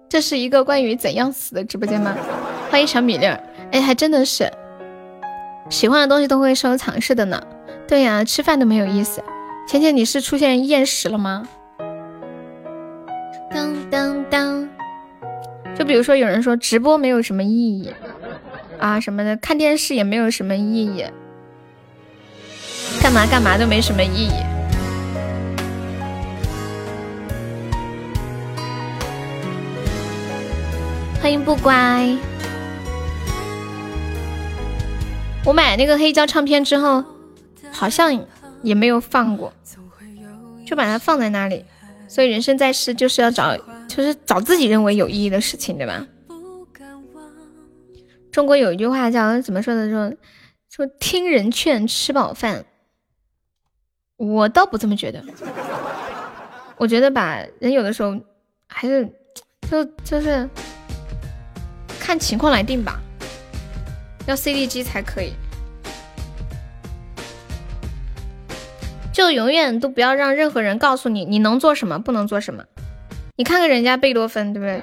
这是一个关于怎样死的直播间吗？欢迎小米粒儿。哎，还真的是，喜欢的东西都会收藏，是的呢。对呀，吃饭都没有意思。芊芊，你是出现厌食了吗？当当当。就比如说，有人说直播没有什么意义啊什么的，看电视也没有什么意义，干嘛干嘛都没什么意义。欢迎不乖。我买那个黑胶唱片之后，好像也没有放过，就把它放在那里。所以人生在世就是要找，就是找自己认为有意义的事情，对吧？中国有一句话叫怎么说的？说说听人劝，吃饱饭。我倒不这么觉得，我觉得吧，人有的时候还是就就是看情况来定吧。要 CD 机才可以，就永远都不要让任何人告诉你你能做什么，不能做什么。你看看人家贝多芬，对不对？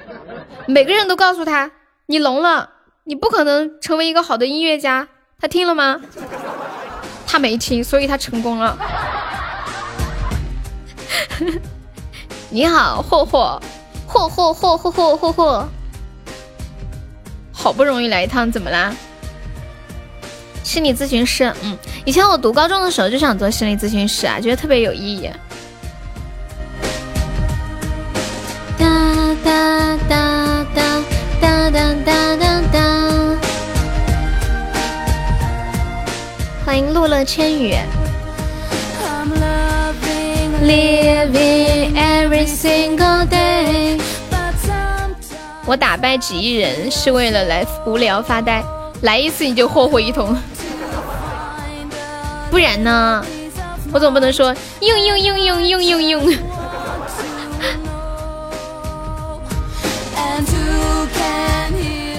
每个人都告诉他你聋了，你不可能成为一个好的音乐家。他听了吗？他没听，所以他成功了。你好，霍霍，霍霍霍霍霍霍霍，好不容易来一趟，怎么啦？心理咨询师，嗯，以前我读高中的时候就想做心理咨询师啊，觉得特别有意义。哒哒哒哒哒哒哒哒欢迎陆乐千语。我打败几亿人是为了来无聊发呆，来一次你就霍霍一通。不然呢？我总不能说用用用用用用用。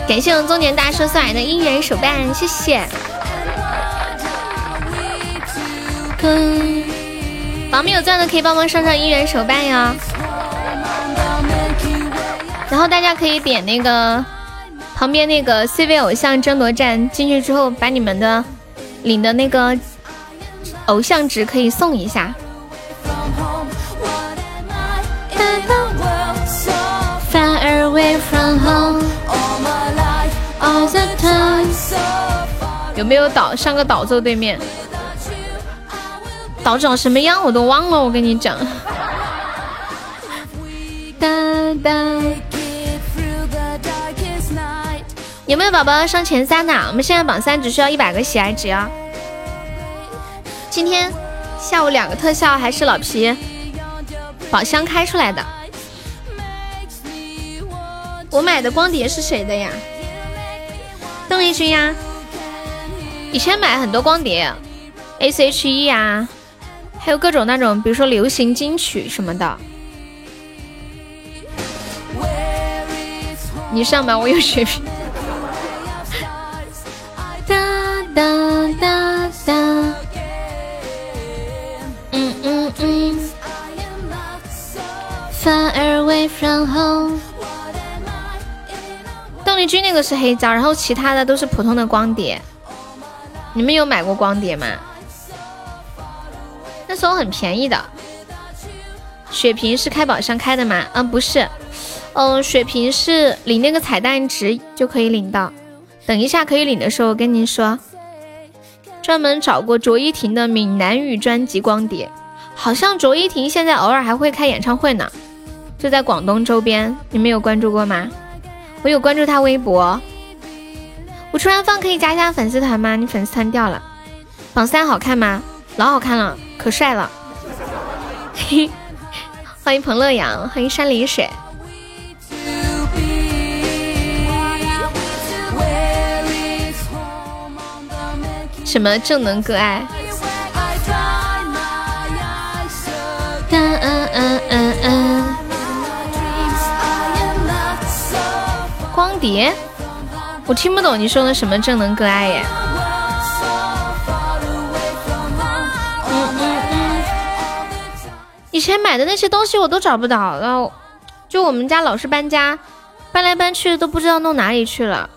感谢我中年大叔送来的姻缘手办，谢谢。榜没有钻的可以帮忙上上姻缘手办呀。然后大家可以点那个旁边那个 C 位偶像争夺战，进去之后把你们的领的那个。偶像值可以送一下。Far away from home. 有没有岛？上个岛座对面。岛长什么样我都忘了，我跟你讲。有没有宝宝上前三的？我们现在榜三只需要一百个喜爱值啊。今天下午两个特效还是老皮宝箱开出来的。我买的光碟是谁的呀？邓丽君呀。以前买很多光碟，S.H.E 呀，还有各种那种，比如说流行金曲什么的。你上吧，我有血瓶。哒哒哒哒。邓丽君那个是黑胶，然后其他的都是普通的光碟。你们有买过光碟吗？那时候很便宜的。血瓶是开宝箱开的吗？嗯，不是。嗯，血瓶是领那个彩蛋值就可以领到。等一下可以领的时候跟您说。专门找过卓依婷的闽南语专辑光碟。好像卓依婷现在偶尔还会开演唱会呢，就在广东周边，你们有关注过吗？我有关注他微博。我吃完饭可以加一下粉丝团吗？你粉丝团掉了。榜三好看吗？老好看了，可帅了。欢迎彭乐阳，欢迎山里水。什么正能歌爱？碟，我听不懂你说的什么正能量爱耶。以前买的那些东西我都找不到了，就我们家老是搬家，搬来搬去都不知道弄哪里去了。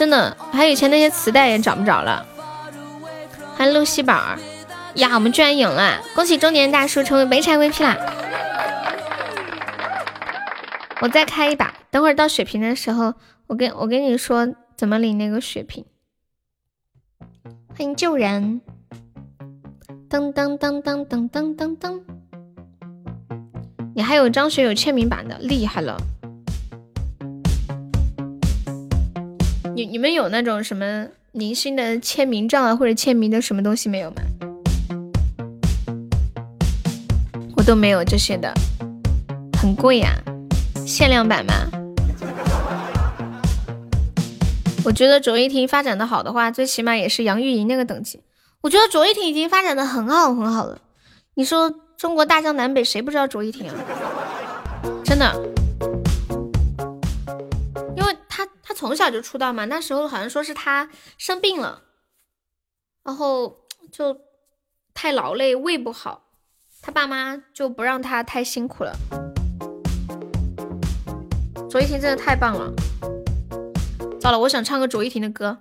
真的，还有以前那些磁带也找不着了。还有露西宝儿呀，我们居然赢了！恭喜中年大叔成为没拆 VP 啦！我再开一把，等会儿到血瓶的时候，我跟我跟你说怎么领那个血瓶。欢迎救人。噔噔噔噔噔噔噔噔，你还有张学友签名版的，厉害了！你你们有那种什么明星的签名照啊，或者签名的什么东西没有吗？我都没有这些的，很贵呀，限量版吗？我觉得卓依婷发展的好的话，最起码也是杨钰莹那个等级。我觉得卓依婷已经发展的很好很好了，你说中国大江南北谁不知道卓依婷啊？真的，从小就出道嘛，那时候好像说是他生病了，然后就太劳累，胃不好，他爸妈就不让他太辛苦了。卓依婷真的太棒了，糟了，我想唱个卓依婷的歌。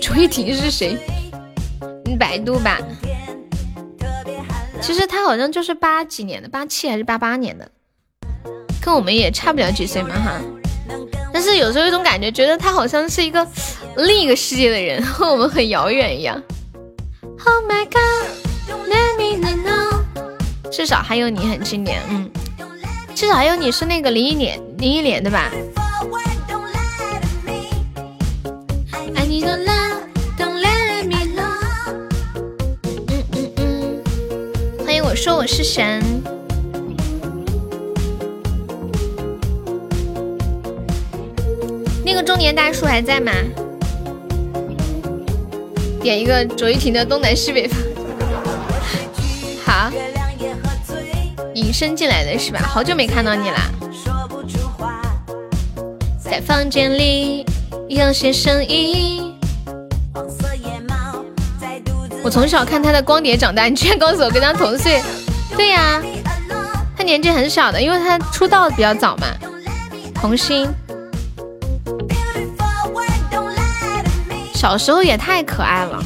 卓依婷是谁？你百度吧。其实他好像就是八几年的，八七还是八八年的，跟我们也差不了几岁嘛哈。但是有时候有种感觉，觉得他好像是一个另一个世界的人，和我们很遥远一样。Oh my god，至少还有你很经典，嗯，至少还有你是那个林忆莲，林忆莲的吧？说我是神。那个中年大叔还在吗？点一个卓依婷的《东南西北风》。好，隐身进来的是吧？好久没看到你啦。在房间里有些声音。我从小看他的光碟长大，你居然告诉我跟他同岁？对呀，他年纪很小的，因为他出道比较早嘛。童星，小时候也太可爱了。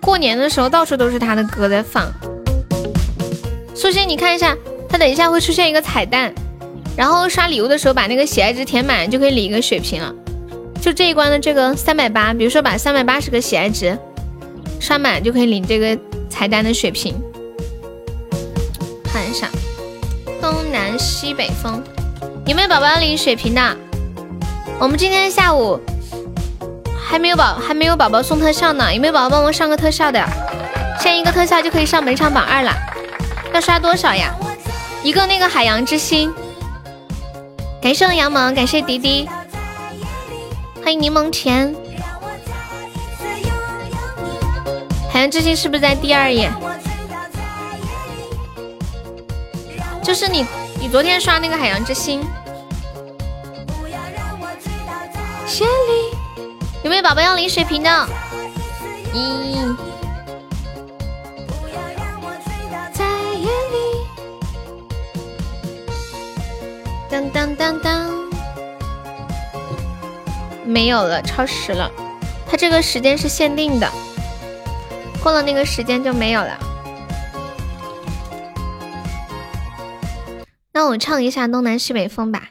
过年的时候到处都是他的歌在放。素心，你看一下，他等一下会出现一个彩蛋，然后刷礼物的时候把那个喜爱值填满就可以领一个血瓶了。就这一关的这个三百八，比如说把三百八十个喜爱值。刷满就可以领这个彩蛋的血瓶，看一下东南西北风，有没有宝宝要领血瓶的？我们今天下午还没有宝还没有宝宝送特效呢，有没有宝宝帮忙上个特效的？上一个特效就可以上本场榜二了，要刷多少呀？一个那个海洋之心，感谢杨萌，感谢迪迪，欢迎柠檬甜。海洋之心是不是在第二页？就是你，你昨天刷那个海洋之心。千里有没有宝宝要领水瓶的？一，在夜里。当当当当，没有了，超时了。它这个时间是限定的，过了那个时间就没有了。那我唱一下东南西北风吧。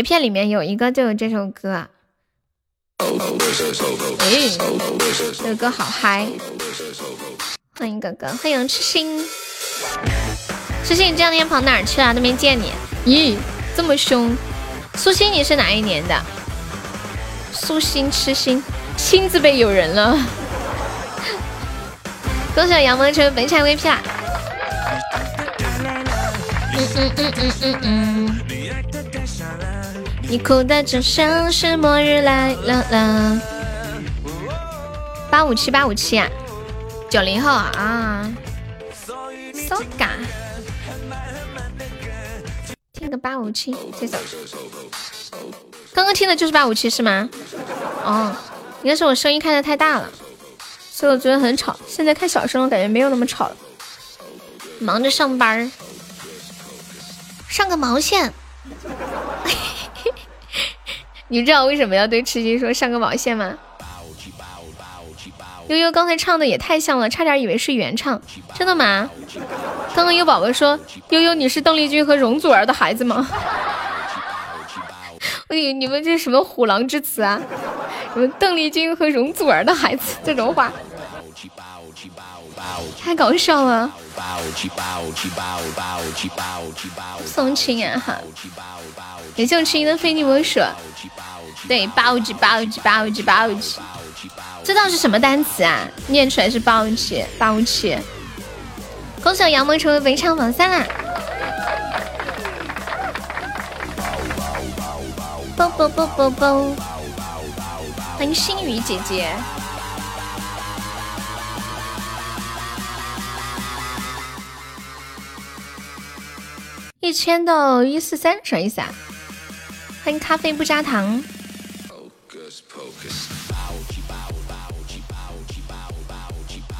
碟片里面有一个就有这首歌，哎，这个歌好嗨！欢迎哥哥，欢迎痴心，痴心你这两天跑哪儿去了？都没见你。咦，这么凶？苏心你是哪一年的？苏心痴心，心字辈有人了。恭喜杨梦成本场 VP 啦！嗯嗯嗯嗯嗯嗯。你哭的就像是末日来了啦！八五七八五七啊，九零后啊，so ga，听个八五七这首，刚刚听的就是八五七是吗？哦，应该是我声音开的太大了，所以我觉得很吵。现在开小声，我感觉没有那么吵了。忙着上班。上个毛线！你知道为什么要对吃鸡说上个毛线吗？悠悠刚才唱的也太像了，差点以为是原唱。真的吗？刚刚有宝宝说悠悠你是邓丽君和容祖儿的孩子吗？哎，你们这是什么虎狼之词啊？什么邓丽君和容祖儿的孩子这种话，太搞笑了。送亲啊哈！也就吃一顿非你莫属。对，暴击暴击暴击暴击，这道是什么单词啊？念出来是暴击暴击。恭喜杨萌成为本场榜三啦！啵啵啵啵啵！欢迎心雨姐姐。一千到一四三什么意思啊？欢迎咖啡不加糖。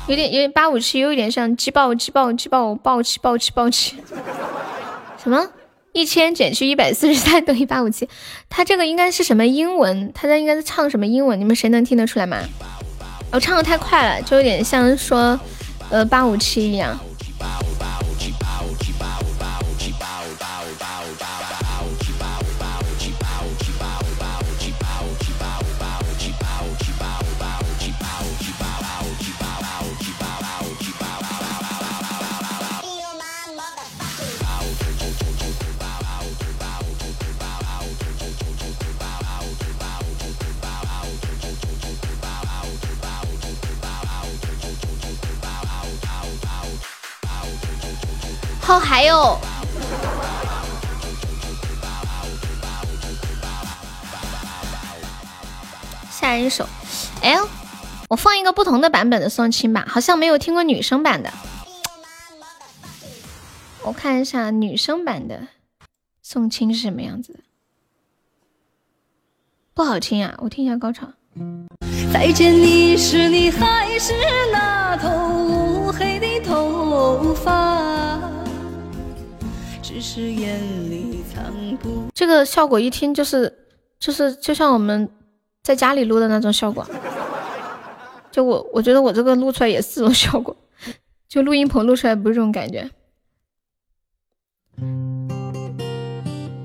有点有点八五七，有点像鸡爆鸡爆鸡爆爆气爆气爆气。什么？一千减去一百四十三等于八五七？他这个应该是什么英文？他在应该是唱什么英文？你们谁能听得出来吗？我唱的太快了，就有点像说呃八五七一样。哦，还有下一首，哎，我放一个不同的版本的送亲吧，好像没有听过女生版的，我看一下女生版的送亲是什么样子的，不好听啊，我听一下高潮。再见你时，你还是那头乌黑的头发。这个效果一听就是就是就像我们在家里录的那种效果，就我我觉得我这个录出来也是这种效果，就录音棚录出来不是这种感觉。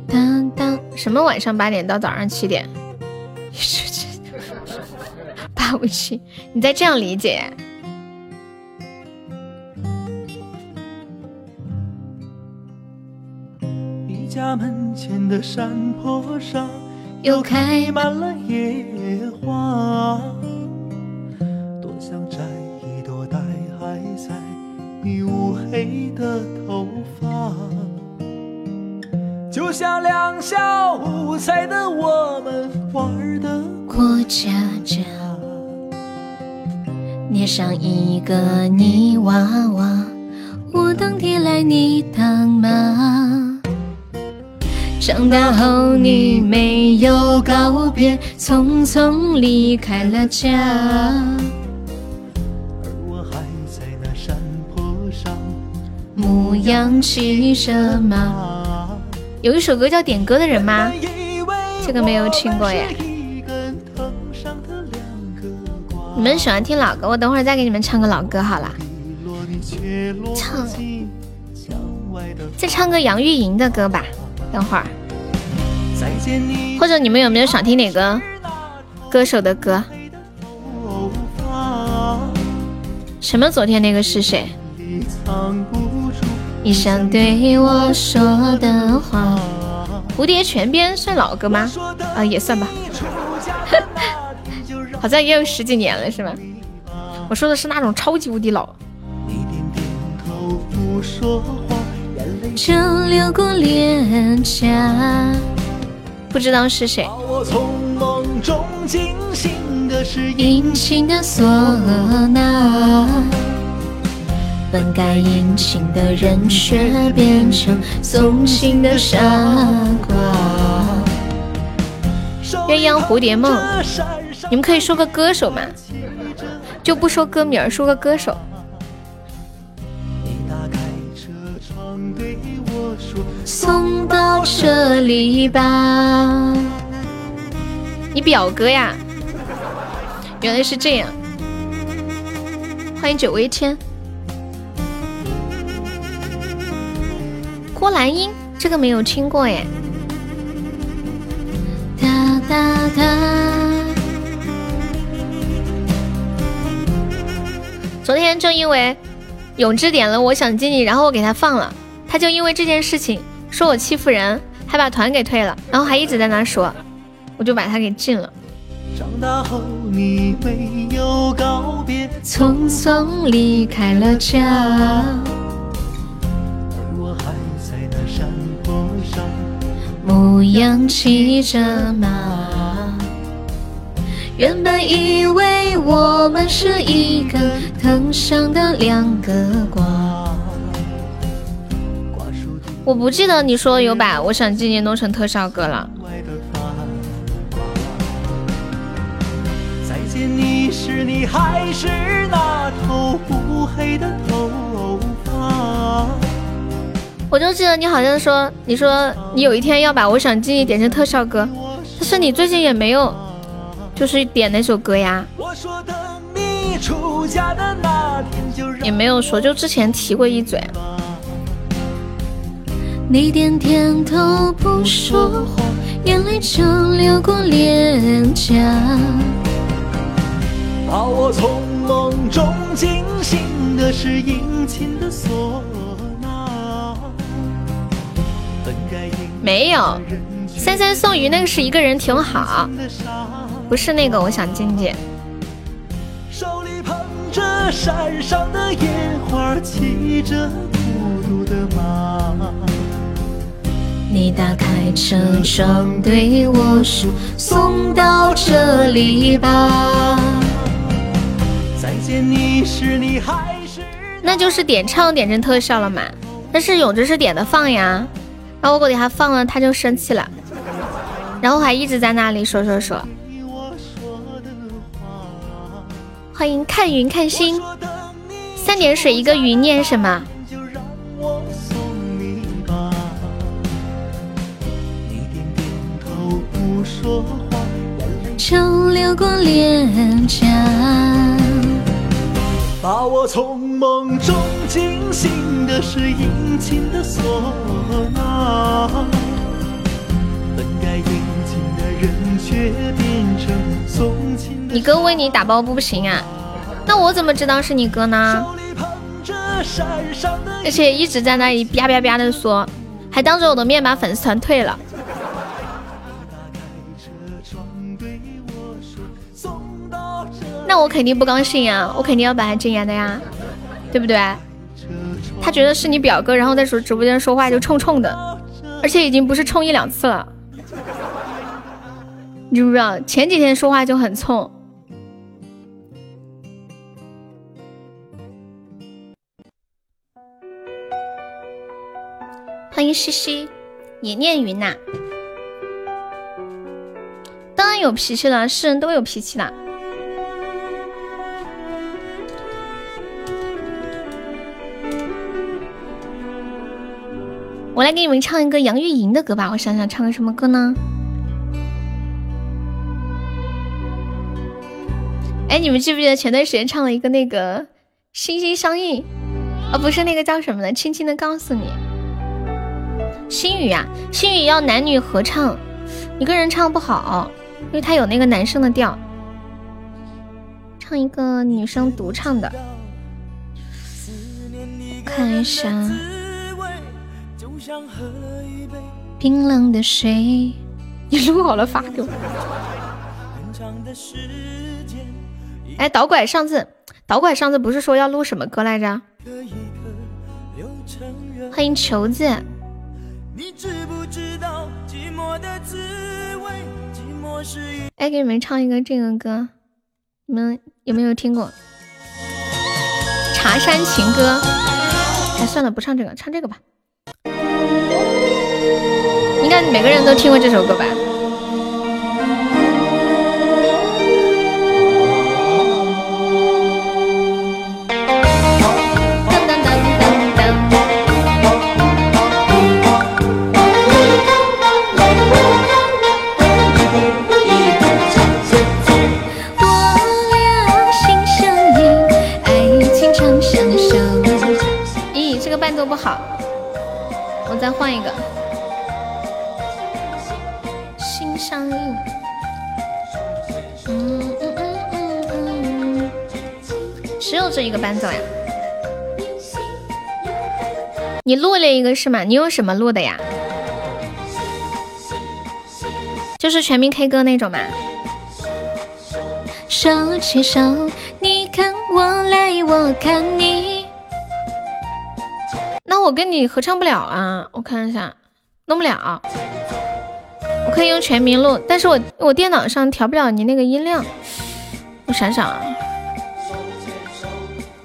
当当什么晚上八点到早上七点？八五七，你再这样理解。家门前的山坡上又开满了野花，多想摘一朵戴还在你乌黑的头发，就像两小无猜的我们玩的过家家，捏上一个泥娃娃，我当爹来你当妈。长大后你没有告别，匆匆离开了家。而我还在那山坡上牧羊骑着马。有一首歌叫《点歌的人》吗？这个没有听过耶。你们喜欢听老歌，我等会儿再给你们唱个老歌好了。唱，再唱个杨钰莹的歌吧。等会儿，或者你们有没有想听哪个歌手的歌？什么？昨天那个是谁？你想对我说的话。蝴蝶泉边算老歌吗？啊，也算吧。好像也有十几年了，是吗？我说的是那种超级无敌老。就流过脸颊，不知道是谁。殷勤的唢呐，本该殷勤的人却变成送情的傻瓜。鸳鸯蝴蝶梦，你们可以说个歌手吗？就不说歌名，说个歌手。送到这里吧。你表哥呀？原来是这样。欢迎九微天。郭兰英，这个没有听过耶。哒哒哒。昨天就因为永志点了《我想见你》，然后我给他放了，他就因为这件事情说我欺负人，还把团给退了，然后还一直在那说，我就把他给禁了。长大后你没有告别，匆匆离开了家，而我还在那山坡上，牧羊骑着马。原本以为我们是一个藤上的两个瓜。我不记得你说有把《我想纪念》弄成特效歌了。再见你时，你还是那头乌黑的头发。我就记得你好像说，你说你有一天要把《我想记忆》点成特效歌，但是你最近也没有。就是点那首歌呀，也没有说，就之前提过一嘴。你点点头不说话，眼泪就流过脸颊。把我从梦中惊醒的是殷勤的唢呐。没有，三三送鱼那个是一个人挺好。不是那个，我想静静。手里捧着山上的野花，骑着孤独的马。你打开车窗对我说：“送到这里吧。”再见你时，你还是……那就是点唱点成特效了嘛？但是永志是点的放呀，然后我给他放了，他就生气了，然后还一直在那里说说说。欢迎看云看星，三点水一个云念什么？就流过脸颊。把我从梦中惊醒的是殷勤的唢呐，本该殷勤的人却变成送情。你哥为你打抱不平啊？那我怎么知道是你哥呢？而且一直在那里吧吧吧的说，还当着我的面把粉丝团退了。那我肯定不高兴呀，我肯定要把他禁言的呀，对不对？他觉得是你表哥，然后在说直播间说话就冲冲的，而且已经不是冲一两次了，你知不知道？前几天说话就很冲。欢迎西西，也念云呐。当然有脾气了，是人都有脾气的。我来给你们唱一个杨钰莹的歌吧，我想想唱个什么歌呢？哎，你们记不记得前段时间唱了一个那个《心心相印》？哦，不是那个叫什么的，轻轻的告诉你。心语啊，心语要男女合唱，一个人唱不好，因为他有那个男生的调。唱一个女生独唱的，看一下。冰冷的水，你录好了发给我。哎，导拐上次，导拐上次不是说要录什么歌来着？欢迎球子。哎，给你们唱一个这个歌，你们有没有听过《茶山情歌》？哎，算了，不唱这个，唱这个吧。但每个人都听过这首歌吧？我俩心相印爱情相守。咦这个伴奏不好。我再换一个。只有这一个伴奏呀？你录了一个是吗？你用什么录的呀？就是全民 K 歌那种吗？手牵手，你看我来，我看你。那我跟你合唱不了啊！我看一下，弄不了。可以用全民录，但是我我电脑上调不了你那个音量。我想想啊，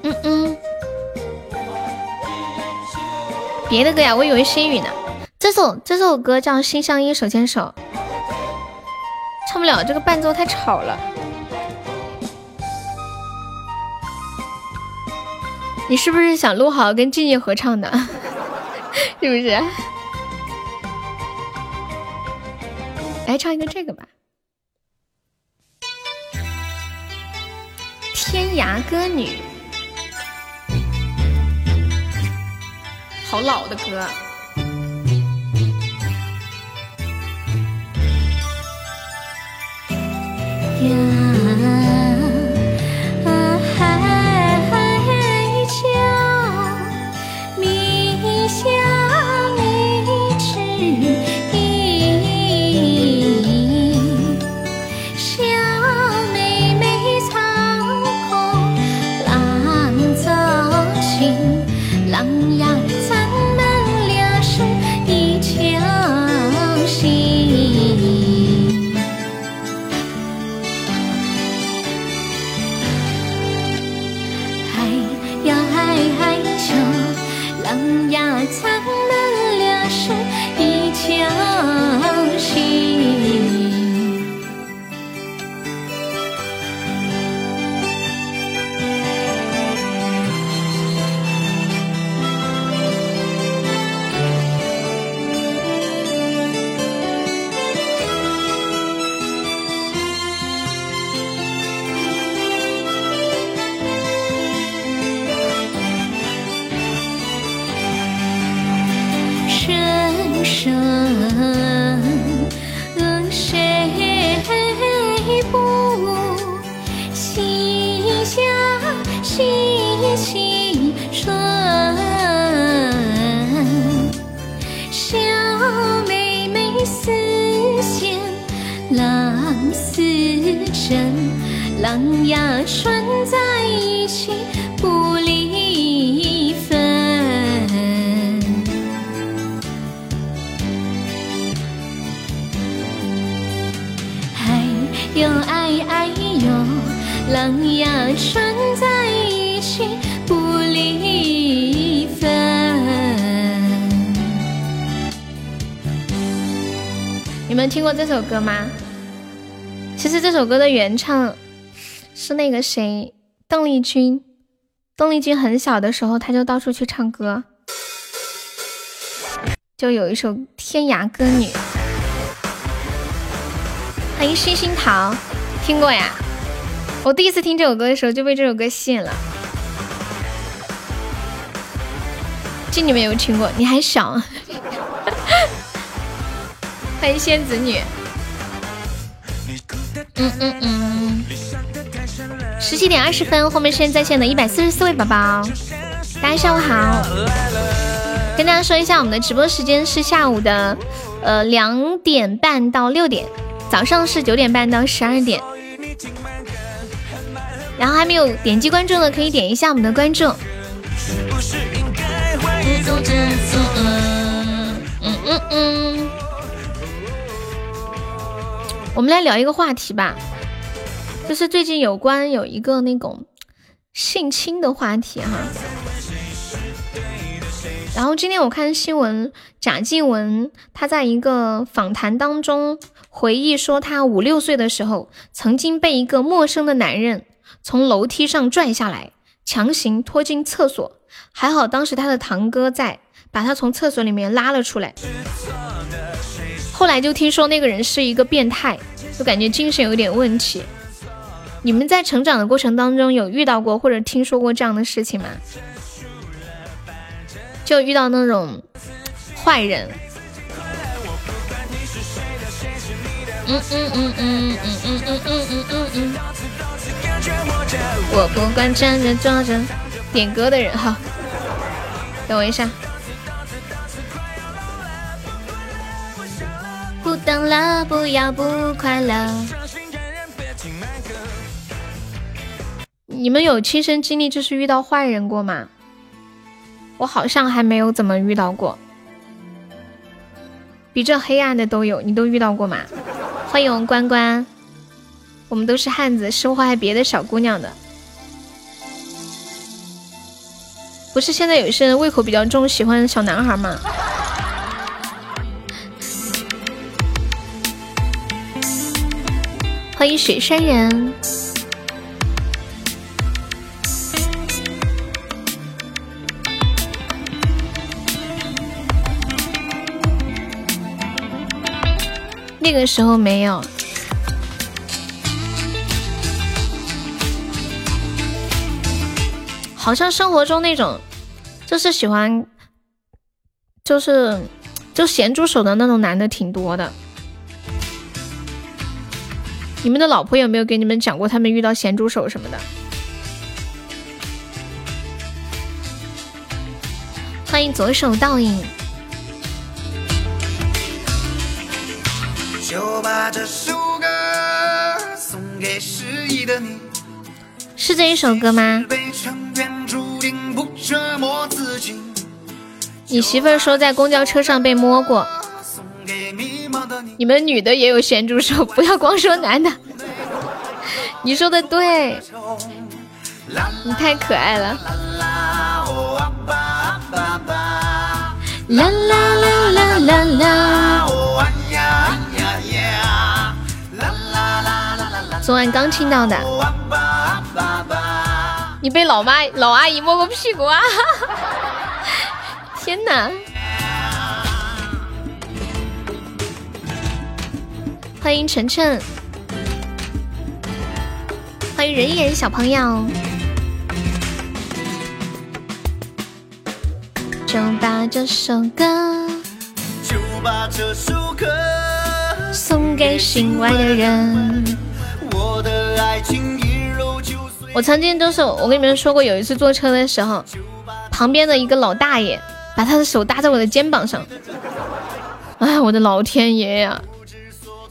嗯嗯，别的歌呀，我以为心语呢。这首这首歌叫《心相印，手牵手》。唱不了，这个伴奏太吵了。你是不是想录好跟静静合唱的？是不是？来唱一个这个吧，《天涯歌女》，好老的歌。呀。是一腔心。这首歌吗？其实这首歌的原唱。是那个谁，邓丽君。邓丽君很小的时候，她就到处去唱歌，就有一首《天涯歌女》。欢迎星星桃，听过呀？我第一次听这首歌的时候就被这首歌吸引了。这你们有听过？你还小。欢迎仙子女。嗯嗯嗯。十七点二十分，后面是在线的一百四十四位宝宝，大家下午好。跟大家说一下，我们的直播时间是下午的呃两点半到六点，早上是九点半到十二点。然后还没有点击关注的，可以点一下我们的关注。嗯嗯嗯。我们来聊一个话题吧。就是最近有关有一个那种性侵的话题哈，然后今天我看新闻，贾静雯她在一个访谈当中回忆说，她五六岁的时候曾经被一个陌生的男人从楼梯上拽下来，强行拖进厕所，还好当时他的堂哥在，把他从厕所里面拉了出来。后来就听说那个人是一个变态，就感觉精神有点问题。你们在成长的过程当中有遇到过或者听说过这样的事情吗？就遇到那种坏人，嗯嗯嗯嗯嗯嗯嗯嗯嗯嗯嗯。我不管站着坐着，点歌的人哈，等我一下。不等了，不要不快乐。你们有亲身经历，就是遇到坏人过吗？我好像还没有怎么遇到过。比这黑暗的都有，你都遇到过吗？欢迎关关，我们都是汉子，是祸害别的小姑娘的。不是现在有些人胃口比较重，喜欢小男孩吗？欢迎雪山人。那个时候没有，好像生活中那种，就是喜欢，就是就咸猪手的那种男的挺多的。你们的老婆有没有给你们讲过他们遇到咸猪手什么的？欢迎左手倒影。就把这首歌送给失意的你。是这一首歌吗？你媳妇儿说在公交车上被摸过。你们女的也有咸猪手，不要光说男的。你说的对，你太可爱了。啦啦啦啦啦啦。昨晚刚听到的，你被老妈老阿姨摸过屁股啊？天哪！欢迎晨晨，欢迎人眼小朋友，就把这首歌，就把这首歌送给心爱的人。我曾经就是，我跟你们说过，有一次坐车的时候，旁边的一个老大爷把他的手搭在我的肩膀上。哎，我的老天爷呀！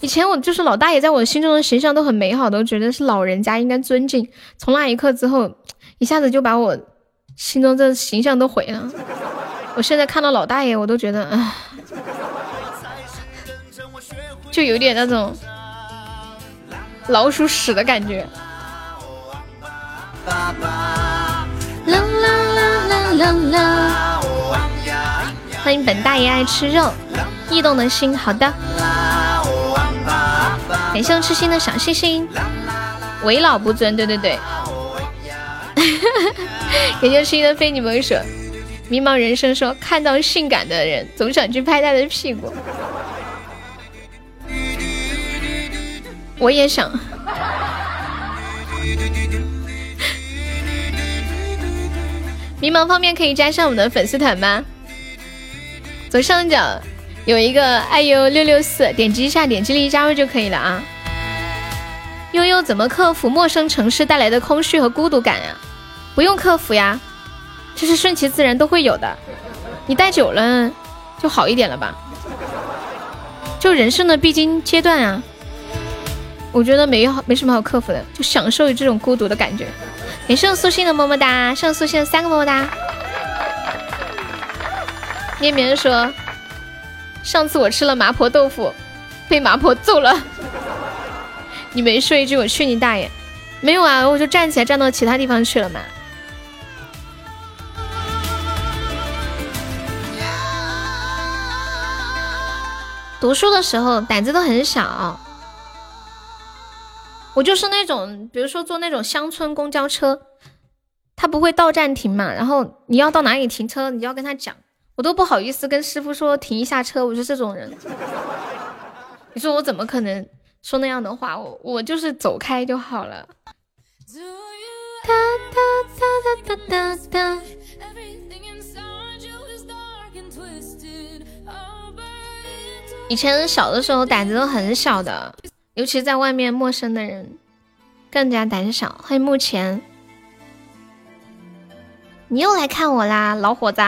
以前我就是老大爷，在我心中的形象都很美好，都觉得是老人家应该尊敬。从那一刻之后，一下子就把我心中这形象都毁了。我现在看到老大爷，我都觉得，唉，就有点那种。老鼠屎的感觉。欢迎本大爷爱吃肉，异动的心，好的。感谢我痴心的小星星，为老不尊，对对对。感谢痴心的非你莫属，迷茫人生说看到性感的人总想去拍他的屁股。我也想。迷茫方面可以加上我们的粉丝团吗？左上角有一个爱优六六四，点击一下，点击立即加入就可以了啊。悠悠怎么克服陌生城市带来的空虚和孤独感呀？不用克服呀，这是顺其自然都会有的。你待久了就好一点了吧？就人生的必经阶段啊。我觉得没好没什么好克服的，就享受这种孤独的感觉。感谢素心的么么哒，谢素心的三个么么哒。面面说，上次我吃了麻婆豆腐，被麻婆揍了。你没说一句我去你大爷！没有啊，我就站起来站到其他地方去了嘛。读书的时候胆子都很小。我就是那种，比如说坐那种乡村公交车，他不会到站停嘛，然后你要到哪里停车，你要跟他讲，我都不好意思跟师傅说停一下车，我是这种人。你说我怎么可能说那样的话？我我就是走开就好了。以前小的时候胆子都很小的，尤其在外面陌生的人更加胆小。欢迎目前，你又来看我啦，老伙子！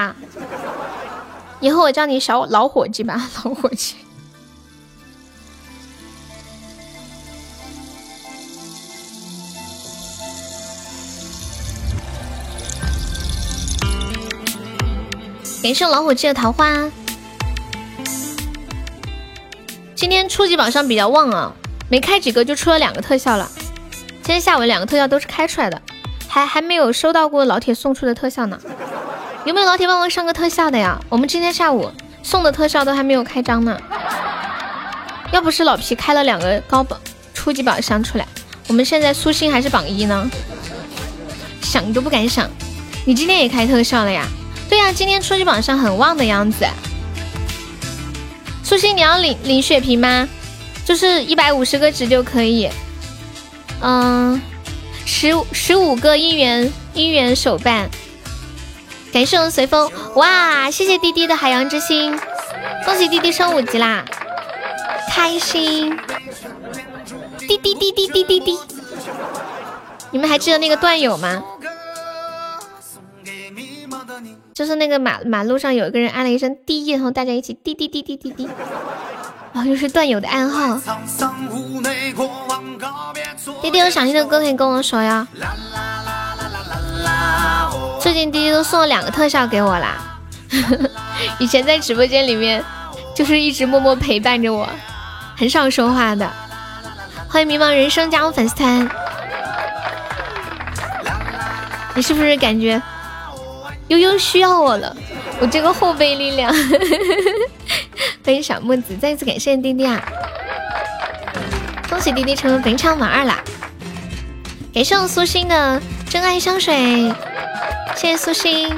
以后我叫你小老伙计吧，老伙计。感谢老伙计的桃花。今天初级榜上比较旺啊，没开几个就出了两个特效了。今天下午两个特效都是开出来的，还还没有收到过老铁送出的特效呢。有没有老铁帮忙上个特效的呀？我们今天下午送的特效都还没有开张呢。要不是老皮开了两个高榜初级宝箱出来，我们现在苏心还是榜一呢。想都不敢想，你今天也开特效了呀？对呀，今天初级榜上很旺的样子。苏心，你要领领血瓶吗？就是一百五十个值就可以。嗯，十十五个姻缘姻缘手办。感谢我们随风，哇！谢谢滴滴的海洋之心，恭喜滴滴升五级啦，开心！滴滴滴滴滴滴滴。你们还记得那个段友吗？就是那个马马路上有一个人按了一声滴，然后大家一起滴滴滴滴滴滴，然后又是段友的暗号。弟弟有想听的歌可以跟我说呀。最近滴滴都送了两个特效给我啦，以前在直播间里面就是一直默默陪伴着我，很少说话的。欢迎迷茫人生加入粉丝团，你是不是感觉？悠悠需要我了，我这个后备力量。欢迎小木子，再次感谢滴滴啊！恭喜滴滴成为本场榜二啦！感谢我苏心的真爱香水，谢谢苏心。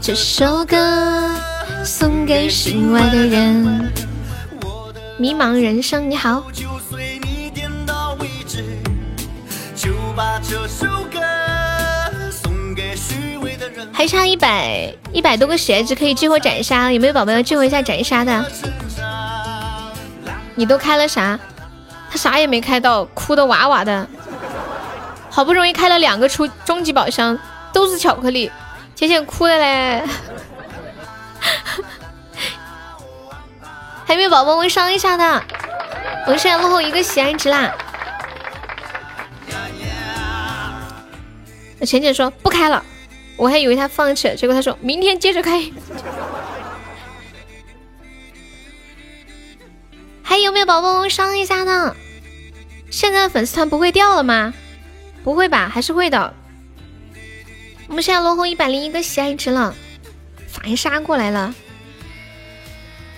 这首歌送给心外的人。迷茫人生，你好。还差一百一百多个鞋子可以激活斩杀，有没有宝宝要激活一下斩杀的？你都开了啥？他啥也没开到，哭的哇哇的。好不容易开了两个初终极宝箱，都是巧克力，浅浅哭的嘞。还有没有宝宝们上一下的？我们现在落后一个喜爱值啦。浅浅说不开了。我还以为他放弃了，结果他说明天接着开。还有没有宝宝们上一下呢？现在粉丝团不会掉了吗？不会吧，还是会的。我们现在落后一百零一个喜爱值了，反杀过来了。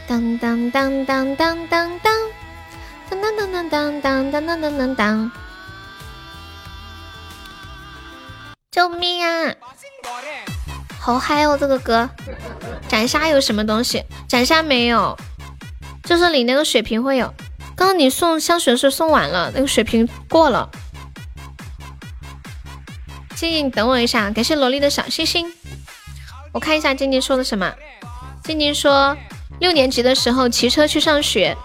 当当当当当当当当当当当当当当当当当。救命啊！好嗨哦，这个歌！斩杀有什么东西？斩杀没有，就是你那个血瓶会有。刚刚你送香水是送完了，那个血瓶过了。静静，等我一下，感谢萝莉的小心心。我看一下静静说的什么。静静说，六年级的时候骑车去上学，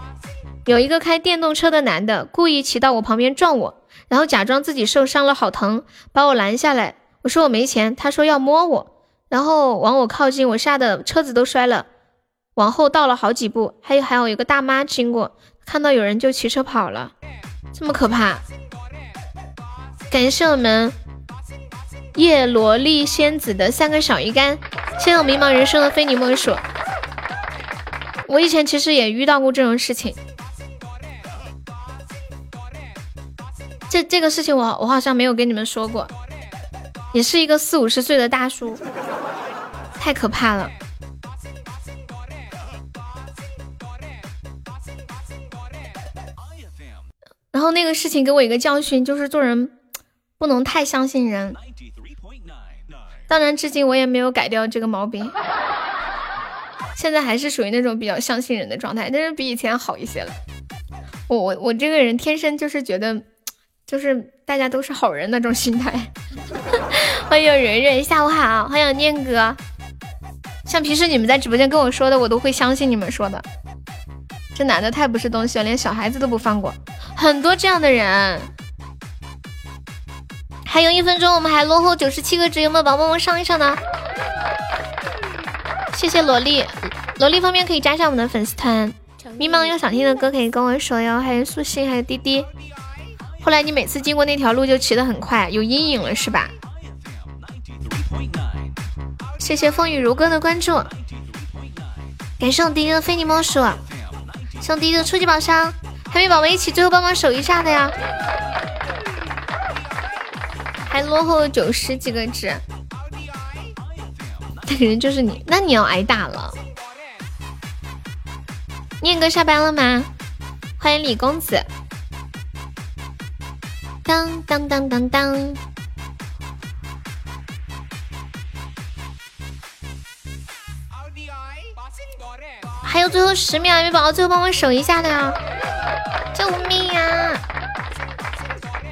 有一个开电动车的男的故意骑到我旁边撞我，然后假装自己受伤了，好疼，把我拦下来。我说我没钱，他说要摸我，然后往我靠近，我吓得车子都摔了，往后倒了好几步。还有还有一个大妈经过，看到有人就骑车跑了，这么可怕。感谢我们叶罗丽仙子的三个小鱼干，谢谢我迷茫人生的非你莫属。我以前其实也遇到过这种事情，这这个事情我我好像没有跟你们说过。也是一个四五十岁的大叔，太可怕了。然后那个事情给我一个教训，就是做人不能太相信人。当然，至今我也没有改掉这个毛病，现在还是属于那种比较相信人的状态，但是比以前好一些了。我我我这个人天生就是觉得，就是大家都是好人那种心态。欢迎蕊蕊，下午好！欢迎念哥，像平时你们在直播间跟我说的，我都会相信你们说的。这男的太不是东西了，连小孩子都不放过，很多这样的人。还有一分钟，我们还落后九十七个值，有没有宝宝们上一上呢？谢谢萝莉，萝莉方面可以加一下我们的粉丝团。迷茫有想听的歌可以跟我说哟，还有素心，还有滴滴。后来你每次经过那条路就骑得很快，有阴影了是吧？谢谢风雨如歌的关注，感谢我第一个非你莫属，送第一个初级宝箱，还没宝宝一起最后帮忙守一下的呀，还落后了九十几个值，那个人就是你，那你要挨打了。念哥下班了吗？欢迎李公子，当当当当当。还有最后十秒，有没有宝宝最后帮我守一下的呀！救命呀！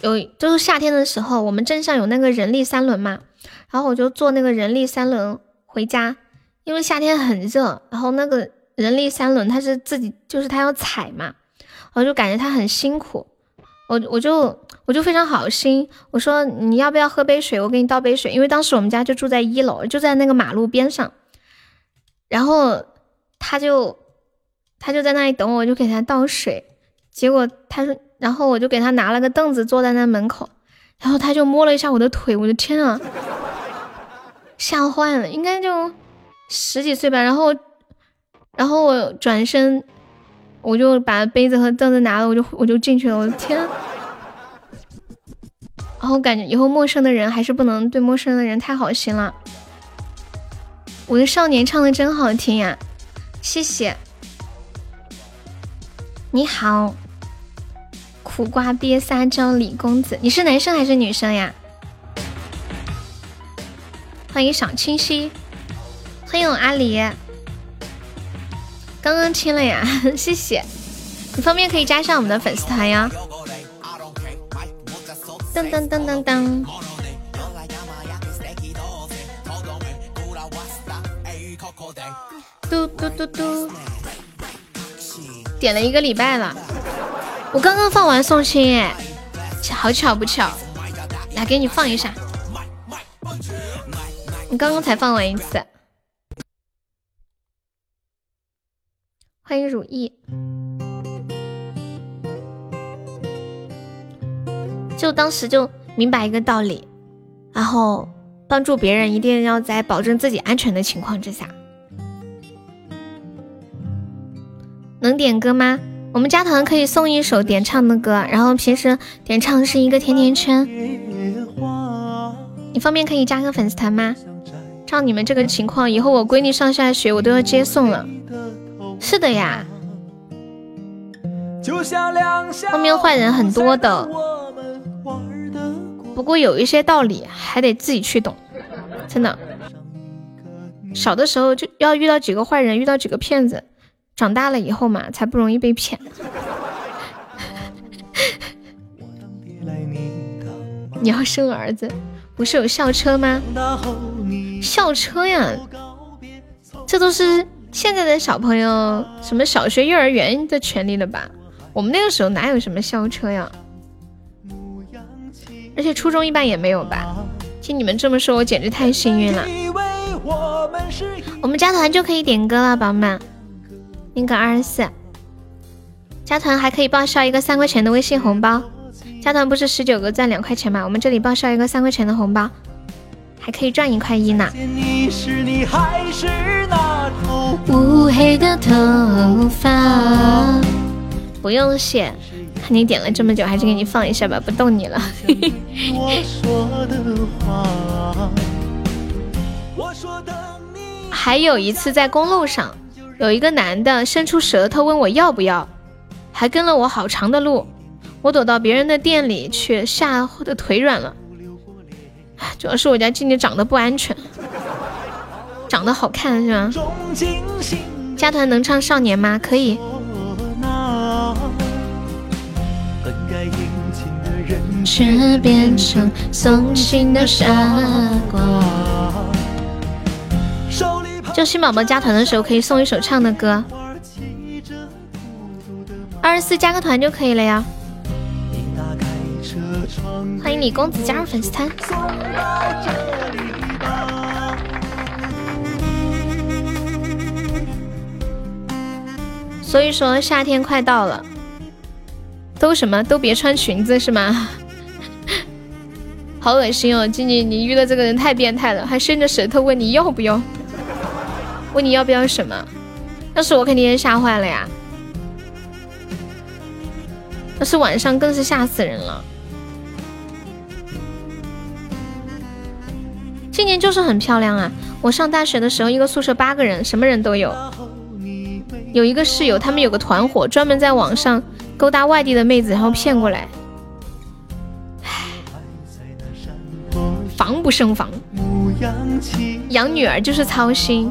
有就是夏天的时候，我们镇上有那个人力三轮嘛，然后我就坐那个人力三轮回家，因为夏天很热，然后那个人力三轮它是自己就是它要踩嘛，我就感觉它很辛苦，我我就我就非常好心，我说你要不要喝杯水，我给你倒杯水，因为当时我们家就住在一楼，就在那个马路边上，然后他就。他就在那里等我，我就给他倒水。结果他说，然后我就给他拿了个凳子坐在那门口，然后他就摸了一下我的腿，我的天啊，吓坏了，应该就十几岁吧。然后，然后我转身，我就把杯子和凳子拿了，我就我就进去了。我的天！然后感觉以后陌生的人还是不能对陌生的人太好心了。我的少年唱的真好听呀，谢谢。你好，苦瓜瘪撒娇李公子，你是男生还是女生呀？欢迎小清新，欢迎我阿狸，刚刚亲了呀，谢谢。你方便可以加上我们的粉丝团呀。噔噔噔噔噔，嘟嘟嘟嘟。点了一个礼拜了，我刚刚放完送亲哎，好巧不巧，来给你放一下，你刚刚才放完一次，欢迎如意，就当时就明白一个道理，然后帮助别人一定要在保证自己安全的情况之下。能点歌吗？我们加团可以送一首点唱的歌，然后平时点唱是一个甜甜圈。你方便可以加个粉丝团吗？照你们这个情况，以后我闺女上下学我都要接送了。是的呀。后面坏人很多的，不过有一些道理还得自己去懂，真的。小的时候就要遇到几个坏人，遇到几个骗子。长大了以后嘛，才不容易被骗。你要生儿子，不是有校车吗？校车呀，这都是现在的小朋友，什么小学、幼儿园的权利了吧？我们那个时候哪有什么校车呀？而且初中一般也没有吧？听你们这么说，我简直太幸运了。我们加团就可以点歌了，宝宝们。那个二十四，加团还可以报销一个三块钱的微信红包，加团不是十九个赚两块钱吗？我们这里报销一个三块钱的红包，还可以赚一块一呢。乌黑的头发，不用谢，看你点了这么久，还是给你放一下吧，不逗你了。还有一次在公路上。有一个男的伸出舌头问我要不要，还跟了我好长的路。我躲到别人的店里去，吓得腿软了。主要是我家静静长得不安全，长得好看是吗？加团能唱少年吗？可以。却变成送情的傻瓜。就新宝宝加团的时候可以送一首唱的歌，二十四加个团就可以了呀。欢迎李公子加入粉丝团。所以说夏天快到了，都什么都别穿裙子是吗？好恶心哦，静静，你遇到这个人太变态了，还伸着舌头问你要不要，问你要不要什么？要是我肯定也吓坏了呀，要是晚上更是吓死人了。今年就是很漂亮啊！我上大学的时候，一个宿舍八个人，什么人都有。有一个室友，他们有个团伙，专门在网上勾搭外地的妹子，然后骗过来。唉，防不胜防。养女儿就是操心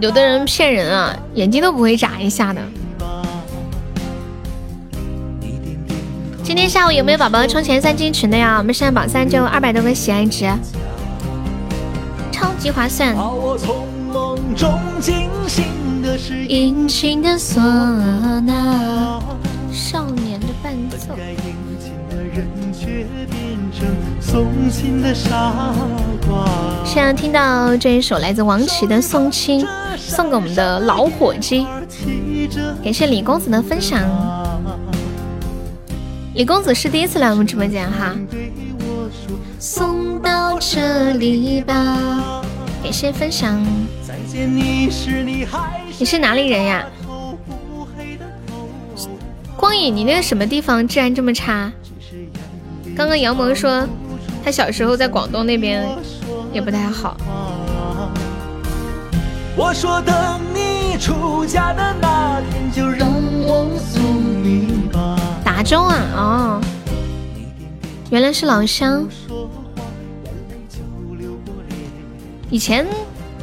有的人骗人啊，眼睛都不会眨一下的。今天下午有没有宝宝冲前三进群的呀？我们现在榜三就二百多个喜爱值，超级划算。殷勤的唢呐，少年的伴奏。现在听到这一首来自王琦的《送亲》，送给我们的老伙计。感谢李公子的分享。李公子是第一次来我们直播间哈，送到这里吧，感谢分享再见。你是哪里人呀？光影，你那个什么地方治安这么差？刚刚杨萌说他小时候在广东那边也不太好。我说等你出嫁的那天，就让我送你吧。达州啊，哦，原来是老乡。以前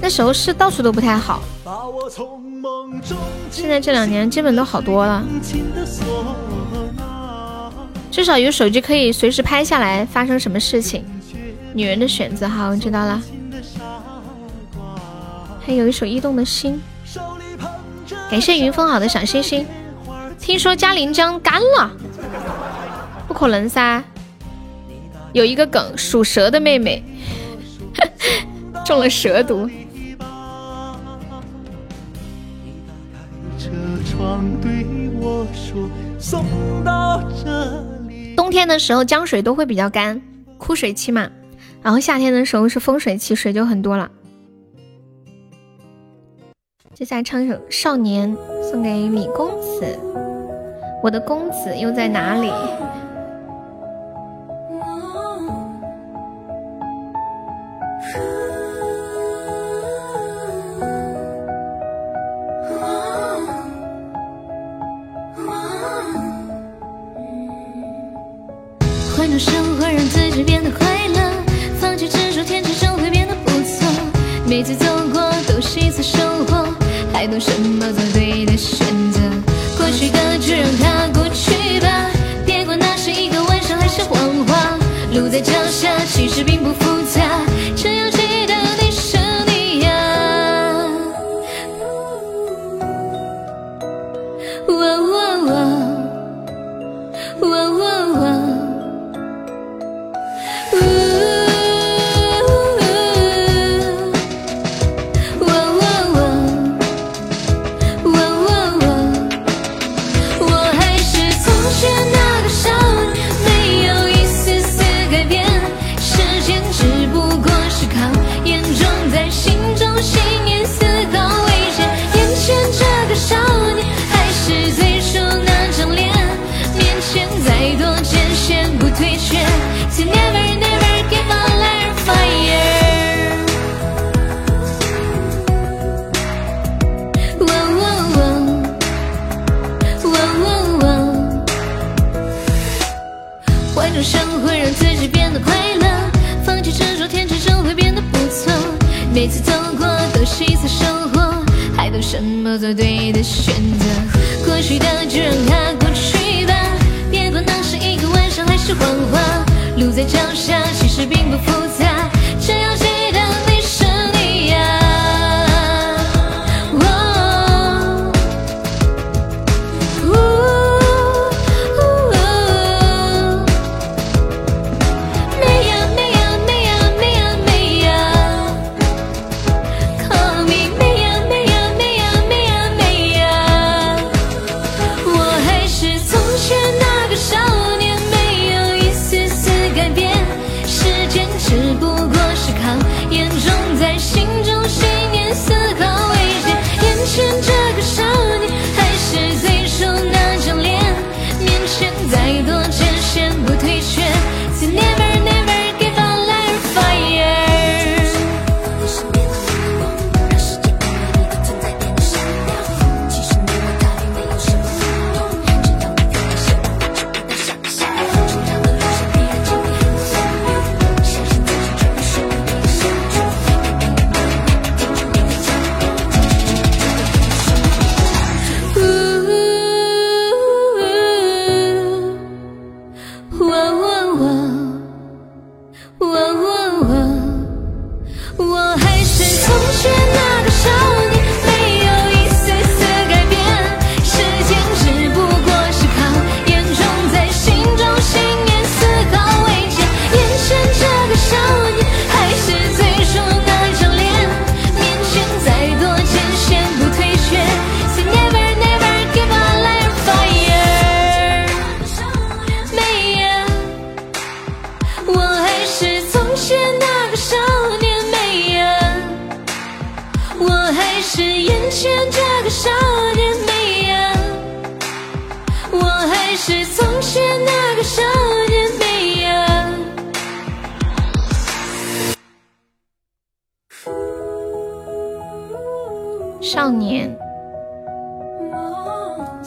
那时候是到处都不太好，现在这两年基本都好多了。至少有手机可以随时拍下来发生什么事情。女人的选择，好，我知道了。还有一首《驿动的心》，感谢云峰好的小心心。听说嘉陵江干了，不可能噻！有一个梗，属蛇的妹妹 中了蛇毒。冬天的时候江水都会比较干，枯水期嘛。然后夏天的时候是丰水期，水就很多了。接下来唱一首《少年》，送给李公子。我的公子又在哪里？每次走过都是一次收获，还懂什么做对的选择。过去的就让它过去吧，别管那是一个玩笑还是谎话。路在脚下，其实并不复杂，每次走过都是一次收获还等什么做对的选择？过去的就让它过去吧别管那是一个玩笑还是谎话路在脚下其实并不复杂。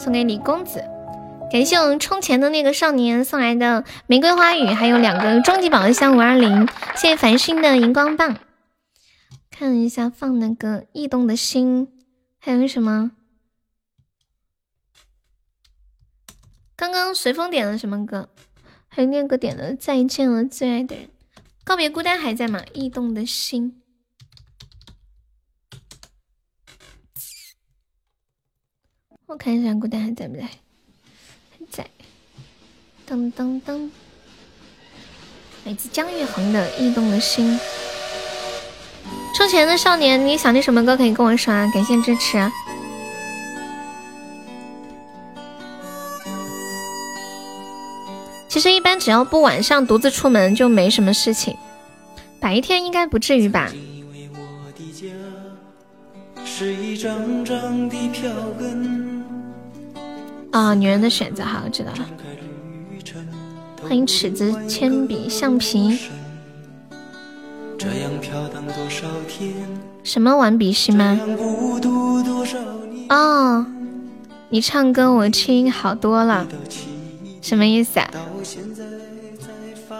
送给李公子。感谢我们充钱的那个少年送来的玫瑰花语，还有两个终极宝箱五二零。谢谢繁星的荧光棒。看一下放那个异动的心，还有什么？刚刚随风点了什么歌？还有那个点的再见了最爱的人，告别孤单还在吗？异动的心。我看一下孤单还在不在？还在。噔噔噔，来自姜育恒的《异动的心》。充钱的少年，你想听什么歌可以跟我说啊？感谢支持。啊其实一般只要不晚上独自出门就没什么事情，白天应该不至于吧。是一张张的票根啊，女人的选择，好，我知道了。欢迎尺子、铅笔、橡皮。什么玩笔芯吗？哦，你唱歌我听好多了，什么意思啊？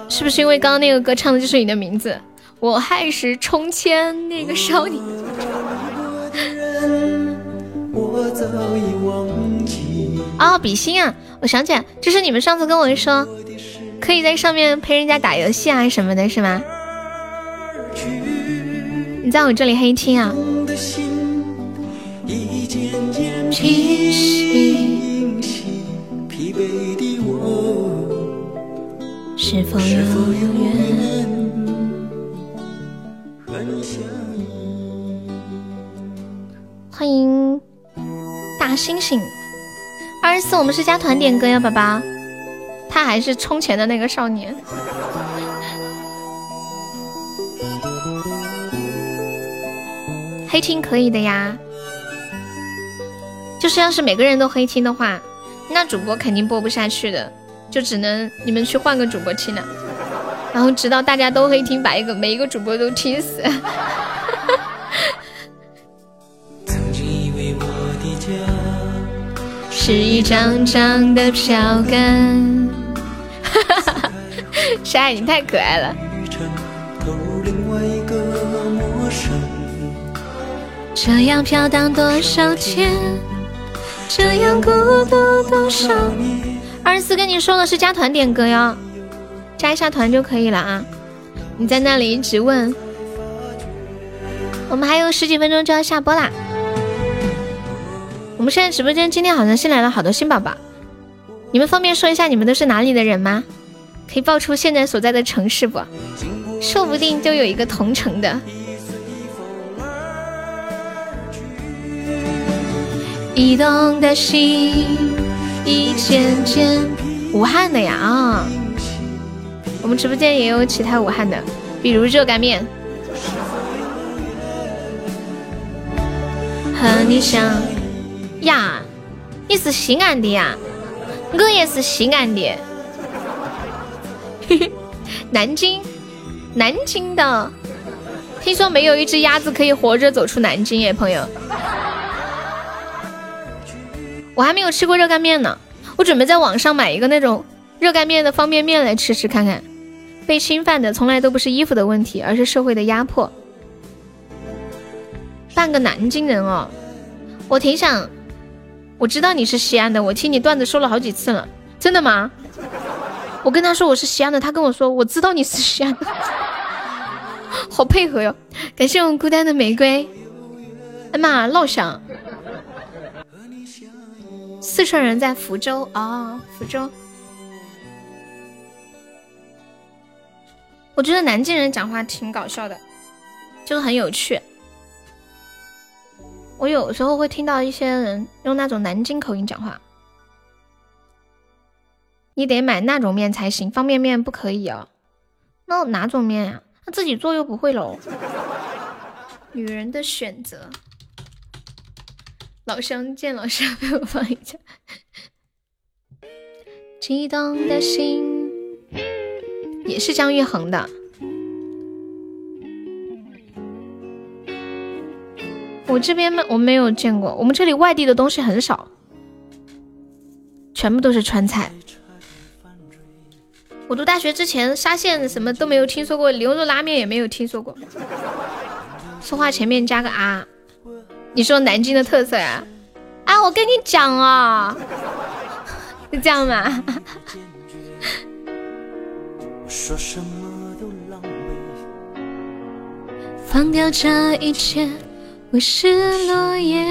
是不是因为刚刚那个歌唱的就是你的名字？我还是从前那个少年。哦，比心啊！我想起来，就是你们上次跟我说，可以在上面陪人家打游戏啊什么的，是吗？你在我这里黑听啊？是否永远？欢迎大猩猩二十四，我们是加团点歌呀，宝宝。他还是充钱的那个少年。黑听可以的呀，就是要是每个人都黑听的话，那主播肯定播不下去的，就只能你们去换个主播听了，然后直到大家都黑听，把一个每一个主播都听死。是一张张的票根。哈哈哈！爱你太可爱了。这样飘荡多少天，这样孤独多少年。二十四跟你说了是加团点歌哟，加一下团就可以了啊！你在那里一直问，我们还有十几分钟就要下播啦。我们现在直播间今天好像新来了好多新宝宝，你们方便说一下你们都是哪里的人吗？可以报出现在所在的城市不？说不定就有一个同城的。移动的心一件件，武汉的呀啊！我们直播间也有其他武汉的，比如热干面。和你相呀，你是西安的呀？我也是西安的。嘿嘿，南京，南京的。听说没有一只鸭子可以活着走出南京耶，朋友。我还没有吃过热干面呢，我准备在网上买一个那种热干面的方便面来吃吃看看。被侵犯的从来都不是衣服的问题，而是社会的压迫。半个南京人哦，我挺想，我知道你是西安的，我听你段子说了好几次了，真的吗？我跟他说我是西安的，他跟我说我知道你是西安的，好配合哟。感谢我们孤单的玫瑰，哎妈，老乡。四川人在福州啊，福州。我觉得南京人讲话挺搞笑的，就是很有趣。我有时候会听到一些人用那种南京口音讲话。你得买那种面才行，方便面不可以哦。那哪种面呀？他自己做又不会喽。女人的选择。老乡见老乡，给 我放一下。激动的心也是姜育恒的。我这边没我没有见过，我们这里外地的东西很少，全部都是川菜。我读大学之前，沙县什么都没有听说过，牛肉拉面也没有听说过。说话前面加个啊。你说南京的特色呀？啊，我跟你讲啊，是这样吗？放掉这一切，我是落叶。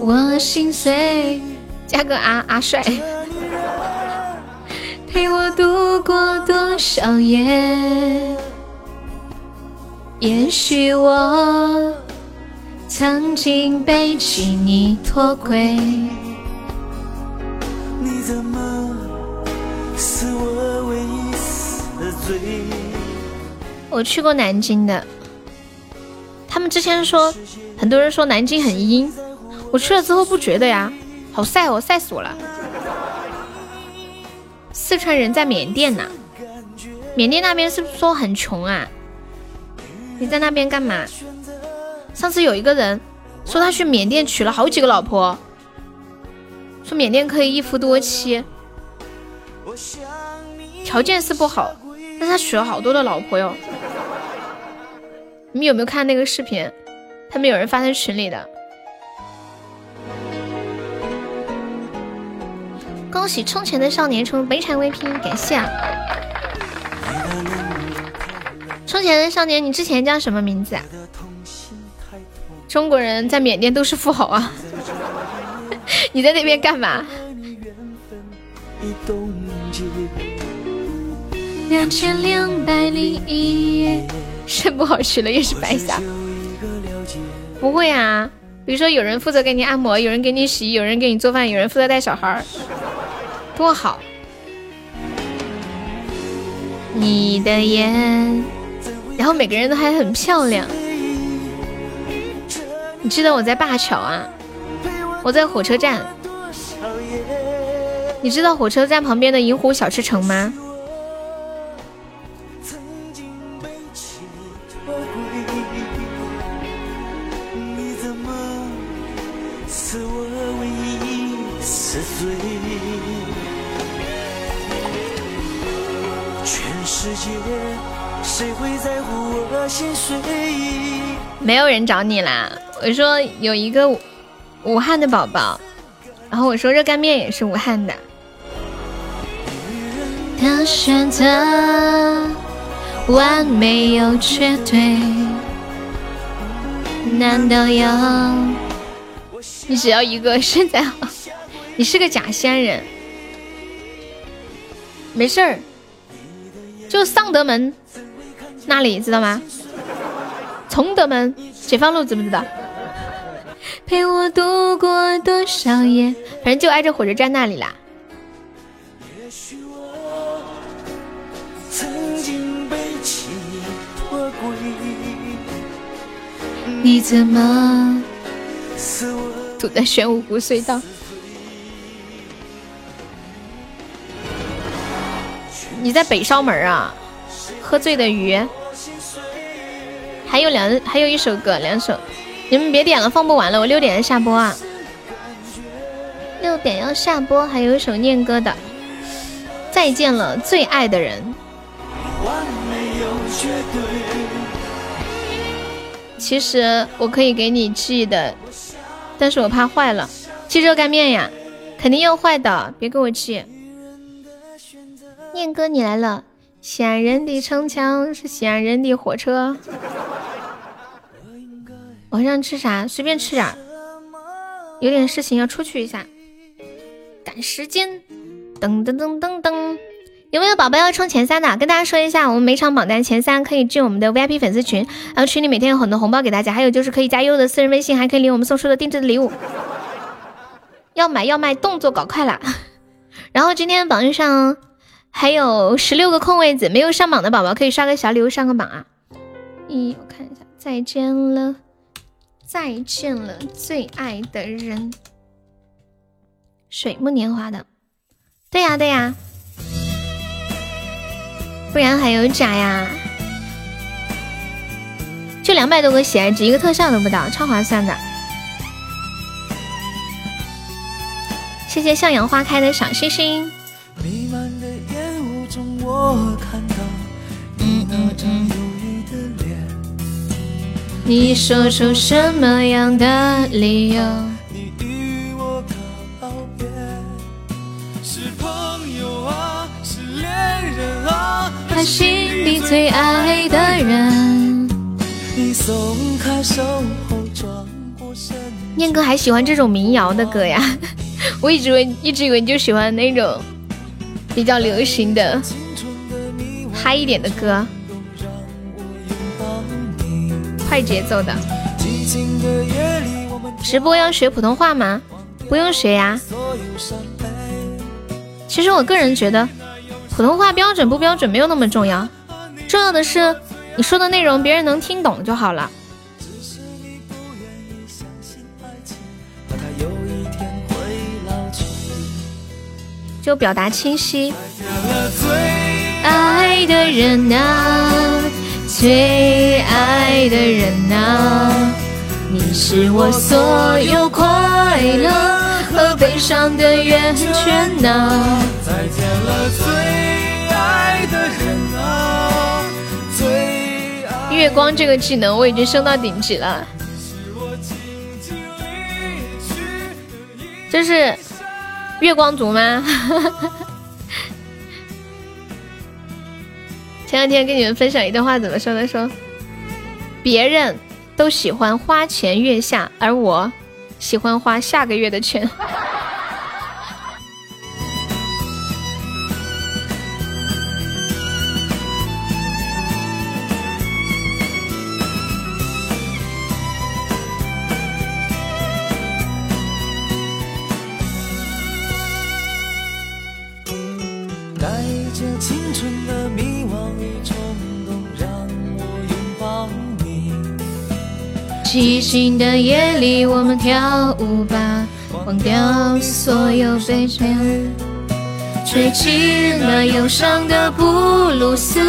我心碎，加个阿阿帅。陪我度过多少夜？也许我曾经背弃你脱轨。你怎么是我我去过南京的，他们之前说，很多人说南京很阴，我去了之后不觉得呀，好晒哦，晒死我了。四川人在缅甸呢，缅甸那边是不是说很穷啊？你在那边干嘛？上次有一个人说他去缅甸娶了好几个老婆，说缅甸可以一夫多妻，条件是不好，但他娶了好多的老婆哟。你们有没有看那个视频？他们有人发在群里的。恭喜充钱的少年充悲惨 VP，感谢啊！充钱的少年，你之前叫什么名字啊？中国人在缅甸都是富豪啊！你在那边干嘛？两千两百零一夜，肾不好吃了也是白瞎。不会啊，比如说有人负责给你按摩，有人给你洗，有人给你做饭，有人负责带小孩儿。多好！你的眼，然后每个人都还很漂亮。你知道我在灞桥啊？我在火车站。你知道火车站旁边的银湖小吃城吗？没有人找你啦。我说有一个武汉的宝宝，然后我说热干面也是武汉的。的选择，完美又绝对，难道要？你只要一个身材好，你是个假仙人，没事儿，就上德门那里知道吗？崇德门解放路知不知道？陪我度过多少夜，反正就挨着火车站那里啦。你怎么堵在玄武湖隧道？你在北烧门啊？喝醉的鱼，还有两，还有一首歌，两首，你们别点了，放不完了，我六点下播啊。六点要下播，还有一首念歌的，《再见了最爱的人》。其实我可以给你寄的，但是我怕坏了。寄热干面呀，肯定要坏的，别给我寄。念哥你来了，西安人的城墙是西安人的火车。晚上吃啥？随便吃点。有点事情要出去一下，赶时间。噔噔噔噔噔。有没有宝宝要冲前三的？跟大家说一下，我们每场榜单前三可以进我们的 VIP 粉丝群，然后群里每天有很多红包给大家，还有就是可以加悠悠的私人微信，还可以领我们送出的定制的礼物。要买要卖，动作搞快了。然后今天榜一上还有十六个空位子，没有上榜的宝宝可以刷个小礼物上个榜啊。一，我看一下，再见了，再见了，最爱的人，水木年华的，对呀对呀。不然还有假呀？就两百多个喜爱值，一个特效都不到，超划算的。谢谢向阳花开的小星星。你那张忧郁的脸。你说出什么样的理由？他是你最爱的人你松开手转过身。念哥还喜欢这种民谣的歌呀？我一直以为一直以为你就喜欢那种比较流行的嗨一点的歌，快节奏的。直播要学普通话吗？不用学呀。其实我个人觉得。普通话标准不标准没有那么重要，重要的是你说的内容别人能听懂就好了。就表达清晰。爱的人啊，最爱的人啊，你是我所有快乐和悲伤的源泉呐。再见了，最爱的人啊，最爱。月光这个技能我已经升到顶级了，这是月光族吗？前两天跟你们分享一段话，怎么说呢？说别人都喜欢花前月下，而我喜欢花下个月的钱。寂静的夜里，我们跳舞吧，忘掉所有悲伤，吹起那忧伤的布鲁斯。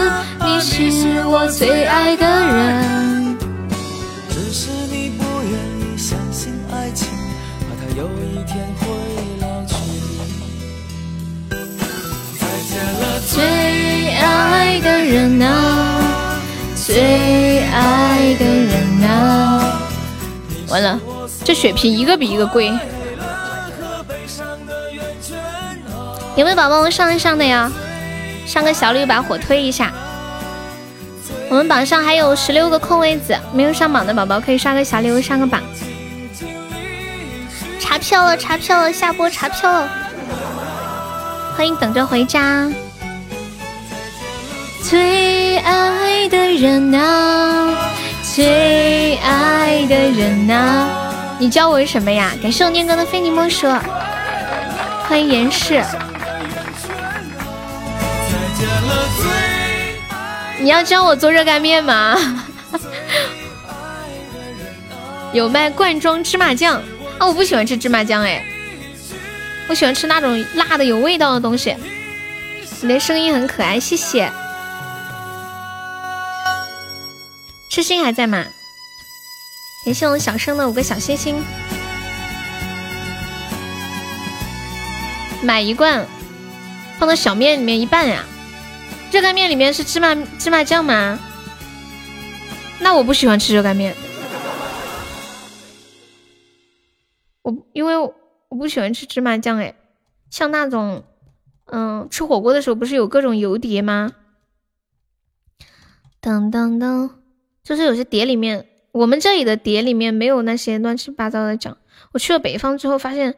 你是我最爱的人。只是你不愿意相信爱情，怕它有一天会老去。再见了，最爱的人啊。最爱的人啊！完了，这血瓶一个比一个贵。有没有宝宝上一上的呀？上个小绿把火推一下。我们榜上还有十六个空位子，没有上榜的宝宝可以刷个小礼物上个榜。查票了，查票了，下播查票了。欢迎等着回家。最爱的人啊，最爱的人啊，你教我什么呀？感谢我念哥的非你莫属。欢迎严氏。你要教我做热干面吗？有卖罐装芝麻酱啊！我不喜欢吃芝麻酱哎，我喜欢吃那种辣的有味道的东西。你的声音很可爱，谢谢。痴心还在吗？感谢我小生的五个小心心。买一罐，放到小面里面一半呀。热干面里面是芝麻芝麻酱吗？那我不喜欢吃热干面，我因为我不喜欢吃芝麻酱哎，像那种嗯吃火锅的时候不是有各种油碟吗？噔噔噔，就是有些碟里面，我们这里的碟里面没有那些乱七八糟的酱。我去了北方之后发现，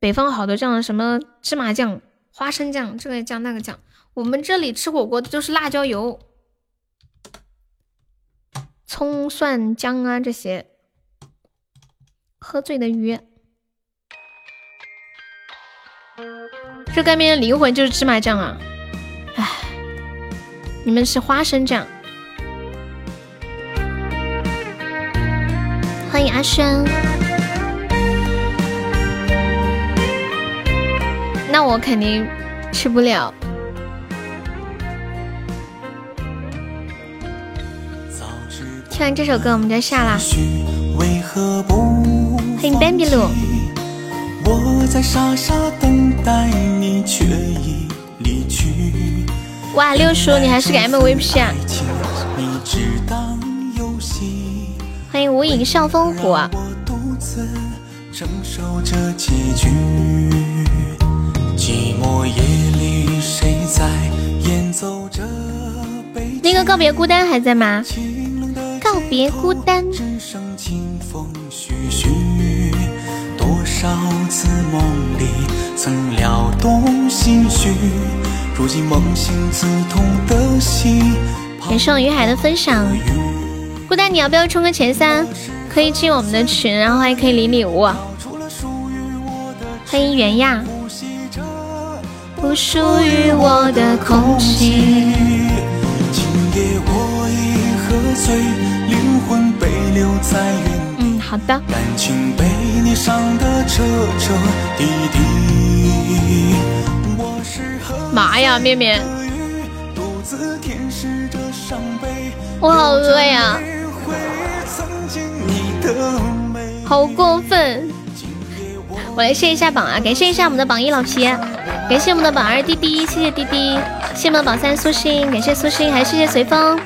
北方好多酱，什么芝麻酱、花生酱，这个酱那个酱。我们这里吃火锅的就是辣椒油、葱蒜姜啊这些。喝醉的鱼，热干面的灵魂就是芝麻酱啊！唉，你们是花生酱。欢迎阿轩。那我肯定吃不了。听完这首歌，我们就下啦。欢迎 Baby 露。哇，六叔，你还是个 MVP 啊！欢迎无影上风虎。那个告别孤单还在吗？告别孤单。多少次梦里曾撩动心绪，如今梦醒自痛的心感谢于海的分享。孤单，你要不要冲个前三？可以进我们的群，然后还可以领礼物。欢迎袁亚。不属于我的空气。嗯，好的。妈呀，面面，我好饿呀！好过分！我来谢一下榜啊，感谢一下我们的榜一老皮，感谢我们的榜二滴滴，谢谢滴滴，谢谢我们的榜三苏心，感谢苏心，还谢谢随风。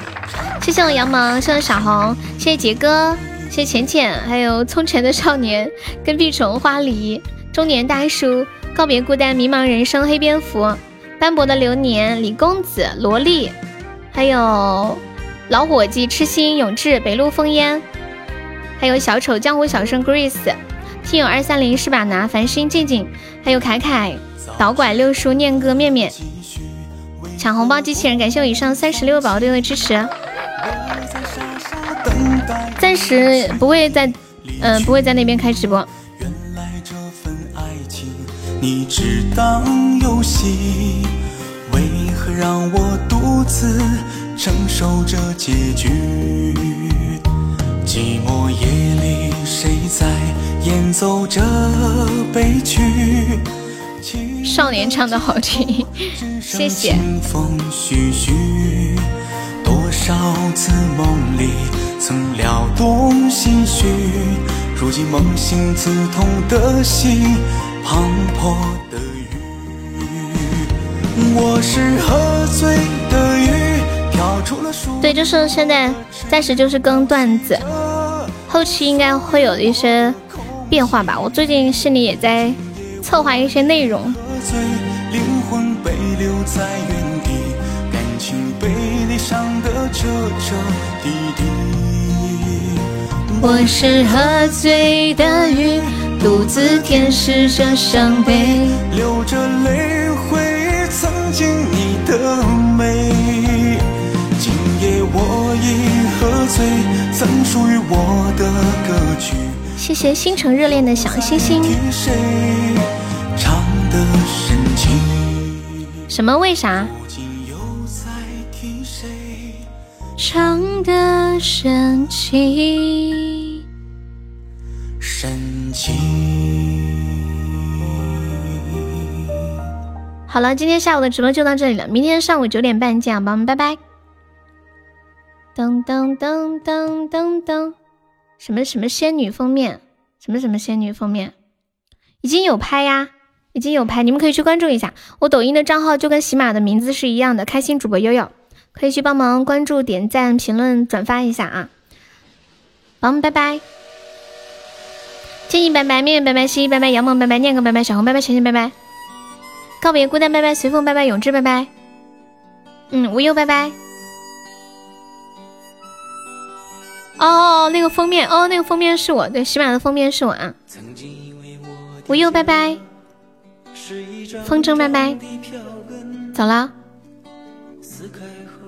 谢谢我杨芒，谢谢小红，谢谢杰哥，谢谢浅浅，还有从前的少年，跟屁虫花梨，中年大叔，告别孤单，迷茫人生，黑蝙蝠，斑驳的流年，李公子，萝莉，还有老伙计，痴心，永志，北路烽烟，还有小丑，江湖小生，Grace，听友二三零是把拿，繁星，静静，还有凯凯，导拐六叔，念哥，面面，抢红包机器人，感谢我以上三十六宝宝对我的支持。暂时不会在，嗯，不会在那边开直播。你只当游戏，为何让我独自承受着结局？寂寞夜里，谁在演奏着悲剧？少年唱的好听，谢谢。多少次梦里曾撩动心绪，如今梦醒刺痛的心，滂沱的雨。我是喝醉的鱼，对，就是现在暂时就是更段子，后期应该会有一些变化吧。我最近心里也在策划一些内容。我是喝醉的鱼，独自舔舐着伤悲，流着泪回忆曾经你的喝醉，曾属于我的歌曲。谢谢星辰热恋的小星星。什么？为啥？唱的深情，深情。好了，今天下午的直播就到这里了，明天上午九点半见，宝宝们，拜拜。噔噔噔噔噔噔，什么什么仙女封面？什么什么仙女封面？已经有拍呀，已经有拍，你们可以去关注一下。我抖音的账号就跟喜马的名字是一样的，开心主播悠悠。可以去帮忙关注、点赞、评论、转发一下啊！宝宝们，拜拜！建议拜拜，面面拜拜，心意拜拜，杨萌拜拜，念哥拜拜，小红拜拜，晨晨拜拜，告别孤单拜拜，随风拜拜，永志拜拜，嗯，无忧拜拜。哦，那个封面，哦，那个封面是我，对，喜马的封面是我啊。我又拜拜，风筝拜拜，走了。撕开后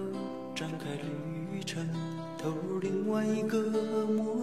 展开旅程，投入另外一个陌